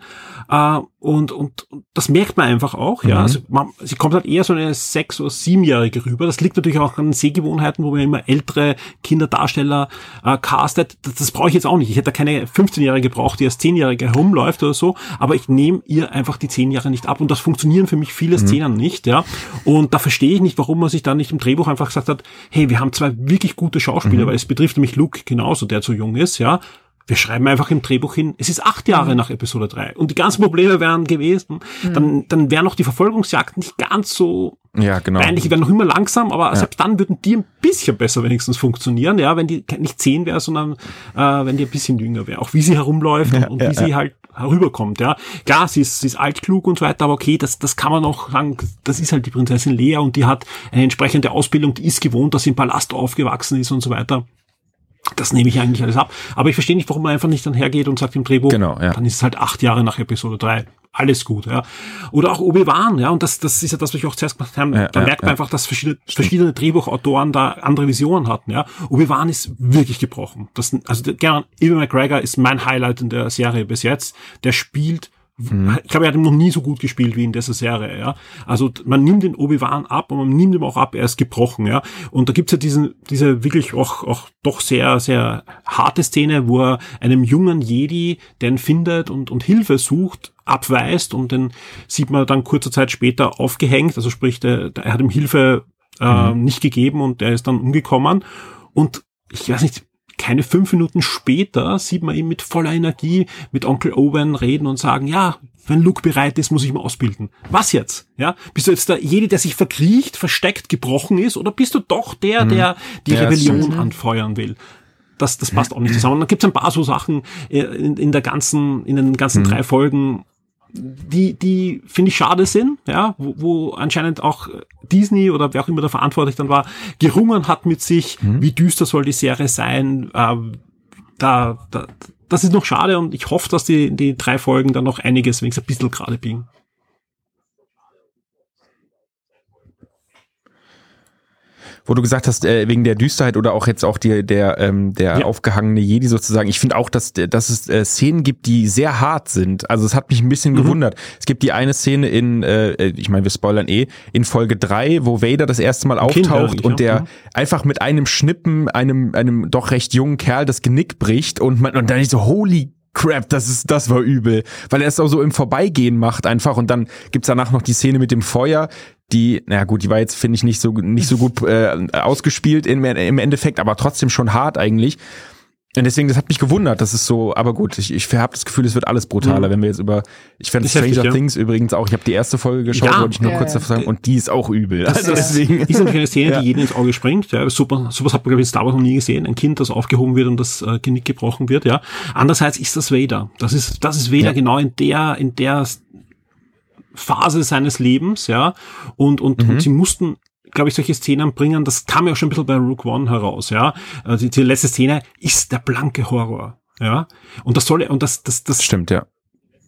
Äh, und, und, und das merkt man einfach auch, ja. Mhm. Also man, sie kommt halt eher so eine sechs- oder siebenjährige rüber. Das liegt natürlich auch an den Sehgewohnheiten, wo man immer ältere Kinderdarsteller äh, castet. Das, das brauche ich jetzt auch nicht. Ich hätte da keine 15-Jährige gebraucht, die als Zehnjährige herumläuft oder so, aber ich nehme ihr einfach die zehn Jahre nicht ab und das funktionieren für mich viele Szenen nicht, ja. Und da verstehe ich nicht, warum man sich da nicht im Drehbuch einfach gesagt hat, hey, wir haben zwei wirklich gute Schauspieler, weil es betrifft nämlich Luke genauso, der zu jung ist, ja. Wir schreiben einfach im Drehbuch hin, es ist acht Jahre nach Episode 3 und die ganzen Probleme wären gewesen, dann, dann wäre noch die Verfolgungsjagd nicht ganz so Ja, genau. Eigentlich, die werden noch immer langsam, aber selbst dann würden die ein bisschen besser wenigstens funktionieren, ja, wenn die nicht zehn wäre, sondern äh, wenn die ein bisschen jünger wäre. Auch wie sie herumläuft und, und ja, wie sie halt herüberkommt, ja. Klar, sie ist, sie ist altklug und so weiter, aber okay, das, das kann man auch sagen, das ist halt die Prinzessin Lea und die hat eine entsprechende Ausbildung, die ist gewohnt, dass sie im Palast aufgewachsen ist und so weiter. Das nehme ich eigentlich alles ab. Aber ich verstehe nicht, warum man einfach nicht dann hergeht und sagt im Drehbuch, Genau, ja. dann ist es halt acht Jahre nach Episode 3. Alles gut, ja. Oder auch Obi-Wan, ja. Und das, das ist ja das, was ich auch zuerst gemacht habe. Ja, da ja, merkt man ja. einfach, dass verschiedene, verschiedene Drehbuchautoren da andere Visionen hatten, ja. Obi-Wan ist wirklich gebrochen. Das, also, Gern, Ewan McGregor ist mein Highlight in der Serie bis jetzt. Der spielt Mhm. ich glaube, er hat ihn noch nie so gut gespielt wie in dieser Serie, ja. Also man nimmt den Obi-Wan ab und man nimmt ihm auch ab, er ist gebrochen, ja. Und da gibt's ja diesen, diese wirklich auch, auch doch sehr, sehr harte Szene, wo er einem jungen Jedi, der ihn findet und, und Hilfe sucht, abweist und den sieht man dann kurze Zeit später aufgehängt, also sprich, der, der, er hat ihm Hilfe äh, nicht gegeben und der ist dann umgekommen. Und ich weiß nicht, keine fünf Minuten später sieht man ihn mit voller Energie mit Onkel Owen reden und sagen, ja, wenn Luke bereit ist, muss ich ihn ausbilden. Was jetzt? Ja, bist du jetzt der jede, der sich verkriecht, versteckt, gebrochen ist, oder bist du doch der, der die das Rebellion anfeuern will? das, das passt auch nicht zusammen. Und dann gibt es ein paar so Sachen äh, in, in der ganzen, in den ganzen Mhm. drei Folgen, die, die finde ich schade sind, ja, wo, wo anscheinend auch Disney oder wer auch immer da verantwortlich dann war, gerungen hat mit sich, Mhm. wie düster soll die Serie sein, äh, da, da, das ist noch schade und ich hoffe, dass die, die drei Folgen dann noch einiges wenigstens ein bisschen gerade biegen. Wo du gesagt hast, äh, wegen der Düsterheit oder auch jetzt auch die, der, ähm, der Ja. aufgehangene Jedi sozusagen. Ich finde auch, dass, dass es äh, Szenen gibt, die sehr hart sind. Also es hat mich ein bisschen gewundert. Es gibt die eine Szene in, äh, ich meine, wir spoilern eh, in Folge drei, wo Vader das erste Mal ja, auftaucht und ja. der Mhm. einfach mit einem Schnippen einem, einem doch recht jungen Kerl das Genick bricht und man, und dann ist so, holy Crap, das ist, das war übel. Weil er es auch so im Vorbeigehen macht einfach und dann gibt's danach noch die Szene mit dem Feuer, die, naja gut, die war jetzt, finde ich, nicht so, nicht so gut äh, ausgespielt im, im Endeffekt, aber trotzdem schon hart eigentlich. Und deswegen, das hat mich gewundert, das ist so, aber gut, ich, ich habe das Gefühl, es wird alles brutaler, Mhm. wenn wir jetzt über, ich fand Ist Stranger heftig, ja. Things übrigens auch, ich habe die erste Folge geschaut, Ja. wollte ich nur Ja, kurz ja. davor sagen, und die ist auch übel. Das also ist- deswegen. ist natürlich eine Szene, Ja. die jedem ins Auge springt. Ja, super, sowas hat man, glaube ich, in Star Wars noch nie gesehen. Ein Kind, das aufgehoben wird und das äh, Genick gebrochen wird, ja. Andererseits ist das Vader. Das ist, das ist Vader Ja. genau in der, in der Phase seines Lebens, ja. Und, und, Mhm. und sie mussten, glaube ich, solche Szenen bringen. Das kam ja auch schon ein bisschen bei Rook One heraus, ja. Also die, die letzte Szene ist der blanke Horror. Ja, und das soll, und das, das, das Stimmt, ja.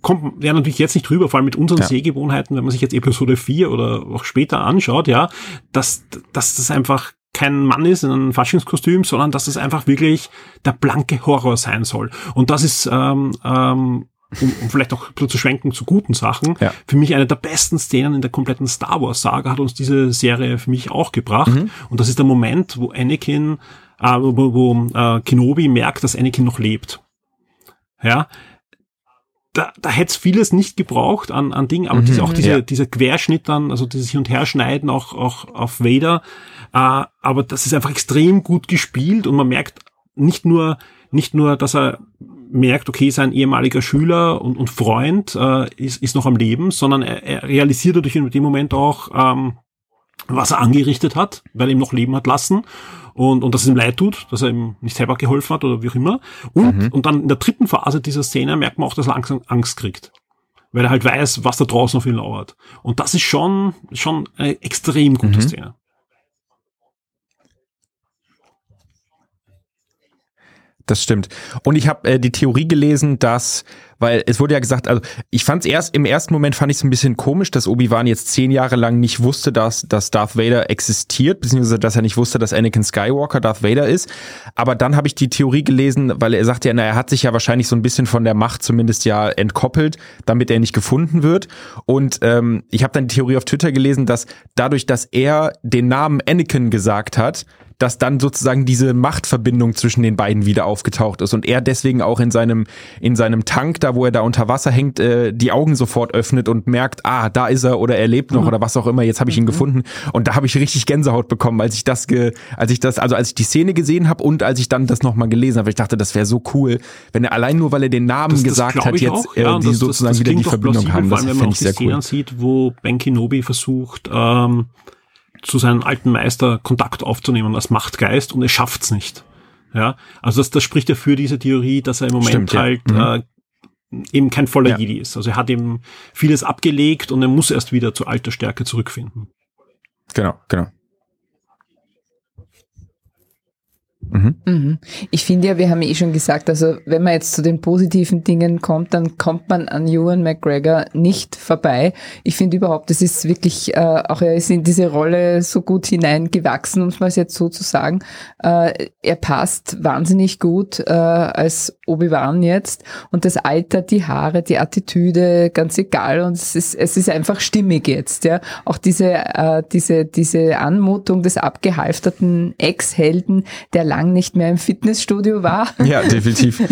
kommt ja natürlich jetzt nicht drüber, vor allem mit unseren Ja. Sehgewohnheiten, wenn man sich jetzt Episode 4 oder auch später anschaut, ja, dass, dass das einfach kein Mann ist in einem Faschingskostüm, sondern dass es einfach wirklich der blanke Horror sein soll. Und das ist, ähm, ähm, um, um vielleicht auch zu schwenken zu guten Sachen, Ja. für mich eine der besten Szenen in der kompletten Star Wars Saga hat uns diese Serie für mich auch gebracht. Mhm. Und das ist der Moment, wo Anakin, äh, wo, wo äh, Kenobi merkt, dass Anakin noch lebt. Ja, da, da hätte es vieles nicht gebraucht an, an Dingen, aber diese, auch diese, ja. dieser Querschnitt dann, also dieses Hin- und Herschneiden auch, auch auf Vader, äh, aber das ist einfach extrem gut gespielt und man merkt nicht nur, nicht nur, dass er merkt, okay, sein ehemaliger Schüler und, und Freund äh, ist, ist noch am Leben, sondern er, er realisiert dadurch in dem Moment auch, ähm, was er angerichtet hat, weil er ihm noch leben hat lassen und, und dass es ihm leid tut, dass er ihm nicht selber geholfen hat oder wie auch immer. Und, und dann in der dritten Phase dieser Szene merkt man auch, dass er langsam Angst kriegt. Weil er halt weiß, was da draußen auf ihn lauert. Und das ist schon, schon eine extrem gute Szene. Das stimmt. Und ich habe äh, die Theorie gelesen, dass, weil es wurde ja gesagt, also ich fand es erst, im ersten Moment fand ich es ein bisschen komisch, dass Obi-Wan jetzt zehn Jahre lang nicht wusste, dass, dass Darth Vader existiert, beziehungsweise dass er nicht wusste, dass Anakin Skywalker Darth Vader ist. Aber dann habe ich die Theorie gelesen, weil er sagt ja, na, er hat sich ja wahrscheinlich so ein bisschen von der Macht zumindest ja entkoppelt, damit er nicht gefunden wird. Und ähm, ich habe dann die Theorie auf Twitter gelesen, dass dadurch, dass er den Namen Anakin gesagt hat, dass dann sozusagen diese Machtverbindung zwischen den beiden wieder aufgetaucht ist und er deswegen auch in seinem in seinem Tank da, wo er da unter Wasser hängt, äh, die Augen sofort öffnet und merkt, ah, da ist er oder er lebt noch oder was auch immer. Jetzt habe ich ihn gefunden und da habe ich richtig Gänsehaut bekommen, als ich das ge, als ich das also als ich die Szene gesehen habe und als ich dann das nochmal gelesen habe. Ich dachte, das wäre so cool, wenn er allein nur weil er den Namen gesagt glaub hat jetzt äh, ja, die das- sozusagen das wieder die Verbindung plausibel, haben. Das auch ich sehr cool. Sieht, wo Ben Kenobi versucht, ähm, zu seinem alten Meister Kontakt aufzunehmen als Machtgeist und er schafft's nicht. Ja, also das, das spricht ja für diese Theorie, dass er im Moment Stimmt, ja. halt Mhm. äh, eben kein voller Ja. Jedi ist. Also er hat eben vieles abgelegt und er muss erst wieder zu alter Stärke zurückfinden. Genau, genau. Mhm. Ich finde ja, wir haben eh schon gesagt, also wenn man jetzt zu den positiven Dingen kommt, dann kommt man an Ewan McGregor nicht vorbei. Ich finde überhaupt, das ist wirklich, äh, auch er ist in diese Rolle so gut hineingewachsen, um es mal jetzt so zu sagen. Äh, er passt wahnsinnig gut äh, als Obi-Wan jetzt und das Alter, die Haare, die Attitüde, ganz egal und es ist, es ist einfach stimmig jetzt, ja. Auch diese, äh, diese, diese Anmutung des abgehalfterten Ex-Helden, der lang nicht mehr im Fitnessstudio war. Ja, definitiv.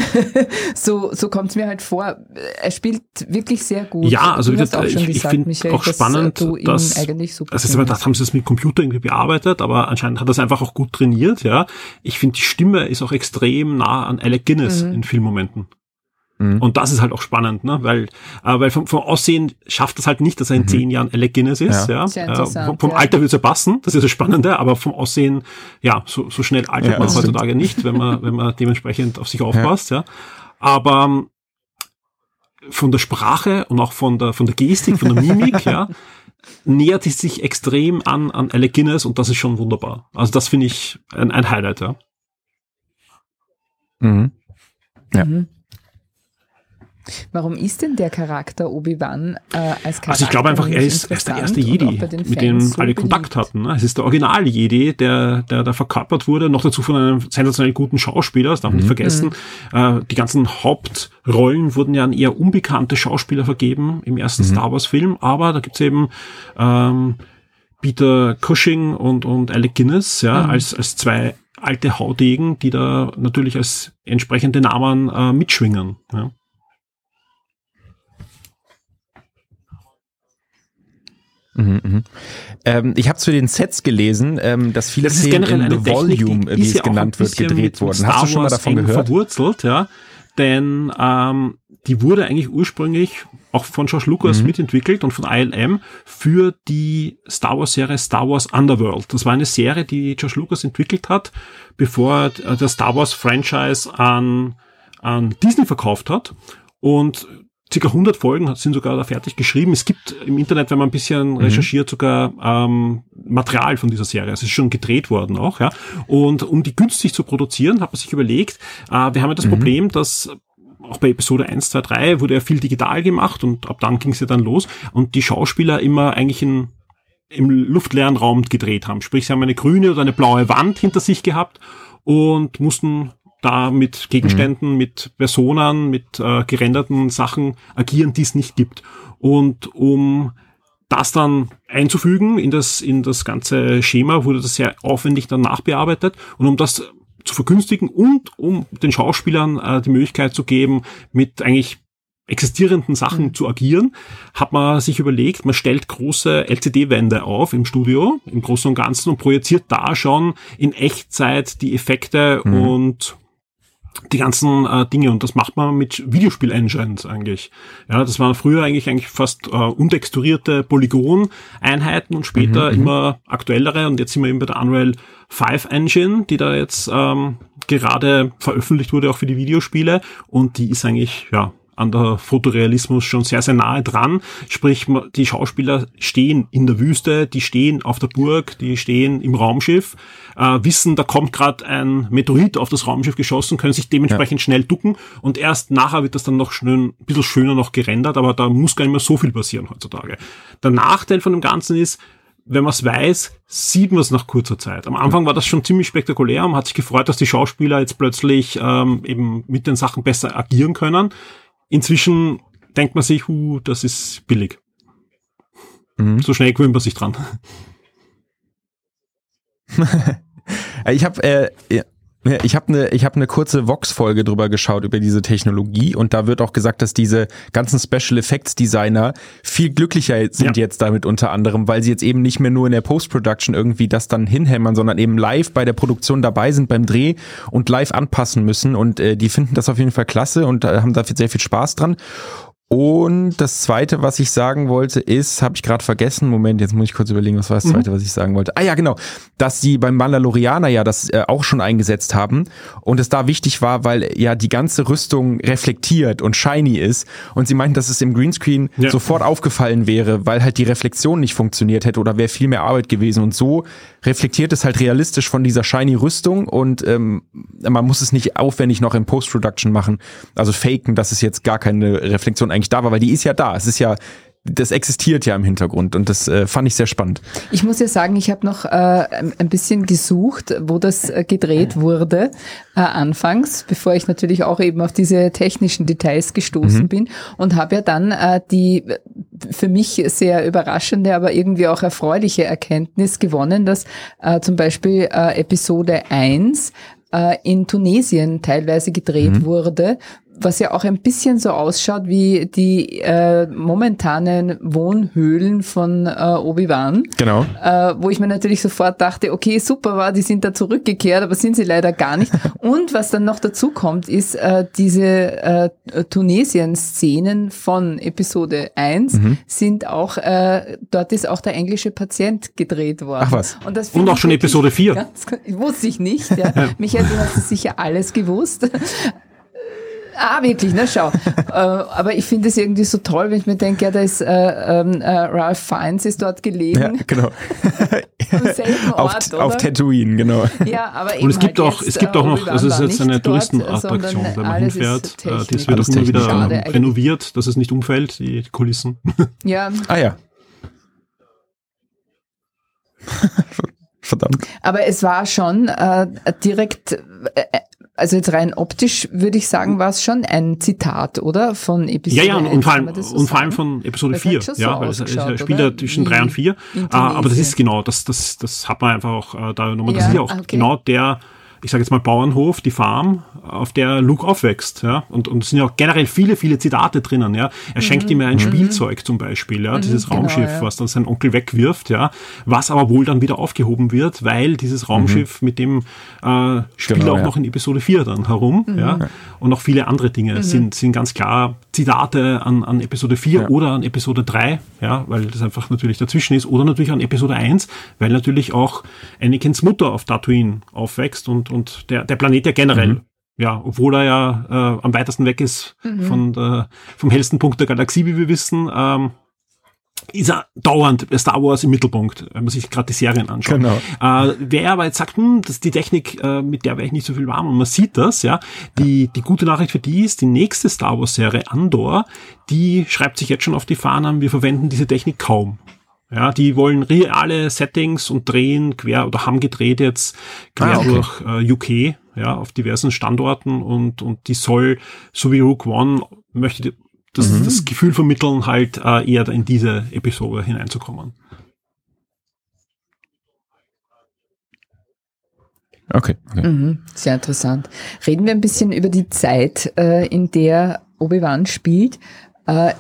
So, so kommt es mir halt vor. Er spielt wirklich sehr gut. Ja, also du wie gesagt, auch schon ich, ich finde auch dass, spannend, äh, du ihn dass eigentlich super also jetzt gedacht, haben sie das mit Computer irgendwie bearbeitet, aber anscheinend hat das einfach auch gut trainiert, ja. Ich finde die Stimme ist auch extrem nah an Alec Guinness Mhm. in vielen Momenten. Mhm. Und das ist halt auch spannend, ne? weil, äh, weil vom, vom Aussehen schafft das halt nicht, dass er in Mhm. zehn Jahren Alec Guinness ist. Ja. Ja. Sehr Äh, vom vom ja. Alter wird es ja passen, das ist das Spannende, aber vom Aussehen, ja, so, so schnell altert Ja, man das stimmt. heutzutage nicht, wenn man, wenn man dementsprechend auf sich aufpasst. Ja. Aber ähm, von der Sprache und auch von der, von der Gestik, von der Mimik, ja, nähert es sich extrem an, an Alec Guinness und das ist schon wunderbar. Also das finde ich ein, ein Highlight, ja. Mhm. Ja. Mhm. Warum ist denn der Charakter Obi-Wan äh, als Charakter? Also ich glaube einfach, er ist, er ist der erste Jedi, mit dem so alle Kontakt beliebt? hatten. Ne? Es ist der Original-Jedi, der, der da verkörpert wurde, noch dazu von einem sensationell guten Schauspieler, das darf man nicht vergessen. Äh, die ganzen Hauptrollen wurden ja an eher unbekannte Schauspieler vergeben im ersten Star Wars-Film, aber da gibt's eben ähm, Peter Cushing und, und Alec Guinness, ja, als, als zwei alte Haudegen, die da natürlich als entsprechende Namen äh, mitschwingen. Ja. Mhm, mhm. Ähm, ich habe zu den Sets gelesen, ähm, dass viele Das ist Szenen in The Volume, wie es genannt wird, gedreht. Star Hast du schon mal davon gehört? verwurzelt, ja. Denn ähm, die wurde eigentlich ursprünglich auch von George Lucas Mhm. mitentwickelt und von ILM für die Star Wars Serie Star Wars Underworld. Das war eine Serie, die George Lucas entwickelt hat, bevor er äh, das Star Wars Franchise an, an Disney verkauft hat. Und circa 100 Folgen sind sogar da fertig geschrieben. Es gibt im Internet, wenn man ein bisschen recherchiert, sogar ähm, Material von dieser Serie. Es ist schon gedreht worden auch, ja. Und um die günstig zu produzieren, hat man sich überlegt, äh, wir haben ja das Problem, dass auch bei Episode 1, 2, 3 wurde ja viel digital gemacht und ab dann ging es ja dann los und die Schauspieler immer eigentlich in, im luftleeren Raum gedreht haben. Sprich, sie haben eine grüne oder eine blaue Wand hinter sich gehabt und mussten da mit Gegenständen, mit Personen, mit äh, gerenderten Sachen agieren, die es nicht gibt. Und um das dann einzufügen in das, in das ganze Schema, wurde das sehr aufwendig dann nachbearbeitet. Und um das zu vergünstigen und um den Schauspielern äh, die Möglichkeit zu geben, mit eigentlich existierenden Sachen zu agieren, hat man sich überlegt, man stellt große LCD-Wände auf im Studio, im Großen und Ganzen und projiziert da schon in Echtzeit die Effekte und die ganzen äh, Dinge. Und das macht man mit Videospiel-Engines eigentlich. Ja, das waren früher eigentlich eigentlich fast äh, untexturierte Polygon-Einheiten und später immer aktuellere. Und jetzt sind wir eben bei der Unreal 5 Engine, die da jetzt ähm, gerade veröffentlicht wurde auch für die Videospiele. Und die ist eigentlich ja an der Fotorealismus schon sehr, sehr nahe dran. Sprich, die Schauspieler stehen in der Wüste, die stehen auf der Burg, die stehen im Raumschiff, äh, wissen, da kommt gerade ein Meteorit auf das Raumschiff geschossen, können sich dementsprechend schnell ducken und erst nachher wird das dann noch schön, ein bisschen schöner noch gerendert, aber da muss gar nicht mehr so viel passieren heutzutage. Der Nachteil von dem Ganzen ist, wenn man es weiß, sieht man es nach kurzer Zeit. Am Anfang war das schon ziemlich spektakulär und man hat sich gefreut, dass die Schauspieler jetzt plötzlich ähm, eben mit den Sachen besser agieren können. Inzwischen denkt man sich, hu, das ist billig. Mhm. So schnell gewöhnt man sich dran. Ich habe äh, ich habe eine ich habe eine kurze Vox Folge drüber geschaut über diese Technologie und da wird auch gesagt, dass diese ganzen Special Effects Designer viel glücklicher sind Ja. jetzt damit unter anderem, weil sie jetzt eben nicht mehr nur in der Post Production irgendwie das dann hinhämmern, sondern eben live bei der Produktion dabei sind beim Dreh und live anpassen müssen und äh, die finden das auf jeden Fall klasse und äh, haben da sehr viel Spaß dran. Und das zweite, was ich sagen wollte, ist, habe ich gerade vergessen. Moment, jetzt muss ich kurz überlegen, was war das zweite, was ich sagen wollte. Ah ja, genau, dass sie beim Mandalorianer ja das äh, auch schon eingesetzt haben und es da wichtig war, weil ja die ganze Rüstung reflektiert und shiny ist und sie meinten, dass es im Greenscreen Ja. sofort aufgefallen wäre, weil halt die Reflexion nicht funktioniert hätte oder wäre viel mehr Arbeit gewesen und so reflektiert es halt realistisch von dieser shiny Rüstung und ähm, man muss es nicht aufwendig noch im Post-Production machen, also faken, dass es jetzt gar keine Reflexion eigentlich da war, weil die ist ja da. Es ist ja, das existiert ja im Hintergrund und das äh, fand ich sehr spannend. Ich muss ja sagen, ich habe noch äh, ein bisschen gesucht, wo das äh, gedreht wurde äh, anfangs, bevor ich natürlich auch eben auf diese technischen Details gestoßen bin und habe ja dann äh, die äh, für mich sehr überraschende, aber irgendwie auch erfreuliche Erkenntnis gewonnen, dass äh, zum Beispiel äh, Episode 1 äh, in Tunesien teilweise gedreht wurde, was ja auch ein bisschen so ausschaut wie die äh, momentanen Wohnhöhlen von äh, Obi-Wan. Genau. Äh, wo ich mir natürlich sofort dachte, okay, super war, die sind da zurückgekehrt, aber sind sie leider gar nicht. Und was dann noch dazu kommt, ist äh, diese äh, Tunesien-Szenen von Episode 1 Mhm. sind auch, äh, dort ist auch der englische Patient gedreht worden. Ach was. Und, das Und auch schon Episode 4. Ganz, wusste ich nicht. Ja. Michael, du hast es sicher alles gewusst. Ah, wirklich, ne, schau. äh, aber ich finde es irgendwie so toll, wenn ich mir denke, ja, da ist äh, ähm, äh, Ralph Fiennes ist dort gelegen. Ja, genau. Am selben auf, Ort, auf oder? Tatooine, genau. Ja, aber Und es gibt halt auch, jetzt, es gibt äh, auch noch, also es ist jetzt eine Touristenattraktion, wenn man hinfährt. Äh, Das wird auch immer wieder schade eigentlich. renoviert, dass es nicht umfällt, die Kulissen. Ja, Ah ja. Verdammt. aber es war schon äh, direkt, äh, also jetzt rein optisch würde ich sagen, war es schon ein Zitat, oder? Von Ja, Episode ja, und, 1, und, vor allem, das so und vor allem von Episode Das 4. hat schon so ja, weil es, spielt ja zwischen Wie 3 und 4. in Ah, aber das ist genau, das, das, das hat man einfach auch äh, da genommen. Das Ja, ist ja auch okay. genau der, ich sage jetzt mal Bauernhof, die Farm, auf der Luke aufwächst. Ja? Und, und es sind ja auch generell viele, viele Zitate drinnen. Ja? Er schenkt ihm ja ein Spielzeug zum Beispiel, ja? dieses genau, Raumschiff, ja. was dann sein Onkel wegwirft, ja? was aber wohl dann wieder aufgehoben wird, weil dieses Raumschiff mit dem äh, spielt Genau, auch ja. noch in Episode 4 dann herum. Ja? Und noch viele andere Dinge sind, sind ganz klar Zitate an, an Episode 4 Ja. oder an Episode 3, ja, weil das einfach natürlich dazwischen ist, oder natürlich an Episode 1, weil natürlich auch Anakins Mutter auf Tatooine aufwächst und, und der, der Planet ja generell, Mhm. ja, obwohl er ja äh, am weitesten weg ist von der, vom hellsten Punkt der Galaxie, wie wir wissen, ähm, ist er dauernd bei Star Wars im Mittelpunkt, wenn man sich gerade die Serien anschaut. Genau. Äh, wer aber jetzt sagt, hm, das ist die Technik, äh, mit der wäre ich nicht so viel warm und man sieht das, ja. Die, die gute Nachricht für die ist, die nächste Star Wars Serie Andor, die schreibt sich jetzt schon auf die Fahnen, wir verwenden diese Technik kaum. Ja, die wollen reale Settings und drehen quer oder haben gedreht jetzt quer Ah, okay. durch äh, UK, ja, auf diversen Standorten und, und die soll, so wie Rook One, möchte das, Mhm. das Gefühl vermitteln, halt äh, eher in diese Episode hineinzukommen. Okay. okay. Mhm, sehr interessant. Reden wir ein bisschen über die Zeit, äh, in der Obi-Wan spielt. Äh,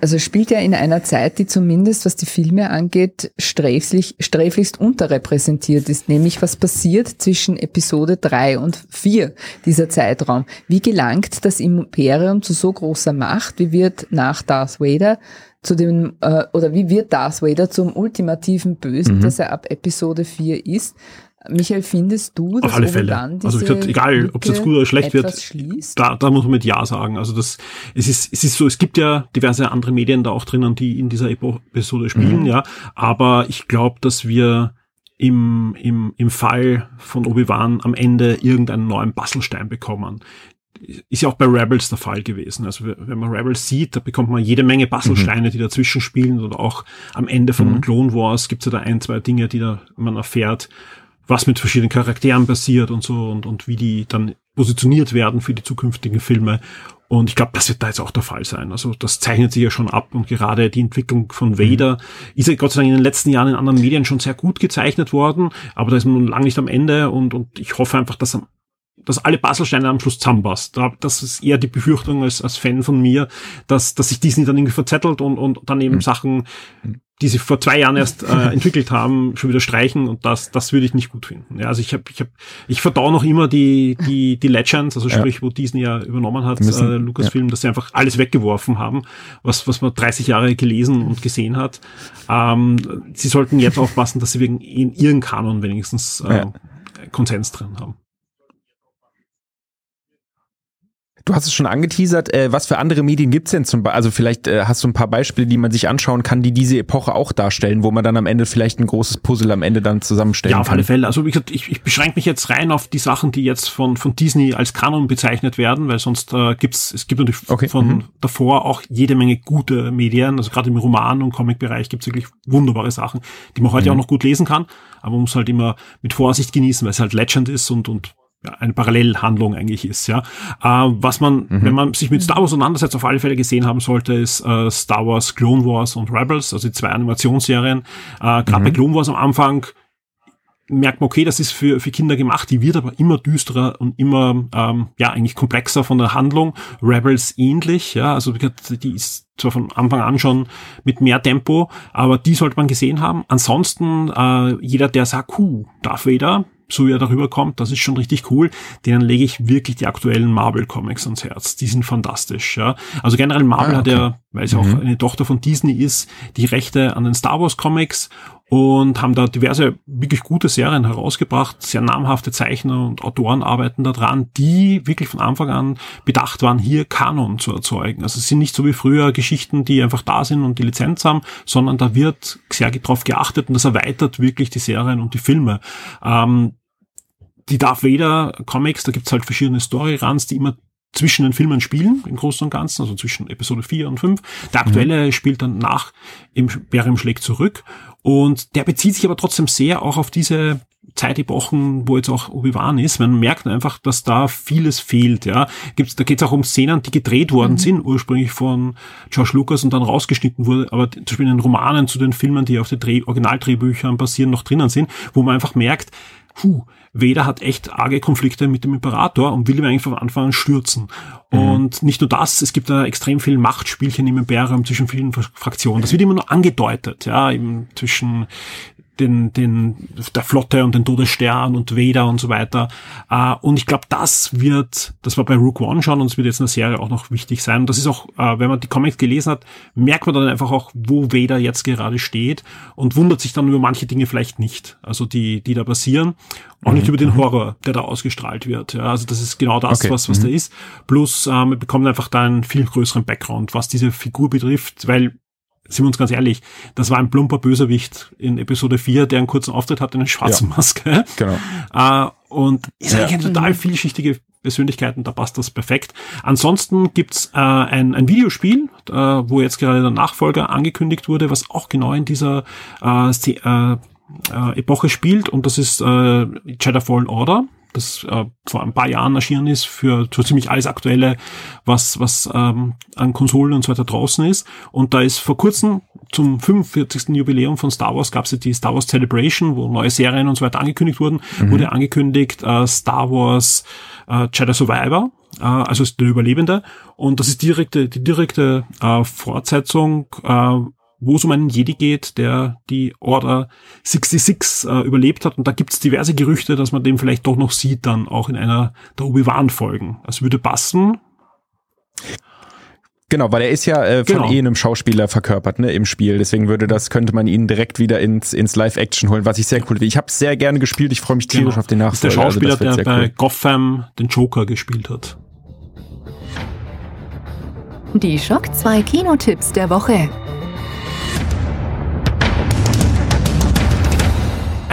also spielt er in einer Zeit, die zumindest, was die Filme angeht, sträflich, sträflichst unterrepräsentiert ist, nämlich was passiert zwischen Episode 3 und 4, dieser Zeitraum. Wie gelangt das Imperium zu so großer Macht? Wie wird nach Darth Vader zu dem, äh, oder wie wird Darth Vader zum ultimativen Bösen, dass er ab Episode 4 ist? Michael, findest du, dass Auf alle Fälle. Also wie gesagt, egal, ob es jetzt gut oder schlecht wird, schließt? da, da muss man mit Ja sagen. Also das, es ist, es ist so, es gibt ja diverse andere Medien da auch drinnen, die in dieser Episode spielen, Mhm. ja. Aber ich glaube, dass wir im, im, im Fall von Obi-Wan am Ende irgendeinen neuen Bastelstein bekommen. Ist ja auch bei Rebels der Fall gewesen. Also wenn man Rebels sieht, da bekommt man jede Menge Bastelsteine, die dazwischen spielen oder auch am Ende von Clone Wars gibt es ja da ein, zwei Dinge, die da man erfährt, was mit verschiedenen Charakteren passiert und so und, und wie die dann positioniert werden für die zukünftigen Filme. Und ich glaube, das wird da jetzt auch der Fall sein. Also das zeichnet sich ja schon ab und gerade die Entwicklung von Vader ist ja Gott sei Dank in den letzten Jahren in anderen Medien schon sehr gut gezeichnet worden, aber da ist man lange nicht am Ende und, und ich hoffe einfach, dass am dass alle Puzzlesteine am Schluss zusammenpasst. Da- Das ist eher die Befürchtung als, als Fan von mir, dass, dass sich Disney dann irgendwie verzettelt und, und dann eben Sachen, die sie vor zwei Jahren erst äh, entwickelt haben, schon wieder streichen und das, das würde ich nicht gut finden. Ja, also ich habe, ich habe, ich verdau noch immer die, die, die Legends, also Ja. sprich, wo Disney ja übernommen hat, Müssen- äh, Lucasfilm, dass sie einfach alles weggeworfen haben, was, was man 30 Jahre gelesen und gesehen hat. Ähm, sie sollten jetzt aufpassen, dass sie wegen in ihren Kanon wenigstens äh, Ja. Konsens drin haben. Du hast es schon angeteasert. Äh, was für andere Medien gibt's denn zum Beispiel? Also vielleicht äh, hast du ein paar Beispiele, die man sich anschauen kann, die diese Epoche auch darstellen, wo man dann am Ende vielleicht ein großes Puzzle am Ende dann zusammenstellen Ja, auf kann. alle Fälle. Also wie gesagt, ich, ich beschränke mich jetzt rein auf die Sachen, die jetzt von, von Disney als Kanon bezeichnet werden, weil sonst äh, gibt's es gibt natürlich Okay, von mhm. davor auch jede Menge gute Medien. Also gerade im Roman- und Comic-Bereich gibt's wirklich wunderbare Sachen, die man heute Mhm. auch noch gut lesen kann, aber man muss halt immer mit Vorsicht genießen, weil es halt Legend ist und, und eine Parallelhandlung eigentlich ist, ja. Äh, was man, Mhm. wenn man sich mit Star Wars auseinandersetzt, auf alle Fälle gesehen haben sollte, ist äh, Star Wars Clone Wars und Rebels, also die zwei Animationsserien. Äh, Gerade Mhm. bei Clone Wars am Anfang merkt man, okay, das ist für, für Kinder gemacht, die wird aber immer düsterer und immer, ähm, ja, eigentlich komplexer von der Handlung. Rebels ähnlich, ja, also die ist zwar von Anfang an schon mit mehr Tempo, aber die sollte man gesehen haben. Ansonsten, äh, jeder, der sagt, huh, Darth Vader, so wie er darüber kommt, das ist schon richtig cool. Denen lege ich wirklich die aktuellen Marvel Comics ans Herz. Die sind fantastisch, ja. Also generell Marvel ah, okay. hat ja, weil sie mhm. auch eine Tochter von Disney ist, die Rechte an den Star Wars Comics und haben da diverse wirklich gute Serien herausgebracht. Sehr namhafte Zeichner und Autoren arbeiten da dran, die wirklich von Anfang an bedacht waren, hier Kanon zu erzeugen. Also es sind nicht so wie früher Geschichten, die einfach da sind und die Lizenz haben, sondern da wird sehr drauf geachtet und das erweitert wirklich die Serien und die Filme. Ähm, die Darth Vader Comics, da gibt's halt verschiedene Storyruns, die immer zwischen den Filmen spielen, im Großen und Ganzen, also zwischen Episode 4 und 5. Der aktuelle mhm. spielt dann nach Imperium schlägt zurück und der bezieht sich aber trotzdem sehr auch auf diese Zeitepochen, wo jetzt auch Obi-Wan ist. Man merkt einfach, dass da vieles fehlt. Ja, Gibt's, da geht es auch um Szenen, die gedreht worden mhm. sind, ursprünglich von George Lucas und dann rausgeschnitten wurde, aber zum Beispiel in den Romanen zu den Filmen, die auf den Dreh Originaldrehbüchern basieren, noch drinnen sind, wo man einfach merkt, puh, Vader hat echt arge Konflikte mit dem Imperator und will ihn eigentlich von Anfang an stürzen. Mhm. Und nicht nur das, es gibt da extrem viel Machtspielchen im Imperium zwischen vielen Fraktionen. Das wird immer nur angedeutet, ja, eben zwischen den, den, der Flotte und den Todesstern und Vader und so weiter. Uh, und ich glaube, das wird, das war bei Rook One schon und es wird jetzt in der Serie auch noch wichtig sein. Und das ist auch, uh, wenn man die Comics gelesen hat, merkt man dann einfach auch, wo Vader jetzt gerade steht und wundert sich dann über manche Dinge vielleicht nicht. Also die, die da passieren. Auch mhm. nicht über den mhm. Horror, der da ausgestrahlt wird. Ja, also das ist genau das, okay. was, was mhm. da ist. Plus, ähm, wir bekommen einfach da einen viel größeren Background, was diese Figur betrifft, weil sind wir uns ganz ehrlich, das war ein plumper Bösewicht in Episode 4, der einen kurzen Auftritt hat in einer schwarzen ja. Maske. Genau. Äh, und ist ja. eigentlich eine total vielschichtige Persönlichkeit und da passt das perfekt. Ansonsten gibt's äh, ein, ein Videospiel, äh, wo jetzt gerade der Nachfolger angekündigt wurde, was auch genau in dieser äh, äh, äh, Epoche spielt und das ist äh, Jedi Fallen Order das äh, vor ein paar Jahren erschienen ist für so ziemlich alles Aktuelle, was, was ähm, an Konsolen und so weiter draußen ist. Und da ist vor kurzem zum 45. Jubiläum von Star Wars gab es ja die Star Wars Celebration, wo neue Serien und so weiter angekündigt wurden, mhm. wurde angekündigt äh, Star Wars äh, Jedi Survivor, äh, also ist der Überlebende. Und das ist direkte, die direkte äh, Fortsetzung äh, wo es um einen Jedi geht, der die Order 66 äh, überlebt hat. Und da gibt es diverse Gerüchte, dass man den vielleicht doch noch sieht, dann auch in einer der Obi-Wan-Folgen. Das würde passen. Genau, weil er ist ja äh, von genau. eh einem Schauspieler verkörpert, ne, im Spiel. Deswegen würde das, könnte man ihn direkt wieder ins, ins Live-Action holen, was ich sehr cool finde. Ich habe sehr gerne gespielt, ich freue mich tierisch genau. auf den Nachfolger. Ist der Schauspieler, also der bei cool. Gotham den Joker gespielt hat. Die Schock 2 Kinotipps der Woche.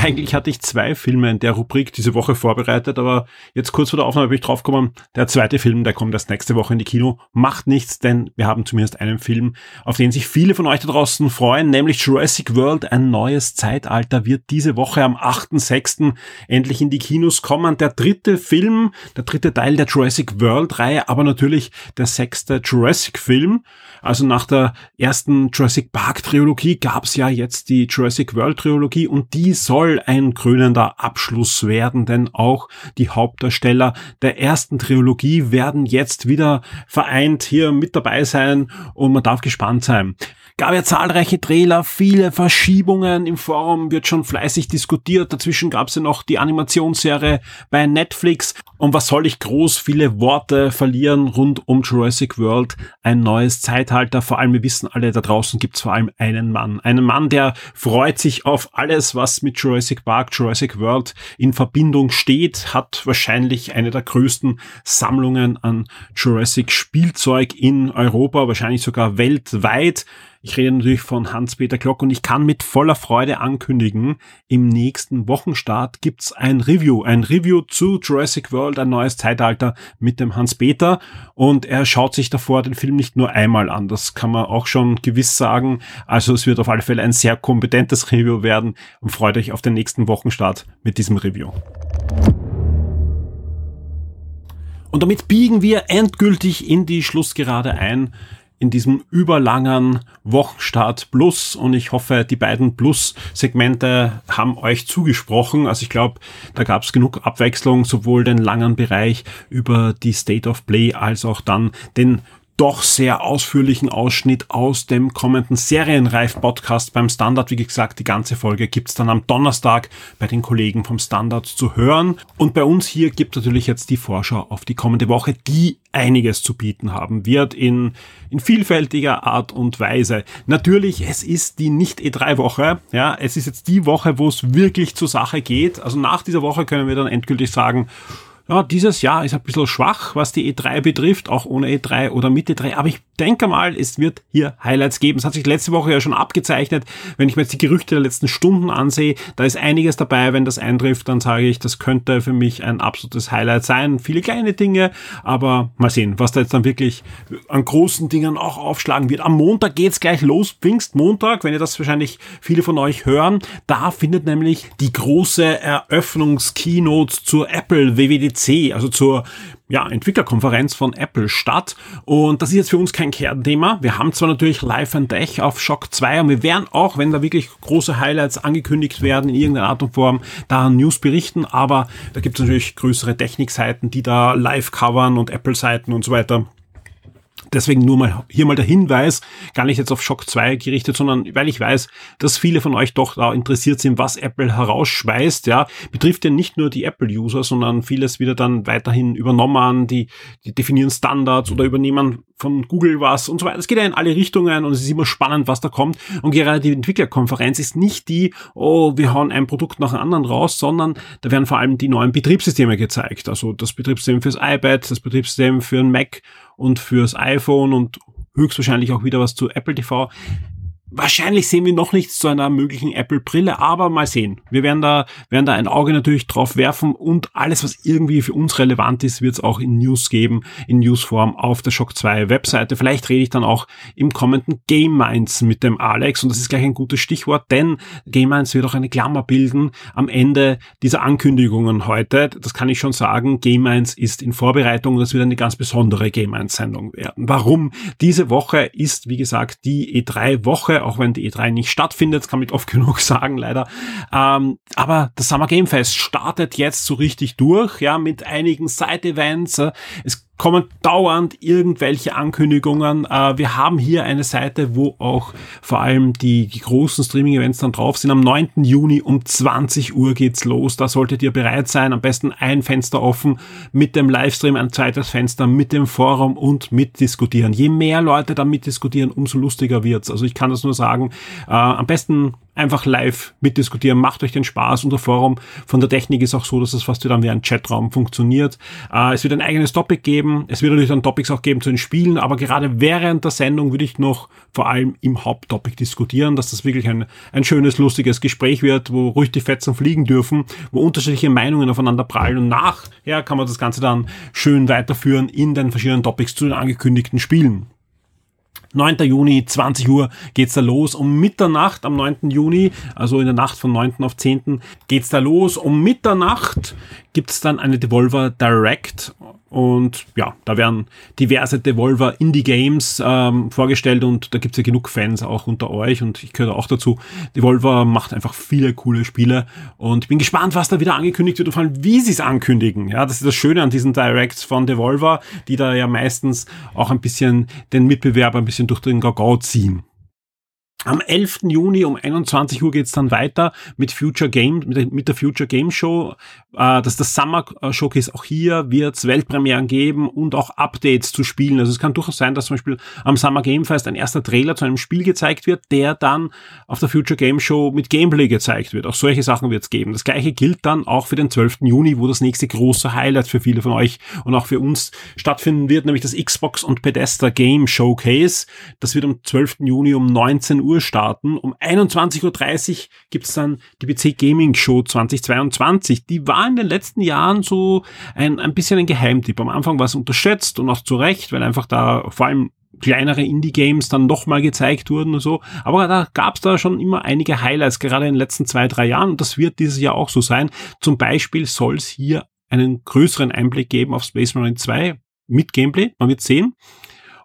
Eigentlich hatte ich zwei Filme in der Rubrik diese Woche vorbereitet, aber jetzt kurz vor der Aufnahme bin ich draufgekommen, der zweite Film, der kommt erst nächste Woche in die Kino. Macht nichts, denn wir haben zumindest einen Film, auf den sich viele von euch da draußen freuen, nämlich Jurassic World, ein neues Zeitalter, wird diese Woche am 8.6. endlich in die Kinos kommen. Der dritte Film, der dritte Teil der Jurassic World-Reihe, aber natürlich der sechste Jurassic-Film. Also nach der ersten Jurassic Park-Trilogie gab es ja jetzt die Jurassic World-Trilogie und die soll ein krönender Abschluss werden, denn auch die Hauptdarsteller der ersten Trilogie werden jetzt wieder vereint hier mit dabei sein und man darf gespannt sein gab ja zahlreiche Trailer, viele Verschiebungen im Forum, wird schon fleißig diskutiert. Dazwischen gab es ja noch die Animationsserie bei Netflix. Und was soll ich groß viele Worte verlieren rund um Jurassic World? Ein neues Zeitalter. Vor allem, wir wissen alle, da draußen gibt es vor allem einen Mann. Einen Mann, der freut sich auf alles, was mit Jurassic Park, Jurassic World in Verbindung steht, hat wahrscheinlich eine der größten Sammlungen an Jurassic Spielzeug in Europa, wahrscheinlich sogar weltweit. Ich rede natürlich von Hans-Peter Glock und ich kann mit voller Freude ankündigen, im nächsten Wochenstart gibt's ein Review, ein Review zu Jurassic World, ein neues Zeitalter mit dem Hans-Peter und er schaut sich davor den Film nicht nur einmal an, das kann man auch schon gewiss sagen. Also es wird auf alle Fälle ein sehr kompetentes Review werden und freut euch auf den nächsten Wochenstart mit diesem Review. Und damit biegen wir endgültig in die Schlussgerade ein in diesem überlangen Wochenstart Plus und ich hoffe, die beiden Plus-Segmente haben euch zugesprochen. Also ich glaube, da gab es genug Abwechslung, sowohl den langen Bereich über die State of Play als auch dann den doch sehr ausführlichen Ausschnitt aus dem kommenden Serienreif-Podcast beim Standard. Wie gesagt, die ganze Folge gibt's dann am Donnerstag bei den Kollegen vom Standard zu hören. Und bei uns hier gibt natürlich jetzt die Vorschau auf die kommende Woche, die einiges zu bieten haben wird in, in vielfältiger Art und Weise. Natürlich, es ist die Nicht-E3-Woche. Ja, es ist jetzt die Woche, wo es wirklich zur Sache geht. Also nach dieser Woche können wir dann endgültig sagen, ja, dieses Jahr ist ein bisschen schwach, was die E3 betrifft, auch ohne E3 oder mit E3. Aber ich denke mal, es wird hier Highlights geben. Es hat sich letzte Woche ja schon abgezeichnet. Wenn ich mir jetzt die Gerüchte der letzten Stunden ansehe, da ist einiges dabei. Wenn das eintrifft, dann sage ich, das könnte für mich ein absolutes Highlight sein. Viele kleine Dinge, aber mal sehen, was da jetzt dann wirklich an großen Dingen auch aufschlagen wird. Am Montag geht's gleich los, Pfingstmontag, wenn ihr das wahrscheinlich viele von euch hören. Da findet nämlich die große Eröffnungskeynote zur Apple WWDC WWDC, also zur ja, Entwicklerkonferenz von Apple statt. Und das ist jetzt für uns kein Kernthema. Wir haben zwar natürlich Live and Tech auf Shock 2 und wir werden auch, wenn da wirklich große Highlights angekündigt werden in irgendeiner Art und Form, da News berichten, aber da gibt es natürlich größere Technikseiten, die da live covern und Apple-Seiten und so weiter. Deswegen nur mal hier mal der Hinweis, gar nicht jetzt auf Shock 2 gerichtet, sondern weil ich weiß, dass viele von euch doch da interessiert sind, was Apple herausschweißt, ja, betrifft ja nicht nur die Apple-User, sondern vieles wieder dann weiterhin übernommen, die, die definieren Standards oder übernehmen von Google was und so weiter. Es geht ja in alle Richtungen und es ist immer spannend, was da kommt. Und gerade die Entwicklerkonferenz ist nicht die, oh, wir hauen ein Produkt nach dem anderen raus, sondern da werden vor allem die neuen Betriebssysteme gezeigt. Also das Betriebssystem fürs iPad, das Betriebssystem für ein Mac und fürs iPhone und höchstwahrscheinlich auch wieder was zu Apple TV. Wahrscheinlich sehen wir noch nichts zu einer möglichen Apple-Brille, aber mal sehen. Wir werden da, werden da ein Auge natürlich drauf werfen und alles, was irgendwie für uns relevant ist, wird es auch in News geben, in Newsform auf der Shock 2 Webseite. Vielleicht rede ich dann auch im kommenden Game Minds mit dem Alex und das ist gleich ein gutes Stichwort, denn Game Minds wird auch eine Klammer bilden am Ende dieser Ankündigungen heute. Das kann ich schon sagen. Game Minds ist in Vorbereitung und das wird eine ganz besondere Game Minds Sendung werden. Warum? Diese Woche ist, wie gesagt, die E3 Woche auch wenn die E3 nicht stattfindet, kann man oft genug sagen, leider. Ähm, aber das Summer Game Fest startet jetzt so richtig durch, ja, mit einigen Side-Events. Es kommen dauernd irgendwelche Ankündigungen. Äh, wir haben hier eine Seite, wo auch vor allem die, großen Streaming-Events dann drauf sind. Am 9. Juni um 20 Uhr geht's los. Da solltet ihr bereit sein. Am besten ein Fenster offen mit dem Livestream, ein zweites Fenster mit dem Forum und mitdiskutieren. Je mehr Leute da mitdiskutieren, umso lustiger wird's. Also ich kann das nur sagen. Äh, am besten einfach live mitdiskutieren, macht euch den Spaß. Unser Forum von der Technik ist auch so, dass es fast wieder wie ein Chatraum funktioniert. Äh, es wird ein eigenes Topic geben. Es wird natürlich dann Topics auch geben zu den Spielen, aber gerade während der Sendung würde ich noch vor allem im Haupttopic diskutieren, dass das wirklich ein, ein schönes, lustiges Gespräch wird, wo ruhig die Fetzen fliegen dürfen, wo unterschiedliche Meinungen aufeinander prallen und nachher kann man das Ganze dann schön weiterführen in den verschiedenen Topics zu den angekündigten Spielen. 9. Juni, 20 Uhr geht's da los. Um Mitternacht am 9. Juni, also in der Nacht von 9. auf 10. geht's da los. Um Mitternacht gibt's dann eine Devolver Direct und ja, da werden diverse Devolver Indie Games ähm, vorgestellt und da gibt's ja genug Fans auch unter euch und ich gehöre auch dazu. Devolver macht einfach viele coole Spiele und ich bin gespannt, was da wieder angekündigt wird und vor allem, wie sie es ankündigen. Ja, das ist das Schöne an diesen Directs von Devolver, die da ja meistens auch ein bisschen den Mitbewerber ein bisschen durch den Gagau ziehen. Am 11. Juni um 21 Uhr geht's dann weiter mit Future Game, mit der, Future Game Show. Äh, das ist das Summer Showcase. Auch hier wird's Weltpremieren geben und auch Updates zu Spielen. Also es kann durchaus sein, dass zum Beispiel am Summer Game Fest ein erster Trailer zu einem Spiel gezeigt wird, der dann auf der Future Game Show mit Gameplay gezeigt wird. Auch solche Sachen wird's geben. Das gleiche gilt dann auch für den 12. Juni, wo das nächste große Highlight für viele von euch und auch für uns stattfinden wird, nämlich das Xbox und Pedesta Game Showcase. Das wird am 12. Juni um 19 Uhr Uhr starten. Um 21.30 Uhr gibt's dann die PC Gaming Show 2022. Die war in den letzten Jahren so ein, ein bisschen ein Geheimtipp. Am Anfang war es unterschätzt und auch zu Recht, weil einfach da vor allem kleinere Indie-Games dann nochmal gezeigt wurden und so. Aber da gab's da schon immer einige Highlights, gerade in den letzten zwei, drei Jahren. Und das wird dieses Jahr auch so sein. Zum Beispiel soll es hier einen größeren Einblick geben auf Space Marine 2 mit Gameplay. Man wird sehen.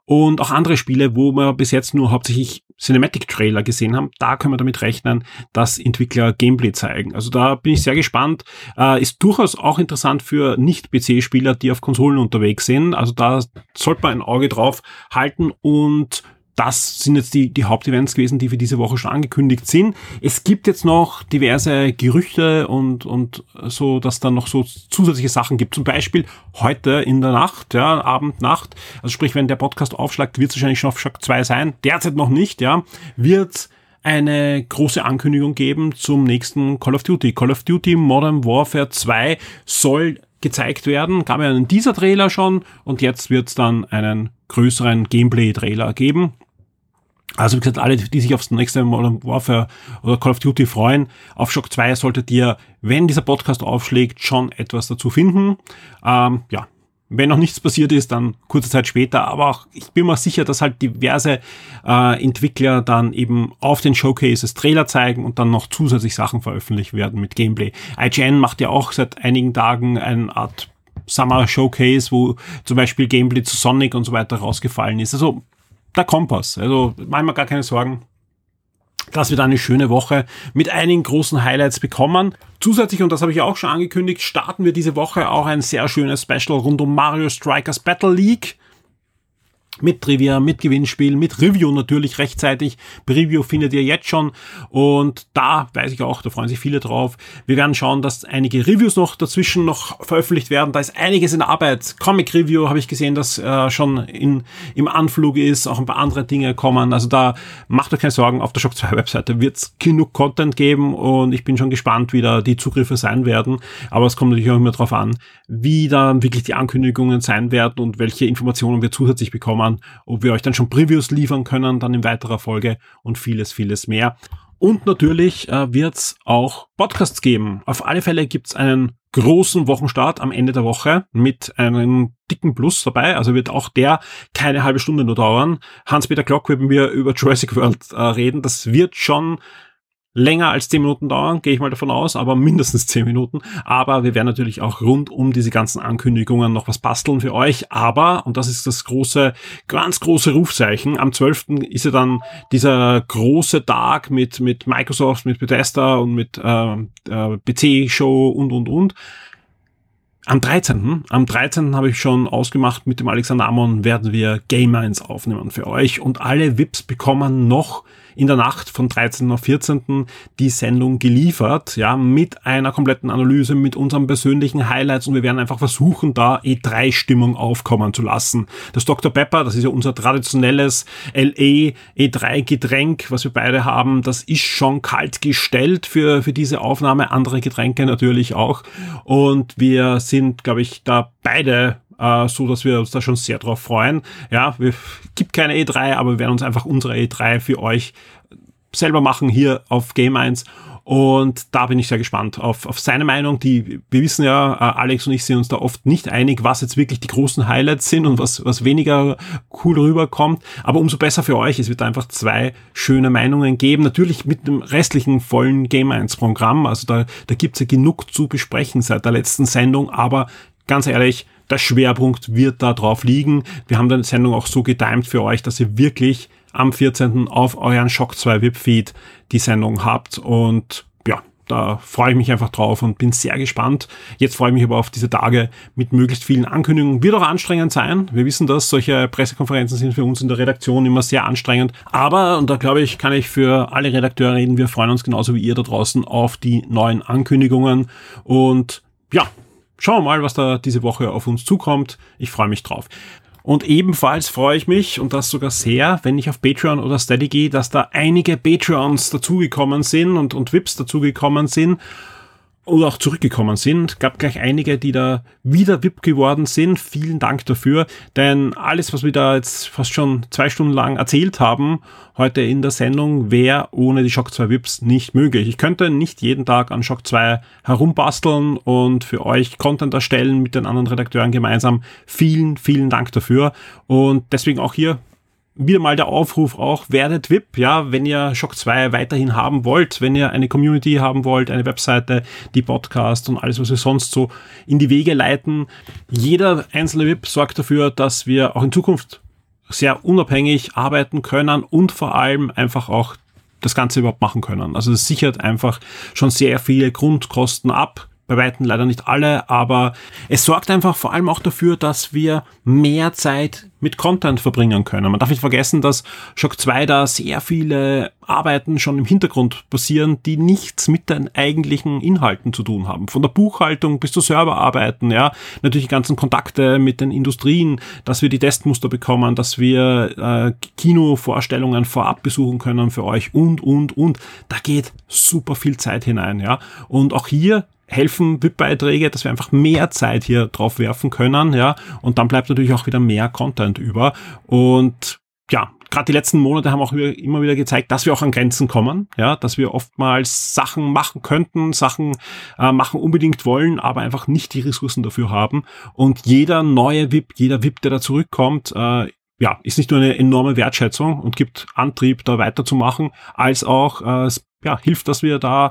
Und auch andere Spiele, wo wir bis jetzt nur hauptsächlich Cinematic-Trailer gesehen haben, da können wir damit rechnen, dass Entwickler Gameplay zeigen. Also da bin ich sehr gespannt. Äh, ist durchaus auch interessant für Nicht-PC-Spieler, die auf Konsolen unterwegs sind. Also da sollte man ein Auge drauf halten und das sind jetzt die, die Hauptevents gewesen, die für diese Woche schon angekündigt sind. Es gibt jetzt noch diverse Gerüchte und, und so, dass da noch so zusätzliche Sachen gibt. Zum Beispiel heute in der Nacht, ja, Abend, Nacht, also sprich, wenn der Podcast aufschlagt, wird es wahrscheinlich schon auf Shock 2 sein. Derzeit noch nicht, ja, wird eine große Ankündigung geben zum nächsten Call of Duty. Call of Duty Modern Warfare 2 soll gezeigt werden. Gab ja einen Teaser-Trailer schon und jetzt wird es dann einen größeren Gameplay-Trailer geben. Also wie gesagt, alle, die sich aufs nächste Modern Warfare oder Call of Duty freuen, auf Shock 2 solltet ihr, wenn dieser Podcast aufschlägt, schon etwas dazu finden. Ähm, ja, wenn noch nichts passiert ist, dann kurze Zeit später. Aber auch, ich bin mir sicher, dass halt diverse äh, Entwickler dann eben auf den Showcases Trailer zeigen und dann noch zusätzlich Sachen veröffentlicht werden mit Gameplay. IGN macht ja auch seit einigen Tagen eine Art Summer Showcase, wo zum Beispiel Gameplay zu Sonic und so weiter rausgefallen ist. Also der Kompass. Also machen wir gar keine Sorgen dass wir da eine schöne Woche mit einigen großen Highlights bekommen. Zusätzlich, und das habe ich auch schon angekündigt, starten wir diese Woche auch ein sehr schönes Special rund um Mario Strikers Battle League mit Trivia, mit Gewinnspiel, mit Review natürlich rechtzeitig. Preview findet ihr jetzt schon und da weiß ich auch, da freuen sich viele drauf. Wir werden schauen, dass einige Reviews noch dazwischen noch veröffentlicht werden. Da ist einiges in Arbeit. Comic Review habe ich gesehen, dass äh, schon in, im Anflug ist, auch ein paar andere Dinge kommen. Also da macht euch keine Sorgen, auf der Shock 2 Webseite wird es genug Content geben und ich bin schon gespannt, wie da die Zugriffe sein werden. Aber es kommt natürlich auch immer darauf an, wie da wirklich die Ankündigungen sein werden und welche Informationen wir zusätzlich bekommen erfahren, ob wir euch dann schon Previews liefern können, dann in weiterer Folge und vieles, vieles mehr. Und natürlich äh, wird es auch Podcasts geben. Auf alle Fälle gibt es einen großen Wochenstart am Ende der Woche mit einem dicken Plus dabei. Also wird auch der keine halbe Stunde nur dauern. Hans-Peter Glock wird wir über Jurassic World äh, reden. Das wird schon länger als zehn Minuten dauern, gehe ich mal davon aus, aber mindestens zehn Minuten. Aber wir werden natürlich auch rund um diese ganzen Ankündigungen noch was basteln für euch. Aber, und das ist das große, ganz große Rufzeichen, am 12. ist ja dann dieser große Tag mit, mit Microsoft, mit Bethesda und mit äh, äh, PC-Show und, und, und. Am 13. Am 13. habe ich schon ausgemacht, mit dem Alexander Amon werden wir Game 1 aufnehmen für euch und alle VIPs bekommen noch in der Nacht von 13. auf 14. die Sendung geliefert, ja, mit einer kompletten Analyse, mit unseren persönlichen Highlights und wir werden einfach versuchen, da E3-Stimmung aufkommen zu lassen. Das Dr. Pepper, das ist ja unser traditionelles LA E3-Getränk, was wir beide haben, das ist schon kalt gestellt für, für diese Aufnahme, andere Getränke natürlich auch und wir sind, glaube ich, da beide äh, so dass wir uns da schon sehr drauf freuen. Ja, wir gibt keine E3, aber wir werden uns einfach unsere E3 für euch selber machen hier auf Game 1 und da bin ich sehr gespannt auf, auf seine Meinung. Die, wir wissen ja, äh, Alex und ich sind uns da oft nicht einig, was jetzt wirklich die großen Highlights sind und was, was weniger cool rüberkommt. Aber umso besser für euch. Es wird einfach zwei schöne Meinungen geben. Natürlich mit dem restlichen vollen Game 1 Programm. Also da, da gibt's ja genug zu besprechen seit der letzten Sendung. Aber ganz ehrlich, der Schwerpunkt wird da drauf liegen. Wir haben die Sendung auch so getimt für euch, dass ihr wirklich am 14. auf euren Shock 2 VIP Feed die Sendung habt und ja, da freue ich mich einfach drauf und bin sehr gespannt. Jetzt freue ich mich aber auf diese Tage mit möglichst vielen Ankündigungen. Wird auch anstrengend sein. Wir wissen das. Solche Pressekonferenzen sind für uns in der Redaktion immer sehr anstrengend. Aber, und da glaube ich, kann ich für alle Redakteure reden, wir freuen uns genauso wie ihr da draußen auf die neuen Ankündigungen. Und ja, schauen wir mal, was da diese Woche auf uns zukommt. Ich freue mich drauf. Und ebenfalls freue ich mich, und das sogar sehr, wenn ich auf Patreon oder Steady gehe, dass da einige Patreons dazugekommen sind und, und VIPs dazugekommen sind oder auch zurückgekommen sind. Gab gleich einige, die da wieder VIP geworden sind. Vielen Dank dafür, denn alles, was wir da jetzt fast schon zwei Stunden lang erzählt haben, heute in der Sendung, wäre ohne die Shock 2 VIPs nicht möglich. Ich könnte nicht jeden Tag an Shock 2 herumbasteln und für euch Content erstellen mit den anderen Redakteuren gemeinsam. Vielen, vielen Dank dafür und deswegen auch hier wieder mal der Aufruf auch, werdet VIP, ja, wenn ihr Shock 2 weiterhin haben wollt, wenn ihr eine Community haben wollt, eine Webseite, die Podcast und alles, was wir sonst so in die Wege leiten. Jeder einzelne VIP sorgt dafür, dass wir auch in Zukunft sehr unabhängig arbeiten können und vor allem einfach auch das Ganze überhaupt machen können. Also es sichert einfach schon sehr viele Grundkosten ab bei Weitem leider nicht alle, aber es sorgt einfach vor allem auch dafür, dass wir mehr Zeit mit Content verbringen können. Man darf nicht vergessen, dass Shock 2 da sehr viele Arbeiten schon im Hintergrund passieren, die nichts mit den eigentlichen Inhalten zu tun haben. Von der Buchhaltung bis zu Serverarbeiten, ja. Natürlich die ganzen Kontakte mit den Industrien, dass wir die Testmuster bekommen, dass wir äh, Kinovorstellungen vorab besuchen können für euch und, und, und. Da geht super viel Zeit hinein, ja. Und auch hier helfen VIP-Beiträge, dass wir einfach mehr Zeit hier drauf werfen können, ja, und dann bleibt natürlich auch wieder mehr Content über. Und ja, gerade die letzten Monate haben auch immer wieder gezeigt, dass wir auch an Grenzen kommen, ja, dass wir oftmals Sachen machen könnten, Sachen äh, machen unbedingt wollen, aber einfach nicht die Ressourcen dafür haben. Und jeder neue VIP, jeder VIP, der da zurückkommt, äh, ja, ist nicht nur eine enorme Wertschätzung und gibt Antrieb, da weiterzumachen, als auch äh, ja, hilft, dass wir da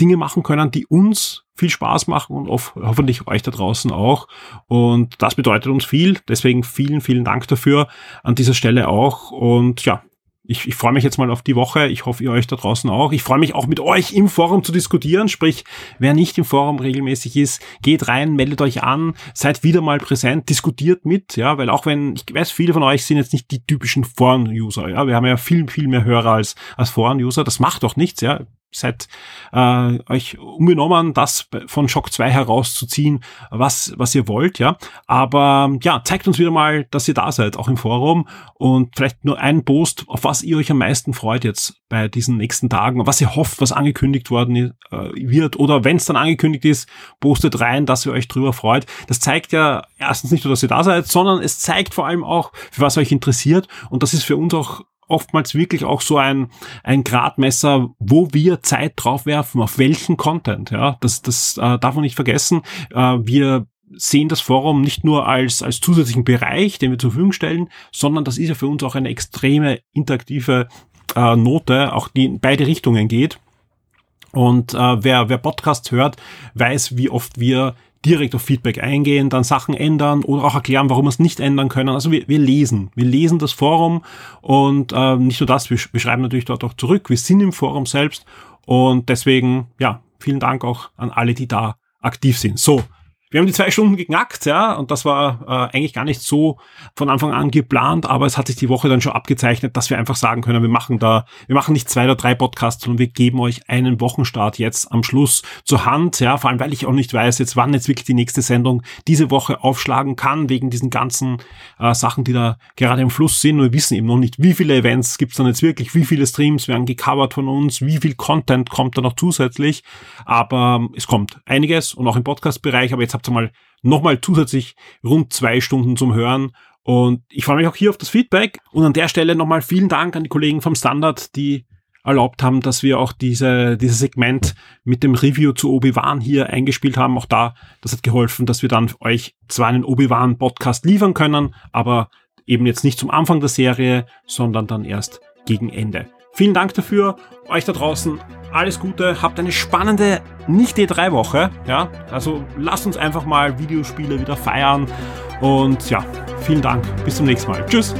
Dinge machen können, die uns viel Spaß machen und hoffentlich euch da draußen auch. Und das bedeutet uns viel. Deswegen vielen, vielen Dank dafür an dieser Stelle auch. Und ja, ich, ich freue mich jetzt mal auf die Woche. Ich hoffe, ihr euch da draußen auch. Ich freue mich auch mit euch im Forum zu diskutieren. Sprich, wer nicht im Forum regelmäßig ist, geht rein, meldet euch an, seid wieder mal präsent, diskutiert mit, ja, weil auch wenn, ich weiß, viele von euch sind jetzt nicht die typischen Foren-User, ja, wir haben ja viel, viel mehr Hörer als, als Foren-User. Das macht doch nichts, ja seid äh, euch unbenommen, das von Shock 2 herauszuziehen, was, was ihr wollt, ja. Aber ja, zeigt uns wieder mal, dass ihr da seid, auch im Forum. Und vielleicht nur ein Post, auf was ihr euch am meisten freut jetzt bei diesen nächsten Tagen, was ihr hofft, was angekündigt worden äh, wird. Oder wenn es dann angekündigt ist, postet rein, dass ihr euch drüber freut. Das zeigt ja erstens nicht nur, dass ihr da seid, sondern es zeigt vor allem auch, für was euch interessiert. Und das ist für uns auch oftmals wirklich auch so ein, ein Gradmesser, wo wir Zeit drauf werfen, auf welchen Content. Ja, das, das äh, darf man nicht vergessen. Äh, wir sehen das Forum nicht nur als, als zusätzlichen Bereich, den wir zur Verfügung stellen, sondern das ist ja für uns auch eine extreme interaktive äh, Note, auch die in beide Richtungen geht. Und äh, wer, wer Podcasts hört, weiß, wie oft wir direkt auf Feedback eingehen, dann Sachen ändern oder auch erklären, warum wir es nicht ändern können. Also wir, wir lesen. Wir lesen das Forum und äh, nicht nur das, wir, wir schreiben natürlich dort auch zurück. Wir sind im Forum selbst und deswegen, ja, vielen Dank auch an alle, die da aktiv sind. So, wir haben die zwei Stunden geknackt, ja, und das war äh, eigentlich gar nicht so von Anfang an geplant, aber es hat sich die Woche dann schon abgezeichnet, dass wir einfach sagen können, wir machen da, wir machen nicht zwei oder drei Podcasts, sondern wir geben euch einen Wochenstart jetzt am Schluss zur Hand, ja, vor allem weil ich auch nicht weiß, jetzt wann jetzt wirklich die nächste Sendung diese Woche aufschlagen kann, wegen diesen ganzen äh, Sachen, die da gerade im Fluss sind. Und wir wissen eben noch nicht, wie viele Events gibt's dann jetzt wirklich, wie viele Streams werden gecovert von uns, wie viel Content kommt da noch zusätzlich, aber es kommt einiges und auch im Podcast-Bereich, aber jetzt habt ihr mal nochmal zusätzlich rund zwei Stunden zum Hören. Und ich freue mich auch hier auf das Feedback. Und an der Stelle nochmal vielen Dank an die Kollegen vom Standard, die erlaubt haben, dass wir auch diese, dieses Segment mit dem Review zu Obi-Wan hier eingespielt haben. Auch da, das hat geholfen, dass wir dann euch zwar einen Obi-Wan-Podcast liefern können, aber eben jetzt nicht zum Anfang der Serie, sondern dann erst gegen Ende. Vielen Dank dafür. Euch da draußen alles Gute. Habt eine spannende Nicht-E3-Woche. Ja, also lasst uns einfach mal Videospiele wieder feiern. Und ja, vielen Dank. Bis zum nächsten Mal. Tschüss.